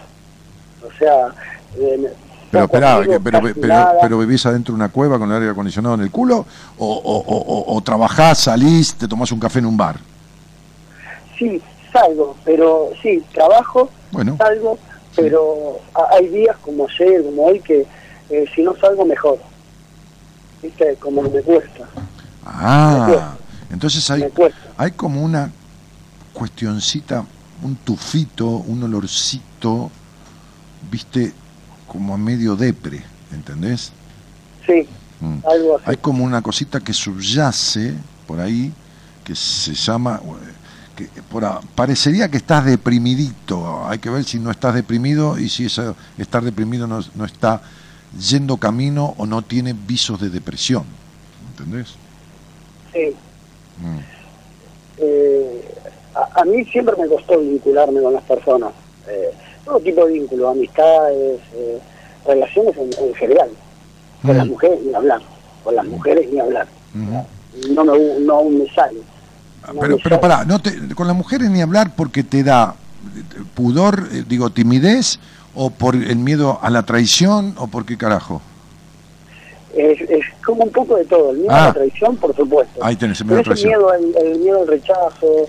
O sea, eh, Pero que- pero, pero, nada. pero vivís adentro de una cueva con el aire acondicionado en el culo o, o, o, o- trabajás, salís, te tomás un café en un bar. Sí, salgo, pero sí, trabajo, Bueno. salgo, pero hay días como ayer, como hoy, que eh, si no salgo, mejor. ¿Viste? Como me cuesta. Me Ah, cuesta. entonces hay, hay como una cuestioncita, un tufito, un olorcito, viste, como a medio depre, ¿entendés? Sí, Mm. algo así. Hay como una cosita que subyace por ahí, que se llama, eh, que por parecería que estás deprimidito, hay que ver si no estás deprimido y si ese estar deprimido no, no está yendo camino o no tiene visos de depresión, ¿entendés? Sí. Mm. Eh, a, a mí siempre me costó vincularme con las personas. Eh, todo tipo de vínculos, amistades, eh, relaciones en, en general. Con Mm. las mujeres ni hablar. Con las mujeres ni hablar. Ujú. No, me, no aún me sale. Ah, No Pero, me pero sale. pará, no te, con las mujeres ni hablar porque te da pudor, eh, digo, timidez, o por el miedo a la traición, o por qué carajo. Es, es como un poco de todo. El miedo Ah. a la traición, por supuesto. Ahí tenés el miedo Pero miedo, el, el miedo al rechazo.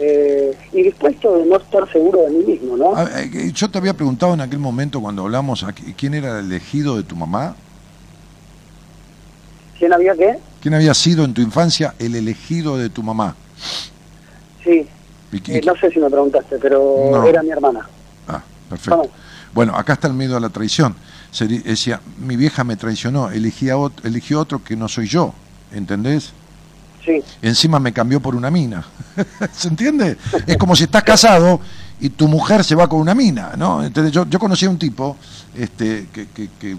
eh, y después esto de no estar seguro de mí mismo, ¿no? Ah, eh, Yo te había preguntado en aquel momento cuando hablamos a qui- quién era el elegido de tu mamá, ¿Quién había qué? quién había sido en tu infancia el elegido de tu mamá. Sí. Y- y- Eh, no sé si me preguntaste, pero No. era mi hermana. Ah, perfecto. Vamos. Bueno, acá está el miedo a la traición. Seri- Decía, mi vieja me traicionó, elegí a ot- eligió otro que no soy yo, ¿entendés? Sí. Encima me cambió por una mina. ¿Se entiende? Es como si estás casado y tu mujer se va con una mina, ¿no? Entonces yo, yo conocí a un tipo este, que, que- que, eh,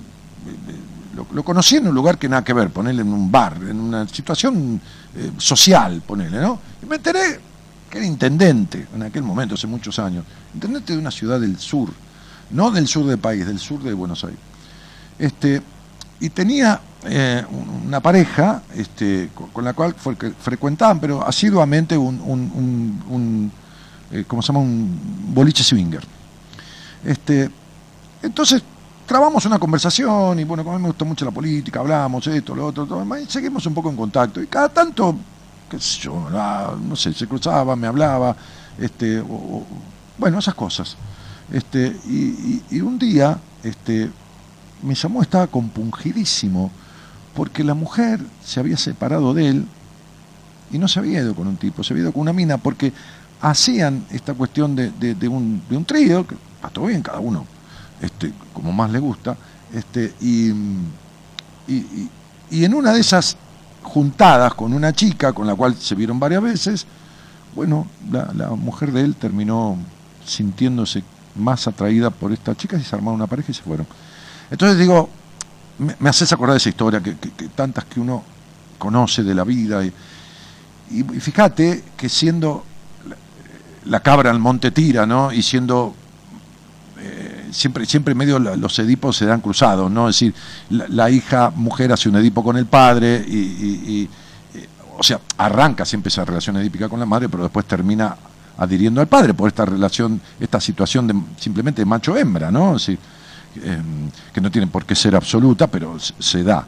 lo, lo conocí en un lugar que nada que ver, ponerle en un bar, en una situación eh, social, ponerle, ¿no? Y me enteré que era intendente en aquel momento, hace muchos años, intendente de una ciudad del sur, no del sur del país, del sur de Buenos Aires. Este, y tenía eh, un- una pareja este, con, la cual frecuentaban, pero asiduamente un, un, un- un, eh, ¿cómo se llama? Un boliche swinger. Este, entonces, trabamos una conversación y bueno, como a mí me gusta mucho la política, hablamos esto, lo otro, todo, y seguimos un poco en contacto. Y cada tanto, qué sé yo, ah, no sé, se cruzaba, me hablaba, este, o- bueno, esas cosas. Este, y, un día, este, me llamó, estaba compungidísimo, porque la mujer se había separado de él y no se había ido con un tipo, se había ido con una mina, porque hacían esta cuestión de, de- un, trío, que todo bien, cada uno este, como más le gusta, este, y, y, y- en una de esas juntadas con una chica con la cual se vieron varias veces, bueno, la mujer de él terminó sintiéndose más atraída por esta chica y se armaron una pareja y se fueron. Entonces digo, me, haces acordar de esa historia, que, tantas que uno conoce de la vida. Y, fíjate que siendo la, cabra al monte tira, ¿no? Y siendo eh, siempre, siempre medio los edipos se dan cruzados, ¿no? Es decir, la, hija mujer hace un edipo con el padre y, y- y, eh, o sea, arranca siempre esa relación edípica con la madre, pero después termina adhiriendo al padre por esta relación, esta situación de simplemente macho-hembra, ¿no? Eh, que no tiene por qué ser absoluta, pero se, da.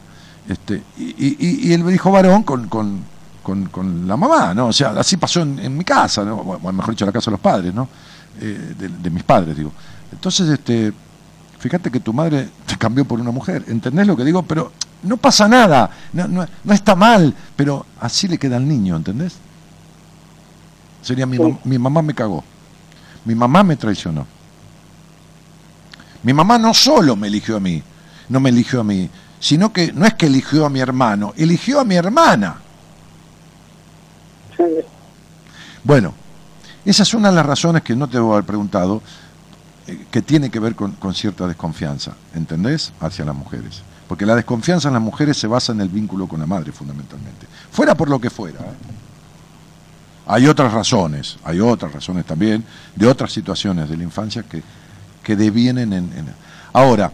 Este, y, y- y el hijo varón con, con, con, la mamá, ¿no? O sea, así pasó en, mi casa, ¿no? Mejor dicho, la casa de los padres, ¿no? Eh, de, de mis padres, digo. Entonces, este, fíjate que tu madre te cambió por una mujer, ¿entendés lo que digo? Pero no pasa nada, no, no, no está mal, pero así le queda al niño, ¿entendés? Sería mi, Sí. mam- mi mamá me cagó, mi mamá me traicionó. Mi mamá no solo me eligió a mí, no me eligió a mí, sino que no es que eligió a mi hermano, eligió a mi hermana. Sí, Bueno, esa es una de las razones que no te debo haber preguntado, eh, que tiene que ver con, con cierta desconfianza, ¿entendés? Hacia las mujeres. Porque la desconfianza en las mujeres se basa en el vínculo con la madre, fundamentalmente. Fuera por lo que fuera. ¿eh? Hay otras razones, hay otras razones también, de otras situaciones de la infancia que, que devienen en, en- Ahora,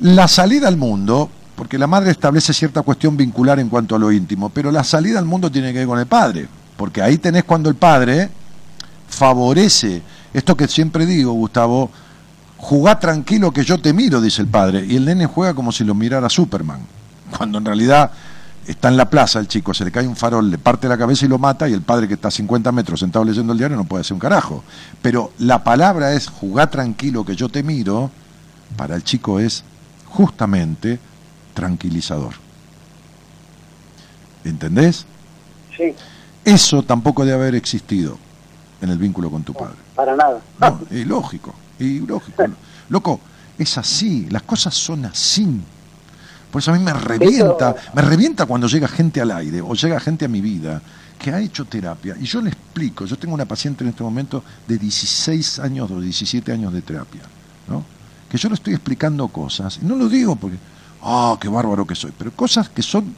la salida al mundo, porque la madre establece cierta cuestión vincular en cuanto a lo íntimo, pero la salida al mundo tiene que ver con el padre, porque ahí tenés cuando el padre favorece, esto que siempre digo, Gustavo, jugá tranquilo que yo te miro, dice el padre, y el nene juega como si lo mirara Superman, cuando en realidad está en la plaza el chico, se le cae un farol, le parte la cabeza y lo mata, y el padre que está a 50 metros sentado leyendo el diario no puede hacer un carajo. Pero la palabra es jugá tranquilo que yo te miro, para el chico es justamente tranquilizador. ¿Entendés? sí, Eso tampoco debe haber existido en el vínculo con tu padre. para nada. No, lógico, y lógico. Loco, es así, las cosas son así. Por eso a mí me revienta, me revienta cuando llega gente al aire o llega gente a mi vida que ha hecho terapia. Y yo le explico, yo tengo una paciente en este momento de 16 años o 17 años de terapia, ¿no? Que yo le estoy explicando cosas, y no lo digo porque, ah, qué bárbaro que soy, pero cosas que son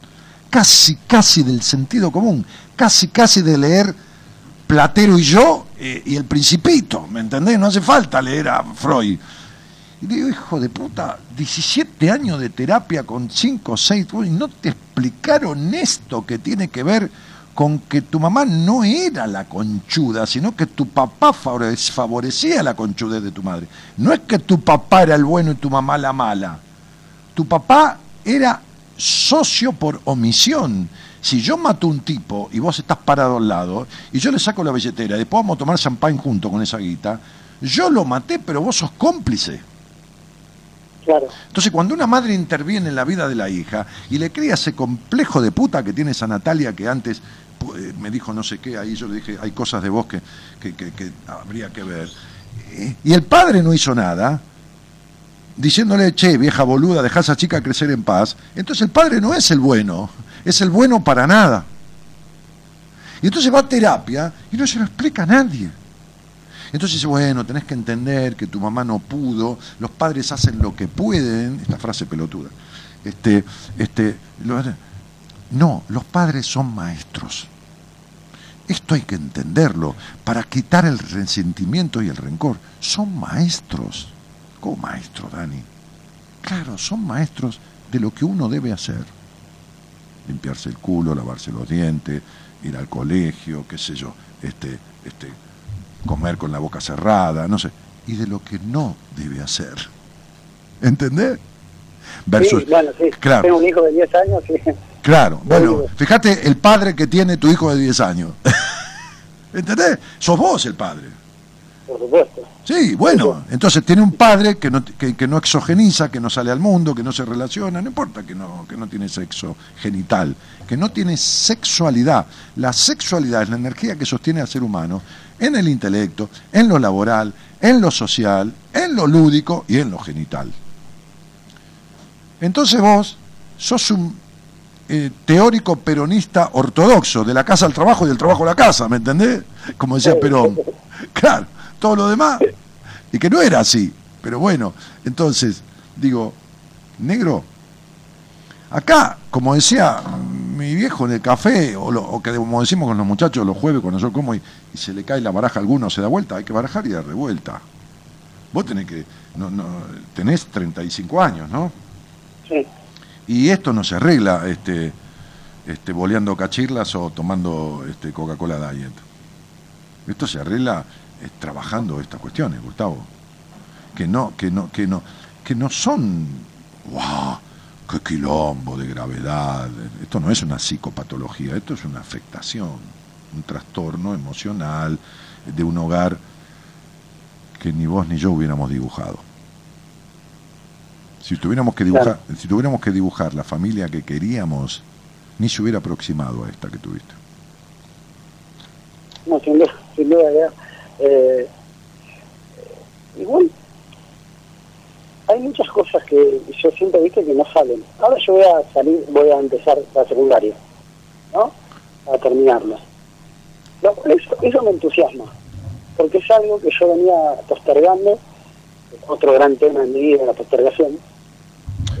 casi, casi del sentido común, casi, casi de leer Platero y yo eh, y el Principito, ¿me entendés? No hace falta leer a Freud. Y digo, hijo de puta, 17 años de terapia con 5 o 6, y no te explicaron esto que tiene que ver con que tu mamá no era la conchuda, sino que tu papá favore- favorecía la conchudez de tu madre. No es que tu papá era el bueno y tu mamá la mala. Tu papá era socio por omisión. Si yo mato un tipo y vos estás parado al lado y yo le saco la billetera y después vamos a tomar champán junto con esa guita, yo lo maté, pero vos sos cómplice. Entonces, cuando una madre interviene en la vida de la hija y le crea ese complejo de puta que tiene esa Natalia que antes eh, me dijo no sé qué, ahí yo le dije, hay cosas de vos que, que- que- que habría que ver. Eh, Y el padre no hizo nada, diciéndole, che, vieja boluda, dejá a esa chica crecer en paz. Entonces el padre no es el bueno, es el bueno para nada. Y entonces va a terapia y no se lo explica a nadie. Entonces bueno, tenés que entender que tu mamá no pudo, los padres hacen lo que pueden, esta frase pelotuda. Este, este, no, los padres son maestros. Esto hay que entenderlo para quitar el resentimiento y el rencor. Son maestros. ¿Cómo maestro, Dani? Claro, son maestros de lo que uno debe hacer. Limpiarse el culo, lavarse los dientes, ir al colegio, qué sé yo, este, este, comer con la boca cerrada, no sé, y de lo que no debe hacer. ¿Entendés? Versus, sí, bueno, sí. claro, Tengo un hijo de 10 años, sí. claro. Bueno, fíjate el padre que tiene tu hijo de 10 años. ¿Entendés? Sos vos el padre. Por supuesto. Sí, bueno, entonces tiene un padre que no, que, que no exogeniza, que no sale al mundo, que no se relaciona, no importa que no, que no tiene sexo genital, que no tiene sexualidad. La sexualidad es la energía que sostiene al ser humano en el intelecto, en lo laboral, en lo social, en lo lúdico y en lo genital. Entonces vos sos un eh, teórico peronista ortodoxo, de la casa al trabajo y del trabajo a la casa, ¿me entendés? Como decía Perón. Claro, todo lo demás. Y que no era así. Pero bueno, entonces, digo, negro, acá, como decía mi viejo en el café, o, lo- o que como decimos con los muchachos los jueves cuando yo como y, y se le cae la baraja a alguno, se da vuelta, hay que barajar y dar revuelta. Vos tenés que, no, no, tenés 35 años, ¿no? Sí, Y esto no se arregla este, este, boleando cachirlas o tomando este, Coca-Cola Diet. Esto se arregla eh, trabajando estas cuestiones, Gustavo. Que no, que no, que no, que no son wow, qué quilombo de gravedad. Esto no es una psicopatología, esto es una afectación, un trastorno emocional de un hogar que ni vos ni yo hubiéramos dibujado. Si tuviéramos que dibujar, si tuviéramos que dibujar la familia que queríamos, ni se hubiera aproximado a esta que tuviste. No, sin duda, sin duda, ya. Eh, igual, hay muchas cosas que yo siempre viste que no salen. Ahora yo voy a salir, voy a empezar la secundaria, ¿no? A terminarla. Lo cual eso, eso me entusiasma, porque es algo que yo venía postergando, otro gran tema en mi vida, la postergación.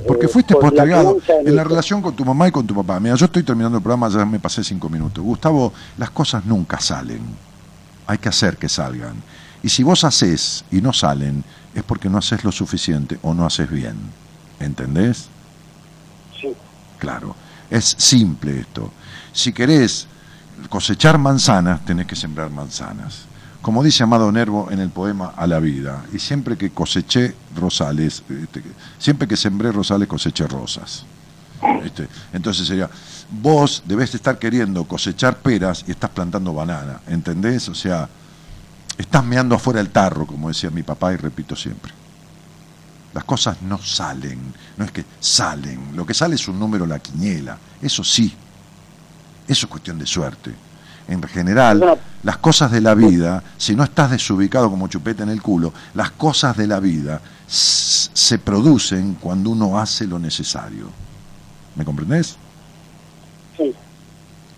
Porque Eh, fuiste por postergado en la relación con tu mamá y con tu papá. Mira, yo estoy terminando el programa, ya me pasé cinco minutos. Gustavo, las cosas nunca salen. Hay que hacer que salgan. Y si vos haces y no salen, es porque no haces lo suficiente o no haces bien. ¿Entendés? Sí. Claro. Es simple esto. Si querés cosechar manzanas, tenés que sembrar manzanas. Como dice Amado Nervo en el poema A la vida, y siempre que coseché rosales, este, siempre que sembré rosales coseché rosas. Este, entonces sería, vos debés estar queriendo cosechar peras y estás plantando banana, ¿entendés? O sea, estás meando afuera el tarro, como decía mi papá y repito siempre. Las cosas no salen, no es que salen, lo que sale es un número la quiniela, eso sí, eso es cuestión de suerte. En general, las cosas de la vida, si no estás desubicado como chupete en el culo, las cosas de la vida se producen cuando uno hace lo necesario. ¿Me comprendés? Sí.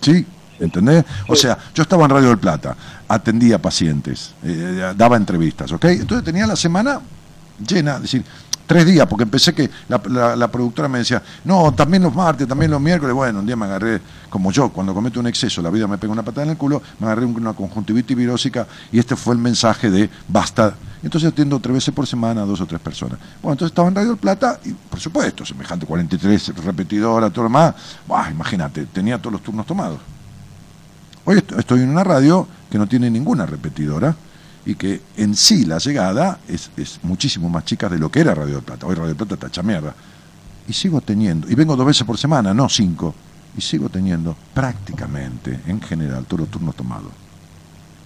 ¿Sí? ¿Entendés? O sea, yo estaba en Radio del Plata, atendía pacientes, eh, daba entrevistas, ¿ok? Entonces tenía la semana llena, es decir, tres días, porque empecé que la, la- la productora me decía, no, también los martes, también los miércoles, bueno, un día me agarré, como yo, cuando cometo un exceso, la vida me pega una patada en el culo, me agarré una conjuntivitis virósica y este fue el mensaje de basta. Entonces atiendo tres veces por semana a dos o tres personas. Bueno, entonces estaba en Radio del Plata y, por supuesto, semejante 43 repetidoras, todo lo más, imagínate, tenía todos los turnos tomados. Hoy est- estoy en una radio que no tiene ninguna repetidora y que en sí la llegada es, muchísimo más chica de lo que era Radio del Plata. Hoy Radio Plata está hecha mierda. Y sigo teniendo, y vengo dos veces por semana, no cinco, y sigo teniendo prácticamente, en general, todos los turnos tomados.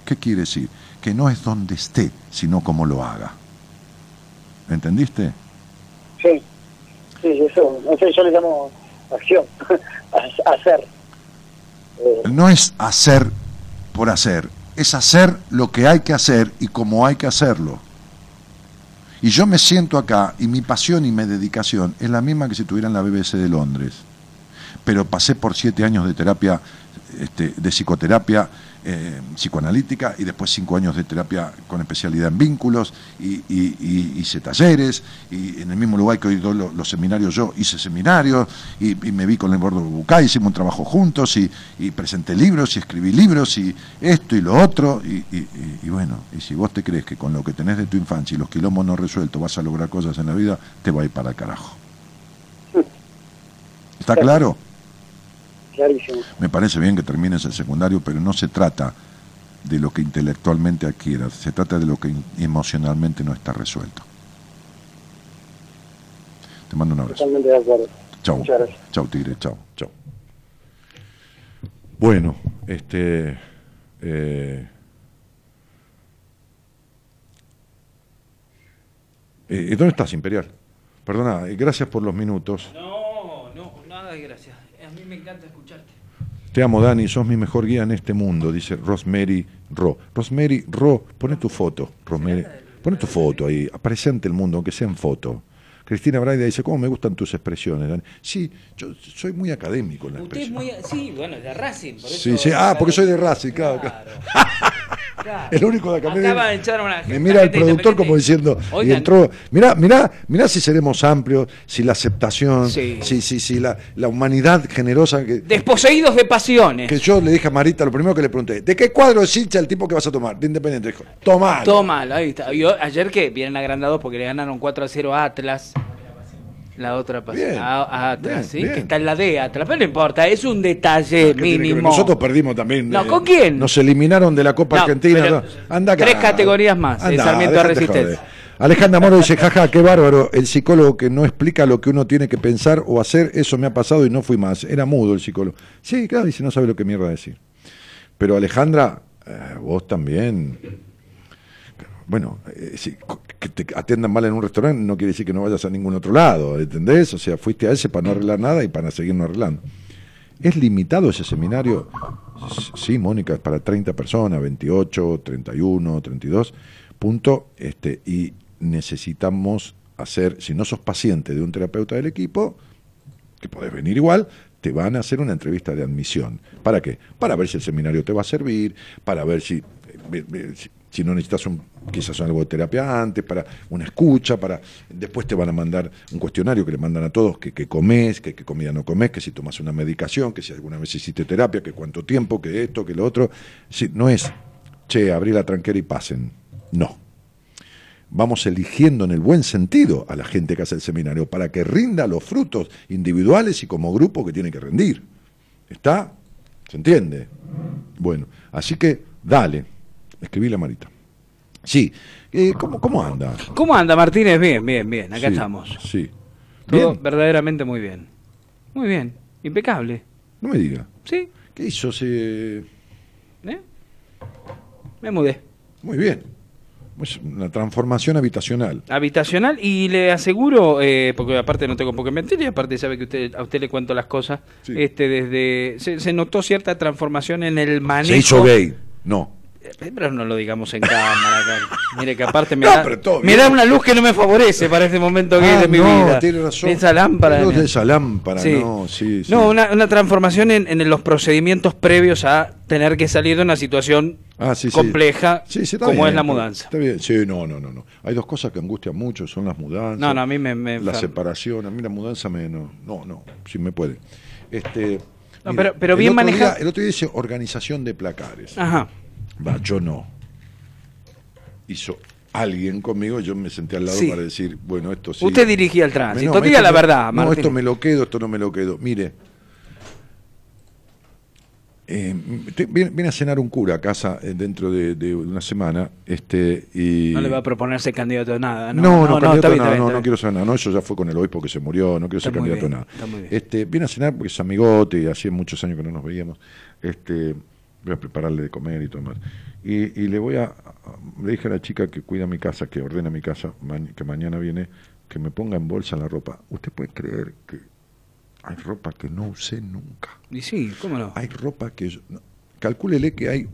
¿Qué quiere decir? Que no es donde esté, sino cómo lo haga. ¿Entendiste? Sí, sí, eso, no sé, yo le llamo acción, Ha- hacer. Eh, No es hacer por hacer, es hacer lo que hay que hacer y como hay que hacerlo. Y yo me siento acá y mi pasión y mi dedicación es la misma que si estuviera en la BBC de Londres. Pero pasé por siete años de terapia, este, de psicoterapia eh, psicoanalítica y después cinco años de terapia con especialidad en vínculos y, y- y- hice talleres y en el mismo lugar que hoy doy lo- los, seminarios yo hice seminarios y, me vi con el Bordo Bucay, hicimos un trabajo juntos y, presenté libros y escribí libros y esto y lo otro y- y bueno, y si vos te crees que con lo que tenés de tu infancia y los quilombos no resueltos vas a lograr cosas en la vida, te va a ir para el carajo. ¿Está claro? Clarísimo. Me parece bien que termines el secundario, pero no se trata de lo que intelectualmente adquieras, se trata de lo que in- emocionalmente no está resuelto. Te mando un abrazo. Totalmente de acuerdo. Chau. Muchas gracias. Chau, Tigre. Chau. Chau. Bueno, este. eh, eh, ¿Dónde estás, Imperial? Perdona, eh, gracias por los minutos. No, no, nada de gracias. A mí me encanta escucharte. Te amo, Dani, sos mi mejor guía en este mundo, dice Rosemary Ro. Rosemary Ro, pone tu foto, Rosemary. Pone tu foto ahí, aparece ante el mundo, aunque sea en foto. Cristina Braida dice, ¿cómo me gustan tus expresiones, Dani? Sí, yo soy muy académico en la Usted es muy. Sí, bueno, de Racing. Por Sí, eso- sí, ah, porque soy de Racing, claro, Claro. Claro. El único de acá. me- de echar una Me mira el productor como diciendo, y Oigan, entró, mirá, mirá, mirá si seremos amplios, si la aceptación, Sí. si, si, si la, la humanidad generosa que, Desposeídos de pasiones. que yo le dije a Marita, lo primero que le pregunté, ¿de qué cuadro es hincha el tipo que vas a tomar? De Independiente. Dijo, tomalo. Toma, ahí está. Yo, ayer que vienen agrandados porque le ganaron 4 a 0 a Atlas. La otra pasó Bien, a, a Atlas, bien, ¿sí? bien. Que está en la D Atlas, pero no importa, es un detalle mínimo. Nosotros perdimos también. No, eh, ¿con quién? Nos eliminaron de la Copa No, Argentina. Anda acá. tres categorías más, de Sarmiento déjate Resistencia. joder. Alejandra Moro dice, jaja, qué bárbaro, el psicólogo que no explica lo que uno tiene que pensar o hacer, eso me ha pasado y no fui más. Era mudo el psicólogo. Sí, claro, dice, no sabe lo que mierda decir. Pero Alejandra, eh, vos también. Bueno, eh, si- que te atiendan mal en un restaurante no quiere decir que no vayas a ningún otro lado, ¿entendés? O sea, fuiste a ese para no arreglar nada y para seguir no arreglando. ¿Es limitado ese seminario? Sí, Mónica, es para 30 personas, 28, 31, 32, punto. Este, y necesitamos hacer, si no sos paciente de un terapeuta del equipo, que podés venir igual, te van a hacer una entrevista de admisión. ¿Para qué? Para ver si el seminario te va a servir, para ver si, eh, si, si no necesitas un, quizás algo de terapia antes, para una escucha, para después te van a mandar un cuestionario que le mandan a todos, que, que comes, que, comida no comes, que si tomas una medicación, que si alguna vez hiciste terapia, que cuánto tiempo, que esto, que lo otro. Sí, no es, che, abrí la tranquera y pasen. No vamos eligiendo en el buen sentido a la gente que hace el seminario para que rinda los frutos individuales y como grupo que tiene que rendir. ¿Está? ¿Se entiende? Bueno, así que dale, escribí la Marita. Sí, eh, ¿cómo, ¿cómo anda? ¿Cómo anda Martínez? Bien, bien, bien, acá Sí, estamos. Sí. Todo Bien, verdaderamente muy bien. Muy bien, impecable. no me diga. Sí, ¿Qué hizo? Se... ¿eh? Me mudé. Muy bien. Es una transformación habitacional. Habitacional y le aseguro, eh, porque aparte no tengo por qué mentir y aparte sabe que usted, a usted le cuento las cosas, Sí. este desde se, se notó cierta transformación en el manejo. Se hizo gay. No. Pero no lo digamos en cámara. acá. Mire que aparte me, No, da, me una luz que no me favorece para este momento gay Ah, de mi no, vida. tiene razón. Esa lámpara. Luz de esa lámpara, Sí. no, sí, sí. No, una, una transformación en, en los procedimientos previos a tener que salir de una situación Ah, sí, compleja como bien, es la mudanza. Está bien, sí, no, no, no, no. Hay dos cosas que angustian mucho, son las mudanzas. No, no, a mí me- me La separación, a mí la mudanza me... No, no, no si me puede. Este, No, pero- pero bien otro maneja- día- el otro día dice organización de placares. Ajá. Va, yo no. Hizo alguien conmigo, yo me senté al lado Sí. para decir, bueno, esto sí. Usted dirigía el tránsito. No, Diga la verdad, No, Martín. esto me lo quedo, esto no me lo quedo. Mire, eh, viene, viene a cenar un cura a casa eh, dentro de, de una semana, este y No le va a proponerse candidato a nada. No, no, no, candidato está bien, a nada, no, no quiero ser nada, no, eso ya fue con el obispo que se murió, no quiero ser candidato a bien, nada. está muy bien. Este, viene a cenar porque es amigote y hacía muchos años que no nos veíamos. Este, voy a prepararle de comer y todo más. Y, y le voy a, le dije a la chica que cuida mi casa, que ordena mi casa, que mañana viene, que me ponga en bolsa la ropa. ¿Usted puede creer que hay ropa que no usé nunca? Y sí, ¿cómo no? Hay ropa que yo, no, calcúlele que hay,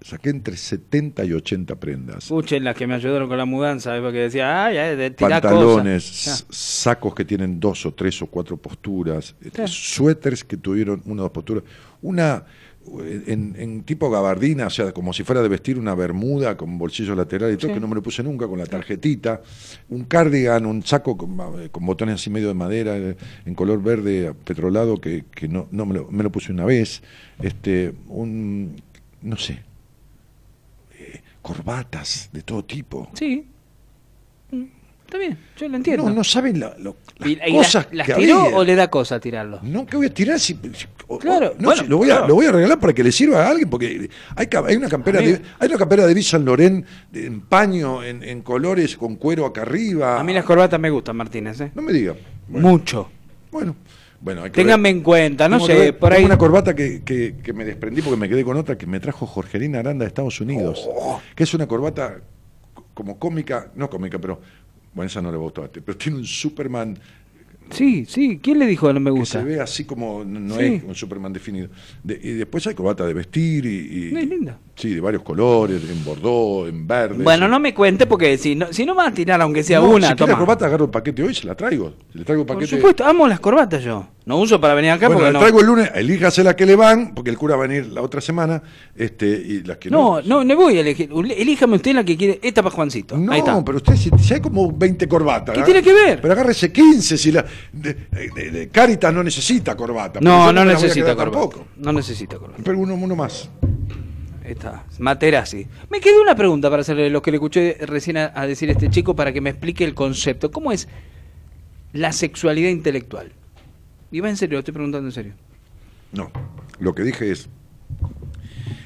saqué entre 70 y 80 prendas. Escuchen las que me ayudaron con la mudanza, ¿eh? porque decía, ay, ay, de tirar pantalones, sacos que tienen dos o tres o cuatro posturas, suéteres que tuvieron una o dos posturas, una en, en tipo gabardina, o sea, como si fuera de vestir una bermuda con bolsillo lateral y todo, Sí. que no me lo puse nunca, con la tarjetita, un cardigan, un saco con, con botones así medio de madera, en color verde petrolado, que, que no, no me, lo, me lo puse una vez, este, un, no sé, eh, corbatas de todo tipo. Sí. Está bien, yo lo entiendo. No, no saben la- lo- las ¿Y, y cosas las, las que tiró había. o le da cosa tirarlo? No, que voy a tirar si, Claro, o- no, bueno, si lo voy a claro. lo voy a regalar para que le sirva a alguien porque hay una campera A de hay una campera de Yves Saint Laurent de- en paño en, en colores con cuero acá arriba. A mí las corbatas me gustan, Martínez. ¿eh? No me diga. Bueno, Mucho. bueno. Bueno, hay que Ténganme ver. en cuenta, no sé, ver. por Tengo ahí. una corbata que, que- que me desprendí porque me quedé con otra que me trajo Jorgelina Aranda de Estados Unidos, Oh. que es una corbata como cómica, no cómica, pero bueno, esa no le gustó a ti, pero tiene un Superman Sí, sí. ¿Quién le dijo que no me que gusta? se ve así como no Sí. es un Superman definido. De- y después hay corbata de vestir y, y- Es linda. sí, de varios colores, en bordó, en verde. Bueno, sí. no me cuente porque si no, si no me va a tirar aunque sea No, una, si toma. corbata agarro el paquete hoy, se la traigo. Le traigo el Por paquete. supuesto, amo las corbatas yo. No uso para venir acá bueno, porque la no. traigo el lunes, elíjase la que le van, porque el cura va a venir la otra semana, este, y las que No, no. no, no voy a elegir. Elíjame usted la que quiere. Esta para Juancito. No, Ahí está. pero usted si, si hay como 20 corbatas. ¿Qué ¿ah? tiene que ver? Pero agárrese 15 si la de, de- de- Caritas no necesita corbata. No, no necesita corbata. tampoco. No necesita corbata. Pero uno, uno más. Ahí está. Materazzi. Me quedó una pregunta para hacerle lo que le escuché recién a, a decir este chico para que me explique el concepto. ¿Cómo es la sexualidad intelectual? Y va en serio, lo estoy preguntando en serio. No, lo que dije es,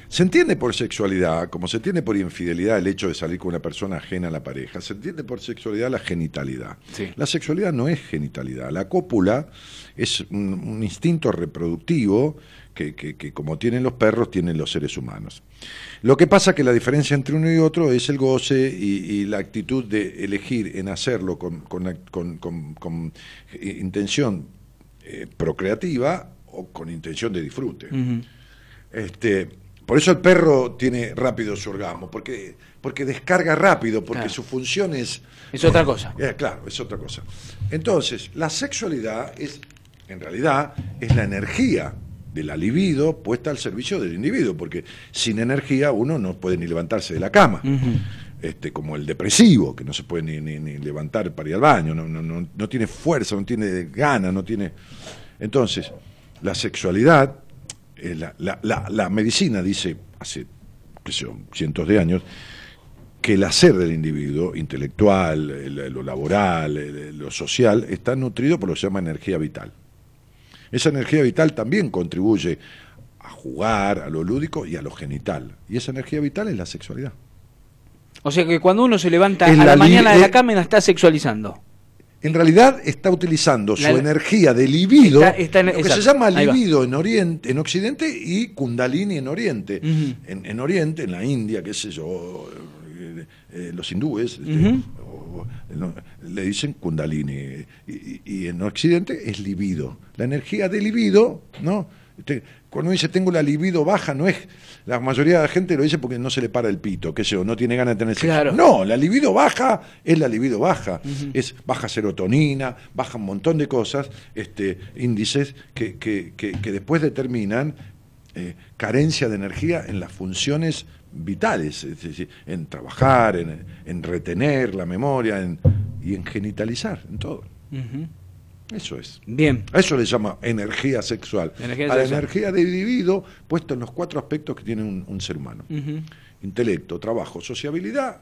Se entiende por sexualidad, como se entiende por infidelidad el hecho de salir con una persona ajena a la pareja, se entiende por sexualidad la genitalidad. Sí. La sexualidad no es genitalidad, la cópula es un, un instinto reproductivo que, que- que como tienen los perros, tienen los seres humanos. Lo que pasa que la diferencia entre uno y otro es el goce y, y la actitud de elegir en hacerlo con, con la- con- con- con, intención eh, procreativa o con intención de disfrute. Este, por eso el perro tiene rápido su orgasmo, porque, porque descarga rápido, porque Claro. su función es... Es otra cosa. Eh, claro, es otra cosa. Entonces, la sexualidad es, en realidad, es la energía de la libido puesta al servicio del individuo, porque sin energía uno no puede ni levantarse de la cama. Este, como el depresivo, que no se puede ni, ni- ni levantar para ir al baño, no, no, no, no tiene fuerza, no tiene ganas, no tiene... Entonces, la sexualidad, eh, la, la- la- medicina dice, hace cientos de años, que el hacer del individuo, intelectual, el- lo laboral, lo social, está nutrido por lo que se llama energía vital. Esa energía vital también contribuye a jugar, a lo lúdico y a lo genital. Y esa energía vital es la sexualidad. O sea que cuando uno se levanta a la, mañana de la cama la está sexualizando. En realidad está utilizando su energía de libido, Está- está en- lo que se llama libido en Oriente, en Occidente y Kundalini en Oriente. En, en Oriente, en la India, qué sé yo, eh, eh, los hindúes este, Ujú. o- no, le dicen Kundalini y, y- y en Occidente es libido. La energía de libido, ¿no? Este, cuando dice tengo la libido baja, no es la mayoría de la gente lo dice porque no se le para el pito, qué sé yo, no tiene ganas de tener sexo. Claro. No, la libido baja es la libido baja, es baja serotonina, baja un montón de cosas, este, índices que, que, que, que después determinan eh, carencia de energía en las funciones vitales, es decir, en trabajar, en, en retener la memoria en- y en genitalizar, en todo. Ujú. Eso es. Bien. A eso le llama energía sexual. Energía a la sexual. energía de individuo puesto en los cuatro aspectos que tiene un, un ser humano. Intelecto, trabajo, sociabilidad,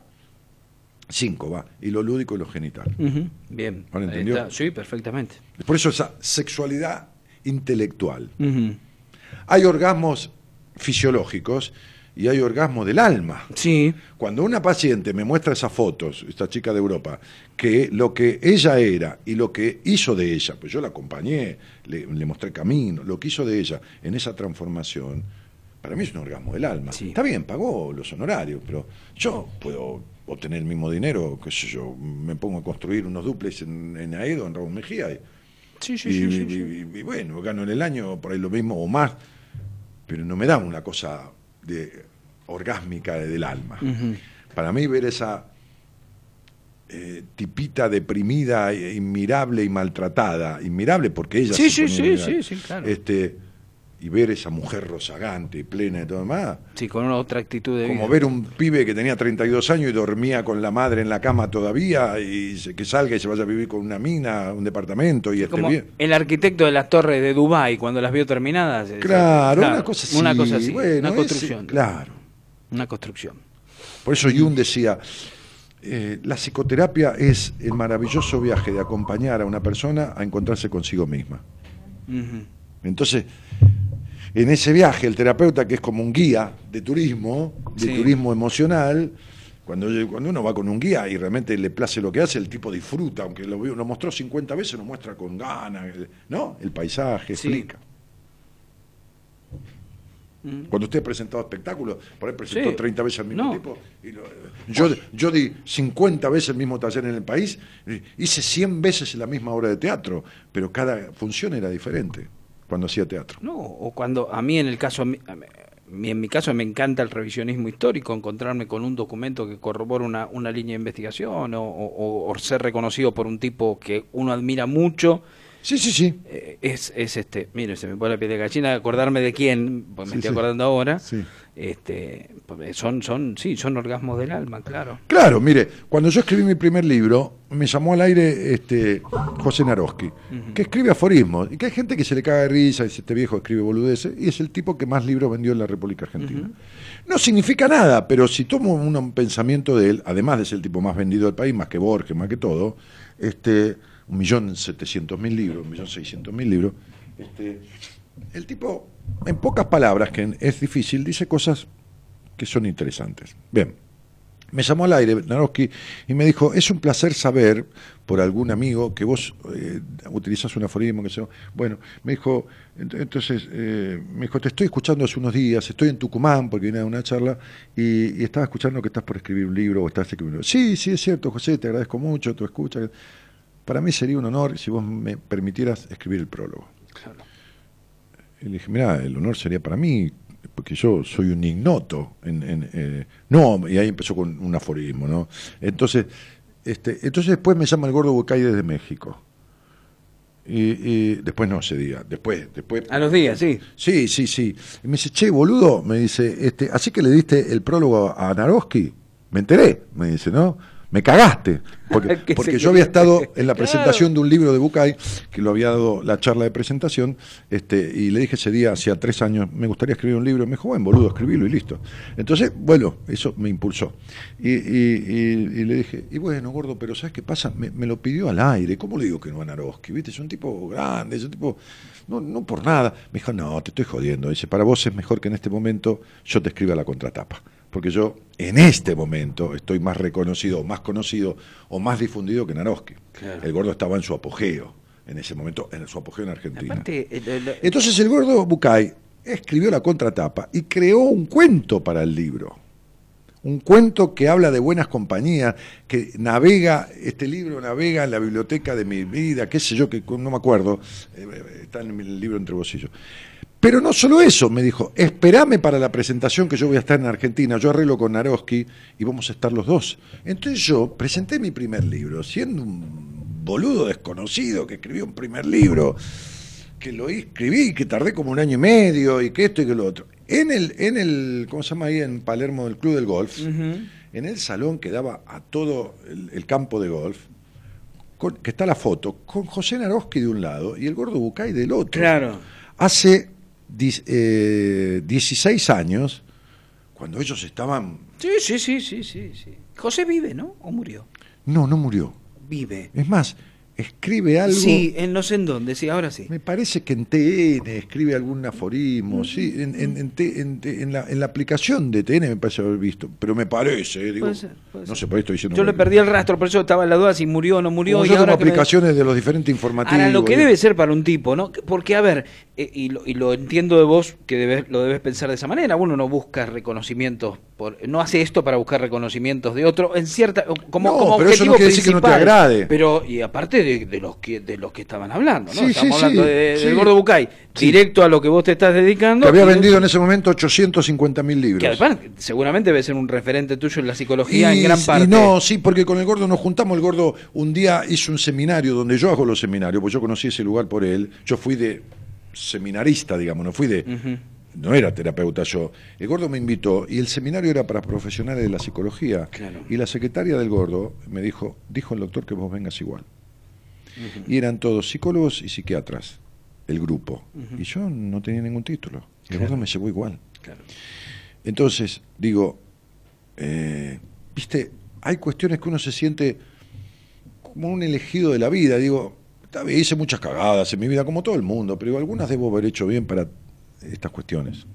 cinco va, y lo lúdico y lo genital. Bien. ¿Ahora entendió? Sí, perfectamente. Por eso esa sexualidad intelectual. Hay orgasmos fisiológicos y hay orgasmos del alma. Sí. Cuando una paciente me muestra esas fotos, esta chica de Europa, que lo que ella era y lo que hizo de ella, pues yo la acompañé, le, le mostré camino, lo que hizo de ella en esa transformación, para mí es un orgasmo del alma. Sí. Está bien, pagó los honorarios, pero yo puedo obtener el mismo dinero, qué sé yo, me pongo a construir unos duples en, en Aedo, en Raúl Mejía, y, Sí, sí, y- sí, sí, y- sí. y- y bueno, gano en el año por ahí lo mismo o más, pero no me da una cosa de orgásmica del alma. Para mí ver esa eh, tipita deprimida, inmirable y maltratada, inmirable porque ella Sí, sí, sí, sí, sí, claro. este, y ver esa mujer rozagante y plena y todo demás, Sí, con una otra actitud de como vida. ver un pibe que tenía 32 años y dormía con la madre en la cama todavía y que salga y se vaya a vivir con una mina, un departamento y esté Como bien. el arquitecto de las torres de Dubái cuando las vio terminadas. es- Claro, una cosa así. Una cosa así. bueno, una ese- construcción. claro. Una construcción. Por eso Jung decía, eh, la psicoterapia es el maravilloso viaje de acompañar a una persona a encontrarse consigo misma. Entonces, en ese viaje, el terapeuta, que es como un guía de turismo, de Sí. turismo emocional, cuando, cuando uno va con un guía y realmente le place lo que hace, el tipo disfruta, aunque lo, lo mostró 50 veces, lo muestra con ganas, ¿no? El paisaje, Sí. explica. Cuando usted ha presentado espectáculos, por ahí presentó Sí. 30 veces al mismo No. tipo. y lo- yo, yo di 50 veces el mismo taller en el país, hice 100 veces la misma obra de teatro, pero cada función era diferente cuando hacía teatro. No, o cuando a mí en el caso, en mi caso me encanta el revisionismo histórico, encontrarme con un documento que corrobora una, una línea de investigación o, o- o ser reconocido por un tipo que uno admira mucho. Sí, sí, sí. eh, es, es este, mire, se me pone la piel de gallina acordarme de quién, pues me Sí, estoy sí. acordando ahora. Sí. Este, pues, son, son, sí, son orgasmos del alma, claro. Claro, mire, cuando yo escribí mi primer libro, me llamó al aire este José Naroski, que escribe aforismos, y que hay gente que se le caga de risa, dice, este viejo escribe boludeces, y es el tipo que más libros vendió en la República Argentina. No significa nada, pero si tomo un pensamiento de él, además de ser el tipo más vendido del país, más que Borges, más que todo, este, un millón setecientos mil libros, un millón seiscientos mil libros, este, el tipo, en pocas palabras, que es difícil, dice cosas que son interesantes. Bien. Me llamó al aire Naroski y me dijo, es un placer saber por algún amigo que vos eh, utilizás un aforismo, que sea, bueno, me dijo, ent- entonces, eh, me dijo, te estoy escuchando hace unos días, estoy en Tucumán porque vine a una charla y, y estaba escuchando que estás por escribir un libro o estás escribiendo. Sí, sí, es cierto, José, te agradezco mucho, tu escucha. Para mí sería un honor si vos me permitieras escribir el prólogo. Y le dije, mira, el honor sería para mí, porque yo soy un ignoto. En, en, eh, no, y ahí empezó con un aforismo, ¿no? Entonces, este, entonces después me llama el gordo Bucay desde México. Y, y después no ese día, después, después. A los días, sí. Sí, sí, sí. Y me dice, che, boludo, me dice, este, así que le diste el prólogo a Naroski. Me enteré, me dice, ¿no? Me cagaste. Porque, Que porque yo había estado en la Claro. presentación de un libro de Bucay, que lo había dado la charla de presentación, este, y le dije ese día, hacía tres años, me gustaría escribir un libro. Me dijo, bueno, boludo, escribilo y listo. Entonces, bueno, eso me impulsó. Y, y- y- y le dije, y bueno, gordo, pero ¿sabes qué pasa? Me, me lo pidió al aire. ¿Cómo le digo que no a Naroski? ¿Viste? Es un tipo grande, es un tipo. No, no por nada. Me dijo, no, te estoy jodiendo. Dice, para vos es mejor que en este momento yo te escriba la contratapa. Porque yo, en este momento, estoy más reconocido, más conocido o más difundido que Naroski. Claro. El gordo estaba en su apogeo, en ese momento, en su apogeo en Argentina. Aparte, el- el- Entonces el gordo Bucay escribió la contratapa y creó un cuento para el libro. Un cuento que habla de buenas compañías, que navega, este libro navega en la biblioteca de mi vida, qué sé yo, que no me acuerdo, eh, está en el libro entre bolsillos. Pero no solo eso, me dijo, esperame para la presentación que yo voy a estar en Argentina, yo arreglo con Naroski y vamos a estar los dos. Entonces yo presenté mi primer libro, siendo un boludo desconocido que escribió un primer libro, que lo escribí, que tardé como un año y medio y que esto y que lo otro. En el, en el, ¿cómo se llama ahí? En Palermo, del Club del Golf, en el salón que daba a todo el, el campo de golf, con- que está la foto, con José Naroski de un lado y el gordo Bucay del otro. Claro. Hace 16 años, cuando ellos estaban... Sí, sí, sí, sí, sí, sí. José vive, ¿no? ¿O murió? No, no murió. Vive. Es más, escribe algo... Sí, en no sé en dónde, sí, ahora sí. Me parece que en TN escribe algún aforismo, sí, en, en, en, T- en la, en la aplicación de TN me parece haber visto, pero me parece, eh, digo, Puede ser, puede no sé, por ahí estoy diciendo... Yo le perdí el rastro, por eso estaba en la duda si murió o no murió. Y ahora me- aplicaciones de los diferentes informativos. Ahora, lo que debe ser para un tipo, ¿no? Porque, a ver, eh, y, lo, y lo entiendo de vos, que debes, lo debes pensar de esa manera, uno no busca reconocimientos, por, no hace esto para buscar reconocimientos de otro, en cierta, como, No, como pero eso no objetivo quiere decir que no te agrade. Pero, y aparte de, de los que de los que estaban hablando, ¿no? Sí, Estamos sí, hablando sí, de- sí. del Gordo Bucay, directo a lo que vos te estás dedicando. Que había vendido en ese momento 850 mil libros. Que además, seguramente debe ser un referente tuyo en la psicología en gran y parte. no, sí, porque con el gordo nos juntamos. El gordo un día hizo un seminario donde yo hago los seminarios, pues yo conocí ese lugar por él. Yo fui de seminarista, digamos, no fui de. No era terapeuta yo. El gordo me invitó y el seminario era para profesionales de la psicología. Claro. Y la secretaria del gordo me dijo, dijo el doctor que vos vengas igual. Y eran todos psicólogos y psiquiatras, el grupo. Y yo no tenía ningún título. El gordo me llevó igual. Claro. Entonces, digo, eh, viste, hay cuestiones que uno se siente como un elegido de la vida. Digo, hice muchas cagadas en mi vida, como todo el mundo, pero algunas debo haber hecho bien para estas cuestiones.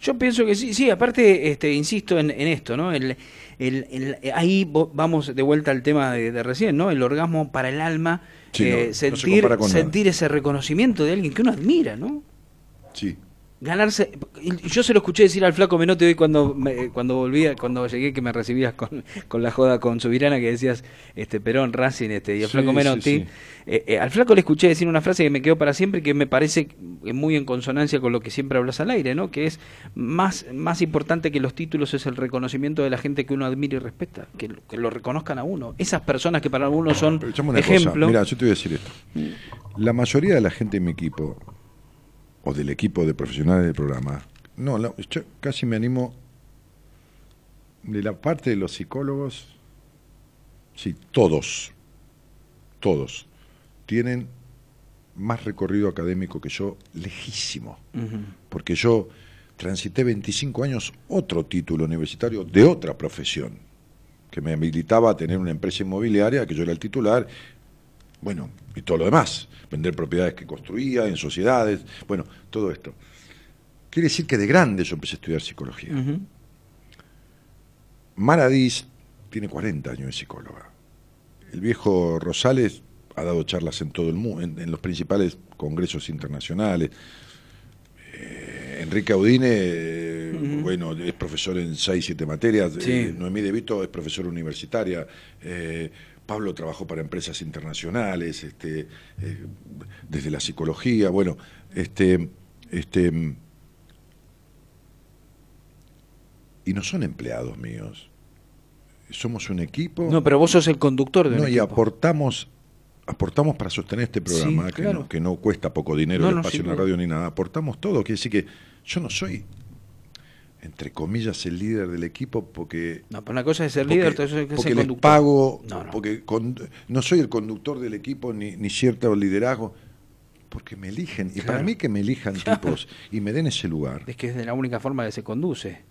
Yo pienso que sí, sí, aparte, este, insisto en, en esto, ¿no? El, el- el- ahí vamos de vuelta al tema de, de recién, ¿no? El orgasmo para el alma, Sí, eh, no, no se sentir, con sentir ese reconocimiento de alguien que uno admira, ¿no? Sí. Ganarse yo se lo escuché decir al flaco Menotti hoy cuando me- cuando volvía cuando llegué que me recibías con, con la joda con Subirana que decías este Perón Racing este y el Sí, flaco Menotti. sí. eh, eh, al flaco le escuché decir una frase que me quedó para siempre y que me parece muy en consonancia con lo que siempre hablas al aire no que es más más importante que los títulos es el reconocimiento de la gente que uno admira y respeta que, lo- que lo reconozcan a uno. Esas personas que para algunos son ejemplo. Mira, yo te voy a decir esto. La mayoría de la gente en mi equipo, o del equipo de profesionales del programa, no, la- yo casi me animo de la parte de los psicólogos, sí, todos, todos, tienen más recorrido académico que yo, lejísimo, porque yo transité 25 años otro título universitario de otra profesión, que me habilitaba a tener una empresa inmobiliaria, que yo era el titular, bueno, y todo lo demás, vender propiedades que construía en sociedades, bueno, todo esto. Quiere decir que de grande yo empecé a estudiar psicología. Maradís tiene 40 años de psicóloga. El viejo Rosales ha dado charlas en todo el mundo, en, en los principales congresos internacionales. Eh, Enrique Audine, eh, bueno, es profesor en 6, 7 materias. Sí. Eh, Noemí De Vito es profesora universitaria. Pablo trabajó para empresas internacionales, este, eh, desde la psicología. Bueno, este, este, y no son empleados míos. Somos un equipo. No, pero vos sos el conductor de No, un y equipo. aportamos aportamos para sostener este programa Sí, que, claro. no, que no cuesta poco dinero No, el no, espacio en la radio ni nada aportamos todo quiere decir que yo no soy entre comillas el líder del equipo porque No, pero una cosa es ser líder, otra cosa es porque ser les conductor. pago No, no. porque con- no soy el conductor del equipo ni, ni cierto liderazgo porque me eligen y para mí que me elijan Claro. tipos y me den ese lugar Es que es de la única forma que se conduce.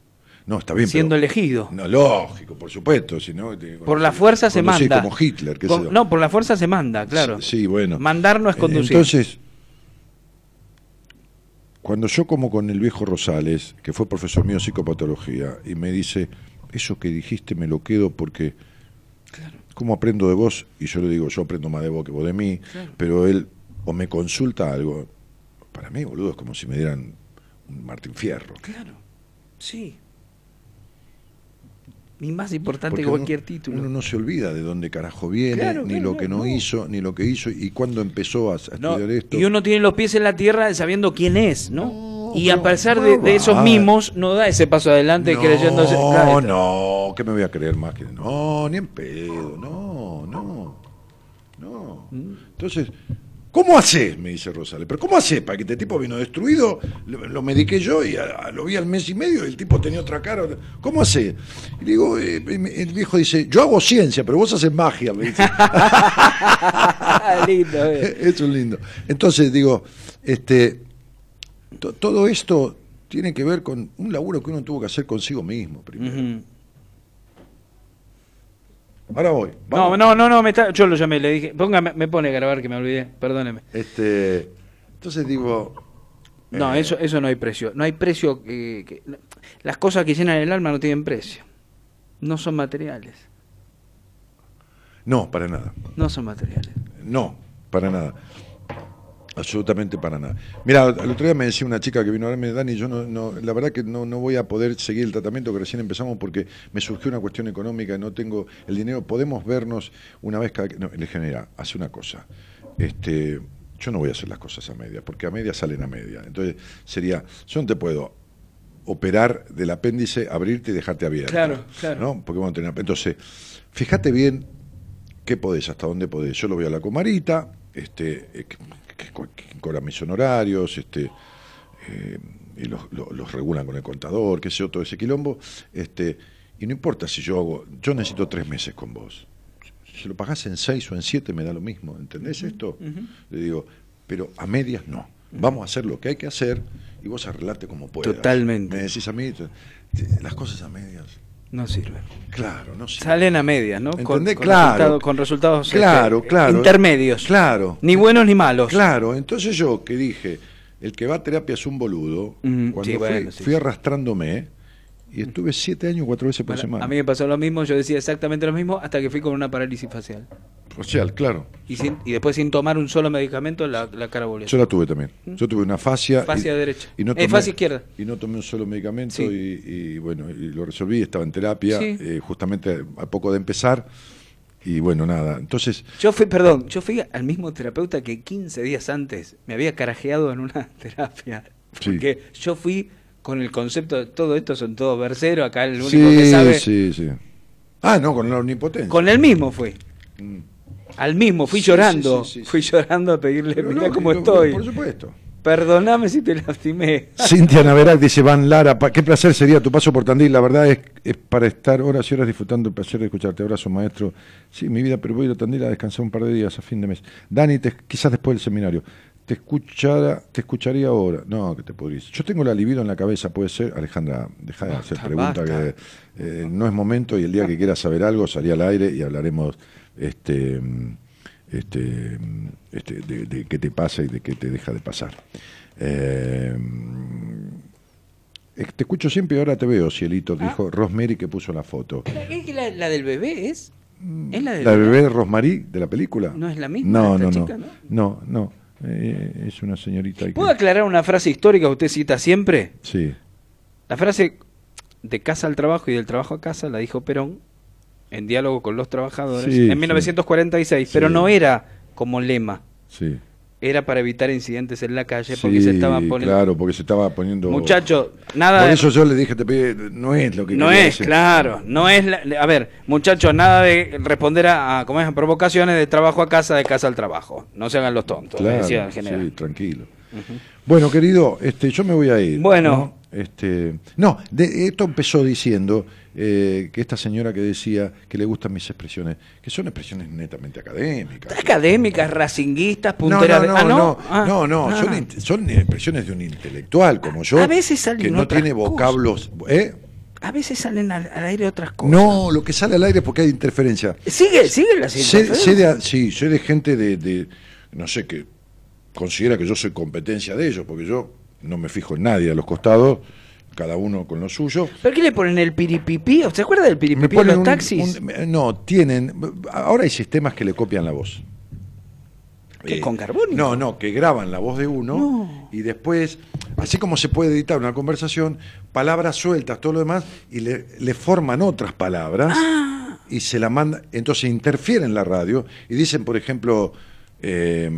no está bien Siendo pero- elegido. no lógico por supuesto si no te- Por la fuerza se manda. como Hitler qué sé Con- yo. no, por la fuerza se manda, claro. Sí, sí, bueno. Mandar no es conducir. Entonces, cuando yo como con el viejo Rosales, que fue profesor mío de psicopatología, y me dice, eso que dijiste me lo quedo porque, ¿cómo aprendo de vos? Y yo le digo, yo aprendo más de vos que vos de mí, pero él o me consulta algo. Para mí, boludo, es como si me dieran un Martín Fierro. Claro, sí. Ni más importante Porque que cualquier uno, título. uno no se olvida de dónde carajo viene, Claro, ni claro, lo que no, no. hizo, ni lo que hizo, y cuándo empezó a, a No, estudiar esto. Y uno tiene los pies en la tierra sabiendo quién es, ¿no? No, y a pesar de, de esos va. mismos, no da ese paso adelante no, creyéndose. Claro, no, que me voy a creer más que no, ni en pedo, no, no, no. Mm. Entonces, ¿cómo haces? Me dice Rosales, pero ¿cómo haces para que este tipo vino destruido? Lo, lo mediqué yo y a- a- lo vi al mes y medio y el tipo tenía otra cara. ¿Cómo haces? Y le digo, eh, el viejo dice, yo hago ciencia, pero vos haces magia, me dice. Lindo, eh. Eso es lindo. Entonces digo, este, to- todo esto tiene que ver con un laburo que uno tuvo que hacer consigo mismo primero. Ahora voy. No, no, no, no, me está- yo lo llamé, le dije, póngame, me pone a grabar que me olvidé, perdóneme. Este, entonces digo, No, Eh. eso, eso no hay precio. No hay precio. que- que- las cosas que llenan el alma no tienen precio. No son materiales. no, para nada. No son materiales. No, para nada. Absolutamente para nada. Mira, el otro día me decía una chica que vino a verme, Dani, yo no, no, la verdad que no, no voy a poder seguir el tratamiento que recién empezamos porque me surgió una cuestión económica, no tengo el dinero, podemos vernos una vez cada... No, le genera, hace una cosa. Este, yo no voy a hacer las cosas a media, porque a media salen a media. Entonces sería, yo no te puedo operar del apéndice, abrirte y dejarte abierto. Claro, claro. ¿no? Porque vamos a tener... Entonces, fíjate bien qué podés, hasta dónde podés. Yo lo voy a la comarita, este, eh, que, que, que cobra mis honorarios, este, eh, y los, los- los regulan con el contador, qué sé yo, todo ese quilombo, este, y no importa si yo hago, yo necesito tres meses con vos. Si lo pagás en seis o en siete me da lo mismo, ¿entendés esto? Le digo, pero a medias no. Vamos a hacer lo que hay que hacer y vos arreglate como puedas. Totalmente. Me decís a mí, las cosas a medias, No sirven. claro, no sé. Salen a medias, ¿no? Con, Claro. resultados, con resultados Claro, este, claro. intermedios. Claro. Ni buenos ni malos. Claro, entonces yo que dije, el que va a terapia es un boludo, Mm, cuando sí, fui, bueno, sí, fui sí. arrastrándome y estuve siete años, cuatro veces por semana. a mí me pasó lo mismo, yo decía exactamente lo mismo hasta que fui con una parálisis facial. Social, claro. Y, sin- y después sin tomar un solo medicamento la, la cara volvió. Yo la tuve también. Yo tuve una fascia. Fascia y- derecha. Y no Eh, tomé, fascia izquierda. Y no tomé un solo medicamento Sí. y, y, bueno, y lo resolví, estaba en terapia, Sí. eh, justamente a poco de empezar. Y bueno, nada. Entonces, Yo fui, perdón, yo fui al mismo terapeuta que 15 días antes me había carajeado en una terapia. Sí. Porque yo fui con el concepto de todo esto son todos berceros, acá el único sí, que sabe. sí, sí. Ah, no, con la omnipotencia. Con el mismo fui. Mm. Al mismo, fui Sí, llorando. sí, fui llorando a pedirle, Pero mira lógico, cómo estoy. Por supuesto. Perdóname si te lastimé. Cintia Naverac dice, Van Lara, pa- qué placer sería tu paso por Tandil. La verdad es, es para estar horas y horas disfrutando el placer de escucharte. Abrazo, maestro. Sí, mi vida, pero voy a ir a Tandil a descansar un par de días a fin de mes. Dani, te- quizás después del seminario. Te escuchara, te escucharía ahora. No, que te podrías. Yo tengo la libido en la cabeza, puede ser. Alejandra, deja de hacer preguntas que eh, no es momento y el día que quieras saber algo salí al aire y hablaremos este, mm, este, mm, este, de, de qué te pasa y de qué te deja de pasar. Eh, Te escucho siempre y ahora te veo, Cielito, dijo Rosemary que puso la foto. ¿La, la, del bebé es? ¿Es la del ¿La bebé? de Rosemary de la película? ¿No es la misma No, esta no, chica, no. no? No, no. Eh, es una señorita. ¿Puedo que- aclarar una frase histórica que usted cita siempre? Sí. La frase de casa al trabajo y del trabajo a casa la dijo Perón en diálogo con los trabajadores Sí, en 1946, pero Sí. no era como lema, Sí. Era para evitar incidentes en la calle porque Sí, se estaban poniendo... Claro, porque se estaba poniendo. Muchacho, nada Por de- eso yo le dije, te pedí, no es lo que No es, decir. claro, no es... la- a ver, muchachos, nada de responder a, a, ¿cómo es? a provocaciones de trabajo a casa, de casa al trabajo. No se hagan los tontos, Claro, decía el general. sí, tranquilo. Bueno, querido, este, yo me voy a ir. Bueno. ¿no? Este, no, de- esto empezó diciendo eh, que esta señora que decía que le gustan mis expresiones, que son expresiones netamente académicas. Académicas, racinguistas, No, punteras... no, de- no, ah, no, Ah, no, no, ah. son, int- son expresiones de un intelectual como yo, A veces salen que no tiene cosas. vocablos. ¿eh? A veces salen al, al aire otras cosas. No, lo que sale al aire es porque hay interferencia. Sigue, sigue la Sé, sé de, sí, sé de gente de, de, no sé, que considera que yo soy competencia de ellos, porque yo no me fijo en nadie a los costados, cada uno con lo suyo. ¿Pero qué le ponen el piripipí? ¿Se acuerda del piripipí en los un- taxis? un- no, tienen. Ahora hay sistemas que le copian la voz. ¿Qué, Eh, con carbónico? No, no, que graban la voz de uno No. y después, así como se puede editar una conversación, palabras sueltas, todo lo demás, y le, le forman otras palabras Ah. y se la mandan, entonces interfieren en la radio y dicen, por ejemplo, eh,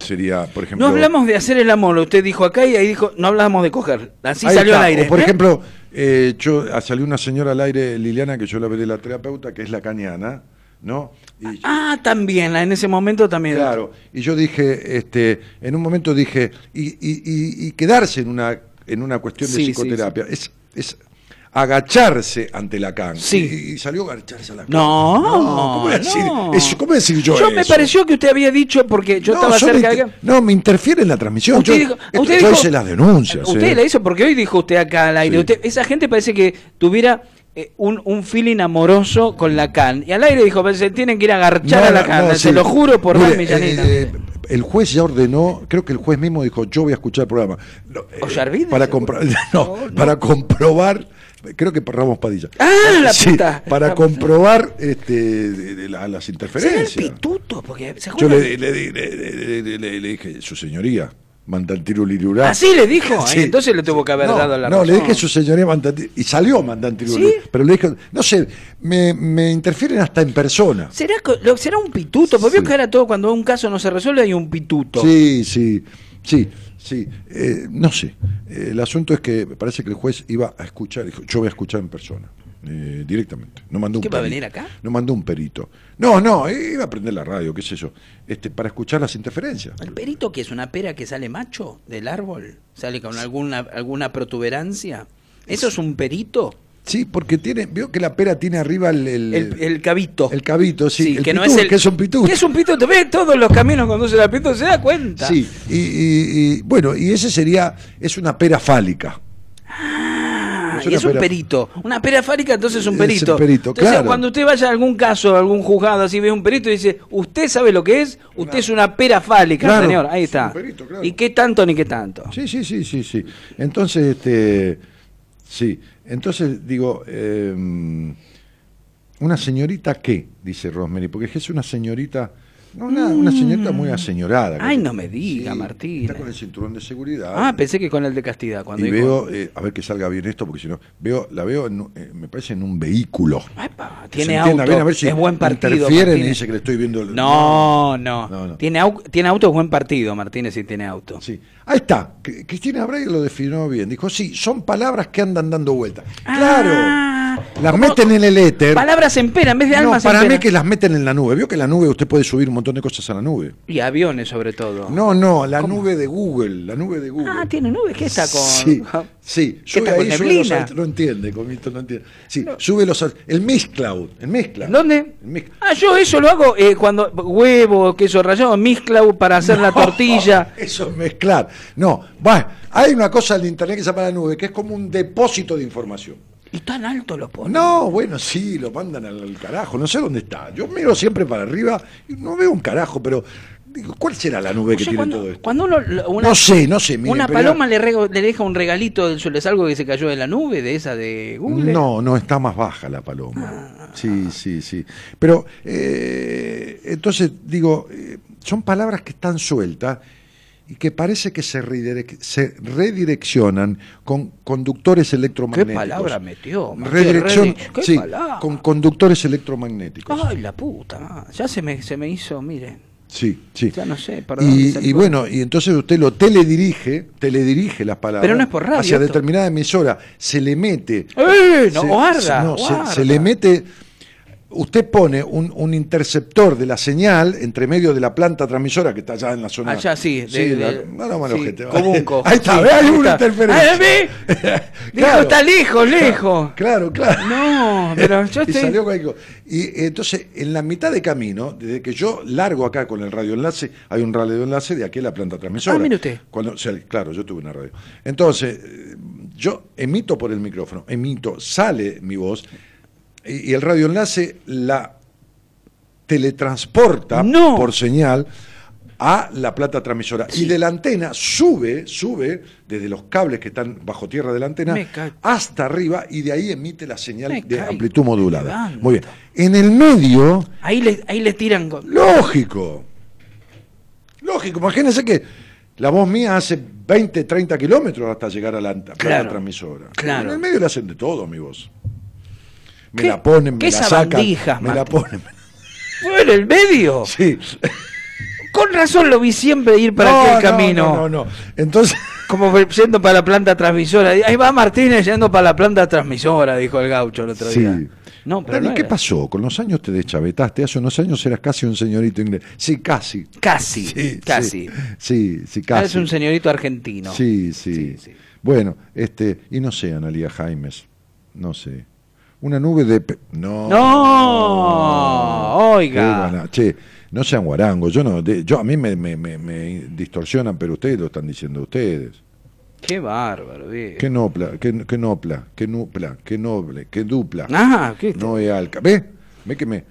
sería, por ejemplo... No hablamos de hacer el amor, usted dijo acá y ahí dijo, no hablamos de coger. Así salió está. al aire. O, por ¿eh? ejemplo, eh, yo ah, salió una señora al aire, Liliana, que yo la veré la terapeuta, que es la cañana, ¿no? Y, Ah, también, en ese momento también. Claro, y yo dije, este, en un momento dije, y, y- y- y quedarse en una, en una cuestión de Sí, sí, psicoterapia, Es, es agacharse ante Lacan. Sí. Y, y salió a agacharse a Lacan. No, ¿cómo voy a decir, no. eso? ¿Cómo decir yo Yo me eso? pareció que usted había dicho, porque yo no, estaba me cerca de. No, me interfiere en la transmisión. Usted yo dijo- esto- usted yo dijo- hice las denuncias. Usted ¿eh? la hizo porque hoy dijo usted acá al aire. Sí. Usted- esa gente parece que tuviera eh, un, un feeling amoroso con Lacan. Y al aire dijo, "Pues, se tienen que ir a agarchar No, a no, Lacan. no, se sí. lo juro por Mire, millanina. eh, el juez ya ordenó, creo que el juez mismo dijo, yo voy a escuchar el programa. No, eh, para, compro- no, para comprobar, creo que Ramos Padilla. Ah, la Sí, puta. Para comprobar este, de- de la- las Será el interferencias. pituto, porque ¿se Yo le, le, le- le- dije, su señoría, Mandantiru Lirurá. Así le dijo, Sí. entonces le tuvo que haber no, dado la No, le dije su señoría Mandantiru, y salió Mandantiru ¿Sí? Pero le dije, no sé, me, me interfieren hasta en persona. ¿Será, será un pituto? Porque vio que ahora todo cuando un caso no se resuelve hay un pituto. Sí, sí, sí, sí. Eh, no sé. Eh, el asunto es que me parece que el juez iba a escuchar, dijo, yo voy a escuchar en persona, eh, directamente. No mandó un ¿Qué, va a venir acá? No mandó un perito. No, no, iba a prender la radio, qué sé yo, este, para escuchar las interferencias. ¿El perito que es una pera que sale macho del árbol? ¿Sale con alguna, alguna protuberancia? ¿Eso es un perito? Sí, porque tiene, veo que la pera tiene arriba el, el, El, el cabito. el cabito, sí, el que no pitú, es el, que es un pitú. Que es un pituto. Ve todos los caminos conducen al pituto, se da cuenta. Sí, y, y- y, bueno, y ese sería, es una pera fálica. Ah, Es y es un perito. Una pera fálica, entonces es un Es un perito. perito, Entonces, claro. cuando usted vaya a algún caso, a algún juzgado, así ve un perito y dice, ¿usted sabe lo que es? Usted es una pera fálica, Claro, señor. Ahí es está. un perito, claro. ¿Y qué tanto ni qué tanto? Sí, sí, sí, sí, sí. Entonces, este, sí, entonces digo, eh, una señorita qué, dice Rosemary, porque es una señorita, no, una, una señorita muy aseñorada. Mm. Ay, no me diga, Martínez. Está con el cinturón de seguridad. Ah, pensé que con el de castidad. Cuando y veo, eh, a ver que salga bien esto, porque si no, veo, la veo, en eh, me parece en un vehículo. Epa, tiene auto, bien, a ver si es buen partido. interfieren y dice que le estoy viendo. el- No, no. No, no. Tiene, au- tiene auto, es buen partido, Martínez, si tiene auto. Sí. Ahí está. Cristina Bray lo definió bien. Dijo, sí, son palabras que andan dando vueltas. claro. Las meten en el éter. Palabras en pera, en vez de No, almas para en mí pera. que las meten en la nube. Vio que en la nube usted puede subir un montón de cosas a la nube. Y aviones, sobre todo. No, no, la nube de Google, la nube de Google. Ah, tiene nubes. ¿Qué está con...? Sí, sí, ¿Qué sube está con ahí, sube los no entiende, comito, no entiende. Sí, sube los el Mixcloud, el Mixcloud. ¿Dónde? El Ah, yo eso lo hago eh, cuando huevo, queso rallado, mezcla para hacer la tortilla. Eso es mezclar. No, bueno, hay una cosa en internet que se llama la nube, que es como un depósito de información. Y tan alto lo pone. No, bueno, sí, lo mandan al, al carajo, no sé dónde está. Yo miro siempre para arriba y no veo un carajo, pero Digo, ¿cuál será la nube que O sea, tiene cuando, todo esto? cuando uno, una, no sé, no sé. una pero- paloma le, rego- le deja un regalito del suelo, es algo que se cayó de la nube, de esa de Google. No, no, está más baja la paloma. Sí, sí, sí. Pero, eh, entonces, digo, eh, son palabras que están sueltas y que parece que se, redirec- se redireccionan con conductores ¿Qué electromagnéticos. palabra metió? Redirección, ¿Qué, redi- qué sí, palabra? con conductores electromagnéticos. Ay, la puta, ya se me, se me hizo, mire, Sí, sí. ya no sé, perdón. Y, y bueno, y entonces usted lo teledirige, teledirige las palabras Pero no es por radio hacia esto. determinada emisora, se le mete. ¡Eh! No, se, guarda, se- no, se- guarda. se le mete. Usted pone un, un interceptor de la señal entre medio de la planta transmisora que está allá en la zona. Allá sí, de- la- de- no, no, bueno, sí, Cobunco. Ahí está, Sí, ve, hay ahí una está. interferencia. ¡Ay, ve! Dijo, Claro. está lejos, lejos. Claro, claro. No, pero yo y estoy... salió cualquier cosa. Y eh, entonces, en la mitad de camino, desde que yo largo acá con el radioenlace, hay un radioenlace de aquí a la planta transmisora. Ah, mire usted. Cuando, o sea, claro, yo tuve una radio. Entonces, eh, yo emito por el micrófono, emito, sale mi voz, y, el radioenlace la teletransporta No. por señal a la plata transmisora. Y de la antena sube, sube desde los cables que están bajo tierra de la antena hasta arriba y de ahí emite la señal Me de caigo amplitud modulada. Muy bien. En el medio, Ahí le, ahí le tiran... con- lógico. Lógico. Imagínense que la voz mía hace 20, 30 kilómetros hasta llegar a la plata Claro, transmisora. claro. En el medio le hacen de todo, mi voz. Me ¿Qué- la ponen, me qué la sacan, me la ponen. ¿Fue en el medio? Sí. Con razón lo vi siempre ir para No, aquel no, camino. No, no, no. Entonces, Como yendo para la planta transmisora. Ahí va Martínez yendo para la planta transmisora, dijo el gaucho el otro sí. día. No, pero Dani, no ¿qué pasó? Con los años te deschavetaste. Hace unos años eras casi un señorito inglés. Sí, casi. Casi, Sí, casi. Sí, sí, casi. es un señorito argentino. Sí, sí, Sí, sí. Bueno, este, y no sé, Analia Jaimes, no sé. Una nube de... pe- No. No, oiga. Che, no sean guarangos. Yo no, de- yo a mí me, me, me, me distorsionan, pero ustedes lo están diciendo ustedes. Qué bárbaro, viejo. Qué nopla, qué, qué nopla, qué nupla, qué noble, qué dupla. Ah, ¿qué? No es alca. ¿Ve? ¿Ve que me...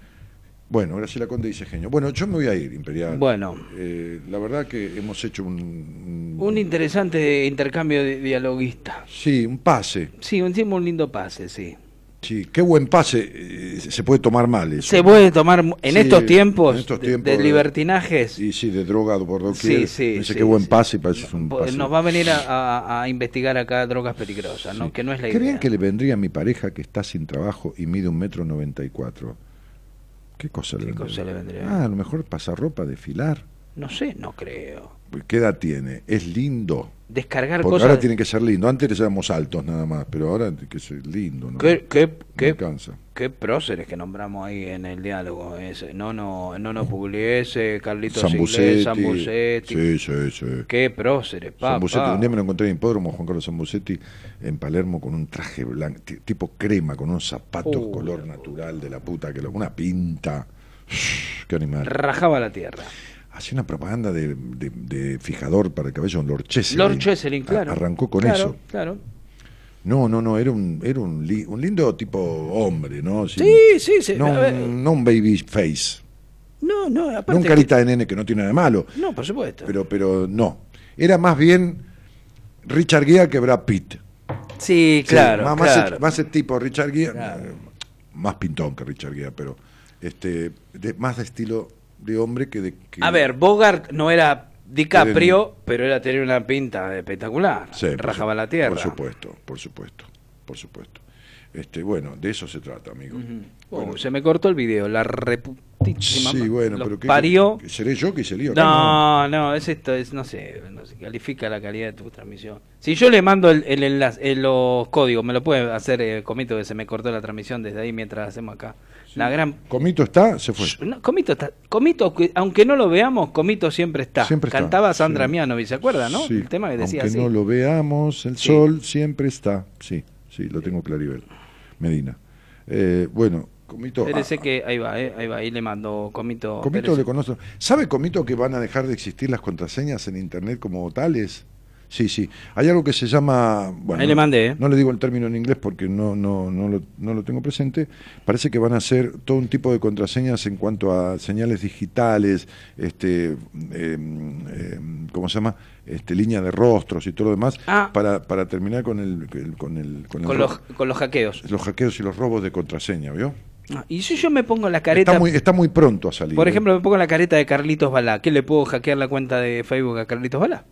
Bueno, ahora sí la Conde dice genio. Bueno, yo me voy a ir, Imperial. Bueno. Eh, la verdad que hemos hecho un... Un interesante intercambio de dialoguista. Sí, un pase. Sí, hicimos un lindo pase, sí. Sí, qué buen pase. eh, se puede tomar mal eso. Se puede tomar en Sí, estos tiempos, en estos de- tiempos de, de- libertinajes. Y sí, de droga por doquier. Sí, sí, Dice sí, qué buen pase, parece un Pues pase. Nos va a venir a, a- a investigar acá drogas peligrosas, ¿no? Que no es la idea. bien que le vendría a mi pareja que está sin trabajo y mide un metro noventa y cuatro. ¿Qué cosa le ¿Qué vendría? cosa le vendría? Ah, a lo mejor pasarropa, desfilar. No sé, no creo. ¿Qué edad tiene? Es lindo. Descargar Porque cosas. ahora tiene que ser lindo. Antes éramos altos nada más, pero ahora tiene que ser lindo. ¿no? ¿Qué, qué, No qué, próceres que nombramos ahí en el diálogo. Ese. No, no, no, no Pugliese, Carlitos Zambucetti. Sí, sí, sí. Qué próceres, papá. Un día me lo encontré en hipódromo, Juan Carlos Zambucetti, en Palermo, con un traje blanco, ti- tipo crema, con unos zapatos color natural de la puta, que lo, una pinta. Qué animal. Rajaba la tierra. Hacía una propaganda de, de- de fijador para el cabello, Lord Cheselin. Lord Cheselin, A- claro. Arrancó con Claro, eso. Claro. No, no, no, era un, era un, li- un lindo tipo hombre, ¿no? Sin- Sí, sí, sí. No, un, no un baby face. no, no, aparte. No un carita de nene que no tiene nada de malo. No, por supuesto. Pero, pero no. Era más bien Richard Gere que Brad Pitt. sí, claro. más, más claro. el, más el tipo Richard Gere, Claro. eh, más pintón que Richard Gere, pero este, de- más de estilo de hombre que de. que- A ver, Bogart no era DiCaprio, pero era tener una pinta espectacular. Sí, Rajaba su- la tierra. Por supuesto, por supuesto, por supuesto. Este, bueno, de eso se trata, amigo. Bueno, se me cortó el video, la reputísima. sí, bueno, pero ¿qué- parió. ¿Seré yo que hice lío? No, no, es esto, es, no sé, no sé, califica la calidad de tu transmisión. Si yo le mando el, el enlace, eh, los códigos, me lo puede hacer eh, Comito, que se me cortó la transmisión desde ahí mientras hacemos acá. La gran... Comito está, se fue. No, Comito, está, Comito, que- aunque no lo veamos, Comito siempre está. Siempre está, Cantaba Sandra sí. ¿se acuerda, no? Sí, El tema que decía Aunque así. no lo veamos, el Sí. sol siempre está. Sí, sí, lo tengo clarivel. Medina. Eh, bueno, Comito. Espérese ah, que ahí va, eh, ahí va, ahí le mando Comito. Comito le conozco. ¿Sabe Comito que van a dejar de existir las contraseñas en internet como tales? Sí, sí. Hay algo que se llama. Bueno, Ahí le mandé, ¿eh? No le digo el término en inglés porque no, no, no, lo, no lo tengo presente. Parece que van a hacer todo un tipo de contraseñas en cuanto a señales digitales, este, eh, eh, ¿cómo se llama? Este, línea de rostros y todo lo demás, Ah. para, para terminar con el, con el, con el Con los, con los hackeos. los hackeos y los robos de contraseña, ¿vio? Ah, Y si yo me pongo la careta, Está muy, está muy pronto a salir. por ¿eh? ejemplo, me pongo la careta de Carlitos Balá, ¿qué le puedo hackear la cuenta de Facebook a Carlitos Balá?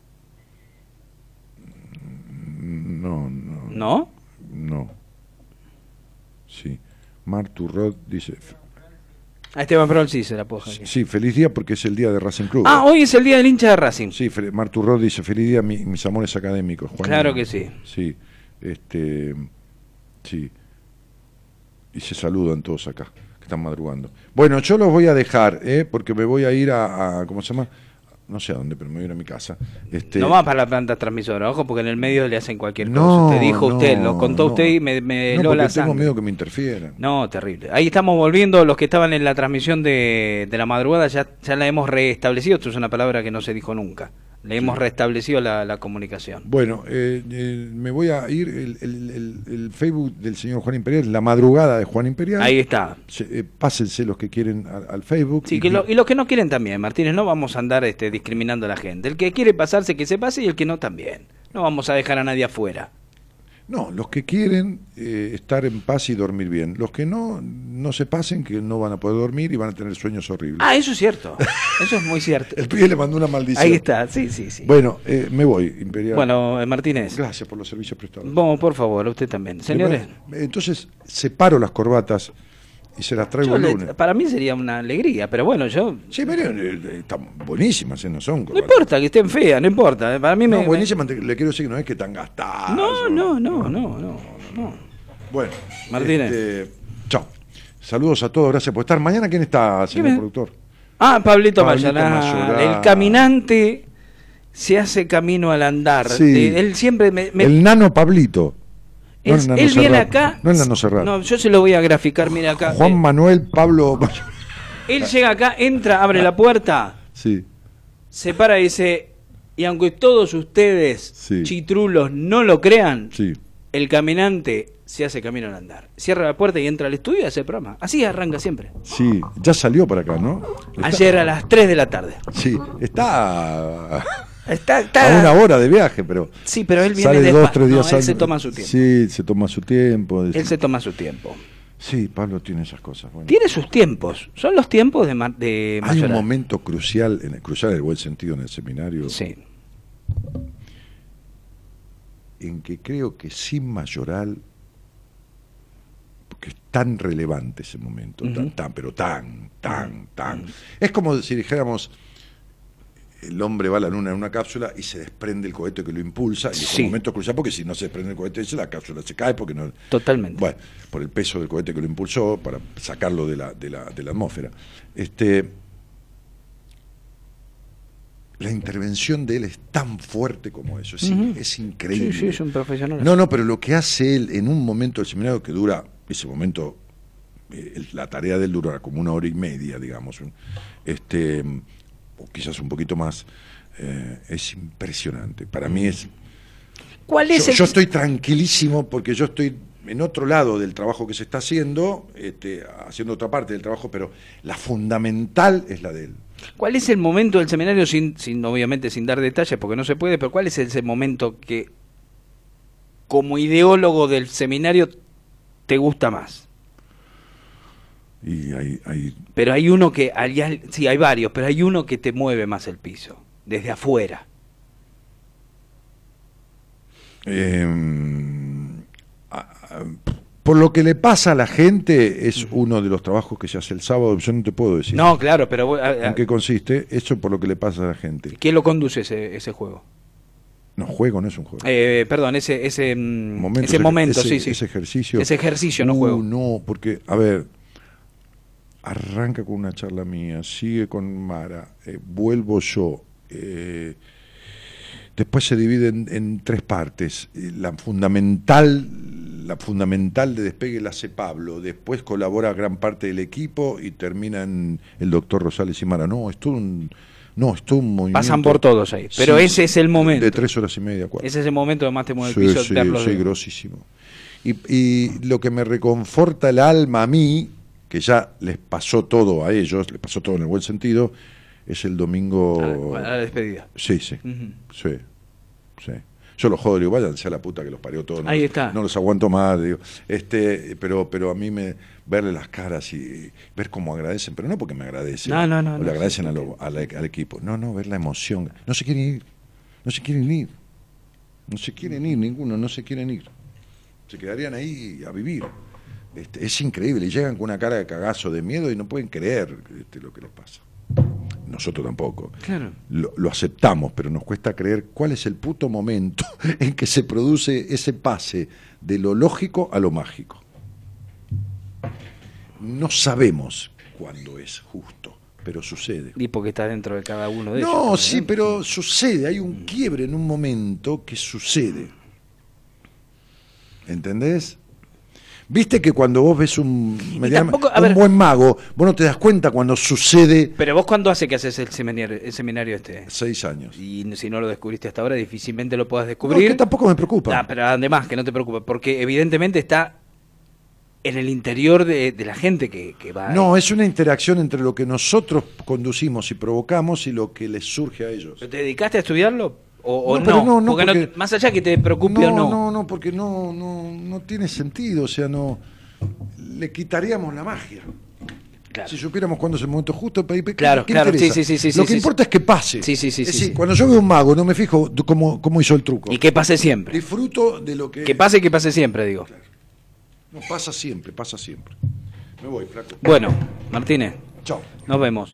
No, no, ¿No? no. Sí. Martu Rod dice, A Esteban Prol sí se la puedo hackear. sí, feliz día porque es el día de Racing Club. Ah, hoy es el día del hincha de Racing. Sí, Fe- Martu Rod dice, feliz día mi- mis amores académicos. Juan. Claro que sí. Sí, este, sí. Y se saludan todos acá, que están madrugando. Bueno, yo los voy a dejar, ¿eh? porque me voy a ir a, a- ¿cómo se llama? No sé a dónde, pero me voy a ir a mi casa. Este, No va para la planta transmisora, ojo, porque en el medio le hacen cualquier no, cosa. Te dijo no, usted, lo contó no. usted y me, me no, la tengo miedo que me interfieran. No, terrible. Ahí estamos volviendo, los que estaban en la transmisión de, de la madrugada ya, ya la hemos restablecido, esto es una palabra que no se dijo nunca. Le hemos restablecido la, la comunicación. Bueno, eh, eh, me voy a ir, el, el- el- el Facebook del señor Juan Imperial, la madrugada de Juan Imperial. Ahí está. Se- eh, pásense los que quieren al, al Facebook. Sí, y- que lo- y los que no quieren también, Martínez, no vamos a andar este, discriminando a la gente. El que quiere pasarse, que se pase y el que no también. No vamos a dejar a nadie afuera. No, los que quieren eh, estar en paz y dormir bien. Los que no, no se pasen, que no van a poder dormir y van a tener sueños horribles. Ah, eso es cierto. Eso es muy cierto. El pibe le mandó una maldición. Ahí está, sí, sí, sí. Bueno, eh, me voy, Imperial. Bueno, eh, Martínez. Gracias por los servicios prestados. Vamos, por favor, usted también. Señores, Entonces, separo las corbatas y se las traigo yo el le- lunes. para mí sería una alegría, pero bueno, yo... Sí, pero eh, están buenísimas, ¿eh? no son No importa que estén feas, no importa. eh, Para mí me... No, me- buenísimas, te- le quiero decir que no es que tan gastadas. No, o- no, no, no, no, no. Bueno, Martínez. este, chao. Saludos a todos, gracias por estar. Mañana, ¿quién está, señor me- productor? Ah, Pablito, Pablito. El caminante se hace camino al andar. Sí. Eh, Él siempre me... me- El nano Pablito. No él viene acá... No el nano Serrat. No, yo se lo voy a graficar, mira acá. Juan Eh, Manuel Pablo. él llega acá, entra, abre la puerta, sí. se para y dice... Y aunque todos ustedes, Sí. chitrulos, no lo crean, Sí. el caminante se hace camino al andar. Cierra la puerta y entra al estudio y hace el programa. Así arranca siempre. Sí, ya salió para acá, ¿no? Está- Ayer a las 3 de la tarde. Sí, está Está, a una hora de viaje, pero Sí, pero él viene despa- dos, tres días no, él se toma su tiempo. Sí, se toma su tiempo. Él se toma su tiempo. Sí, Pablo tiene esas cosas. Bueno. Tiene sus tiempos. Son los tiempos de, de Hay un momento crucial, en el, crucial en el buen sentido en el seminario, Sí. en que creo que sin Mayoral, porque es tan relevante ese momento, tan, tan, pero tan, tan, tan. Es como si dijéramos, el hombre va a la luna en una cápsula y se desprende el cohete que lo impulsa, y es un momento crucial porque si no se desprende el cohete la cápsula se cae porque no... Totalmente. Bueno, por el peso del cohete que lo impulsó, para sacarlo de la, de la, de la atmósfera. Este, la intervención de él es tan fuerte como eso, es, Ujú. es increíble. Sí, sí, es un profesional. No, no, pero lo que hace él en un momento del seminario que dura, ese momento, eh, la tarea de él dura como una hora y media, digamos, este, o quizás un poquito más, eh, es impresionante. Para mí es... ¿Cuál es Yo, el- yo estoy tranquilísimo porque yo estoy en otro lado del trabajo que se está haciendo, este, haciendo otra parte del trabajo, pero la fundamental es la de él. ¿Cuál es el momento del seminario, sin, sin obviamente sin dar detalles, porque no se puede, pero cuál es ese momento que, como ideólogo del seminario, te gusta más? Y hay, hay Pero hay uno que, hay sí, hay varios, pero hay uno que te mueve más el piso, desde afuera. Eh, a- por lo que le pasa a la gente, es uno de los trabajos que se hace el sábado. Yo no te puedo decir No, claro, pero vos- a- a- en qué consiste. Eso por lo que le pasa a la gente. ¿quién lo conduce ese, ese juego? No, juego no es un juego. Eh, perdón, ese, ese, mm, Momento, ese momento, ese- sí, sí. Ese ejercicio. Ese ejercicio, no Uh, juego. No, porque, a ver, arranca con una charla mía, sigue con Mara, eh, vuelvo yo. eh, después se divide en, en tres partes. Eh, La fundamental, la fundamental de despegue la hace Pablo, después colabora gran parte del equipo y termina en el doctor Rosales y Mara. No, es todo un, No, es todo un movimiento. Pasan por todos ahí. Pero Sí, ese es el momento. De tres horas y media, cuatro. Ese es el momento de más te mueve el piso sí, grosísimo. Y, y lo que me reconforta el alma a mí, que ya les pasó todo a ellos, les pasó todo en el buen sentido, es el domingo. a la, a la despedida. Sí, sí, sí, sí. Yo los jodo, digo, váyanse a la puta que los parió todos. No Ahí los- está. No los aguanto más, digo. Este, pero, pero a mí me verle las caras y ver cómo agradecen, pero no porque me agradecen. No, no, no, o le no, agradecen a lo- a la- al equipo. No, no, ver la emoción. No se quieren ir. No se quieren ir. No se quieren ir, ninguno, no se quieren ir. Se quedarían ahí a vivir. Este, es increíble. Y llegan con una cara de cagazo de miedo y no pueden creer este, lo que les pasa. Nosotros tampoco. Claro. Lo, lo aceptamos, pero nos cuesta creer cuál es el puto momento en que se produce ese pase de lo lógico a lo mágico. No sabemos cuándo es justo, pero sucede. Y porque está dentro de cada uno de ellos. No, sí, pero sucede, hay un quiebre en un momento que sucede. ¿Entendés? Viste que cuando vos ves un, mediana- tampoco- a un ver- buen mago, vos no te das cuenta cuando sucede Pero vos, ¿cuándo hace que haces el seminario, el seminario este? seis años. Y si no lo descubriste hasta ahora, difícilmente lo puedas No, descubrir. es que tampoco me preocupa. Ah, pero además, que no te preocupes, porque evidentemente está en el interior de, de la gente que, que va. No, es una interacción entre lo que nosotros conducimos y provocamos y lo que les surge a ellos. ¿Te dedicaste a estudiarlo? ¿O, No, no? no, no, porque no- porque- más allá que te preocupe o no. no, no, porque no, no, no tiene sentido, o sea, no le quitaríamos la magia. Claro. Si supiéramos cuándo es el momento justo, ¿qué- Claro, claro, sí, sí, sí, sí, Lo que importa es que pase. Sí, sí, sí, Es sí, decir, cuando yo veo un mago, no me fijo cómo, cómo hizo el truco. Y que pase siempre. Disfruto de lo que, Que pase, que pase siempre, digo. No, pasa siempre, pasa siempre. Me voy, flaco. Bueno, Martínez, Chao. nos vemos.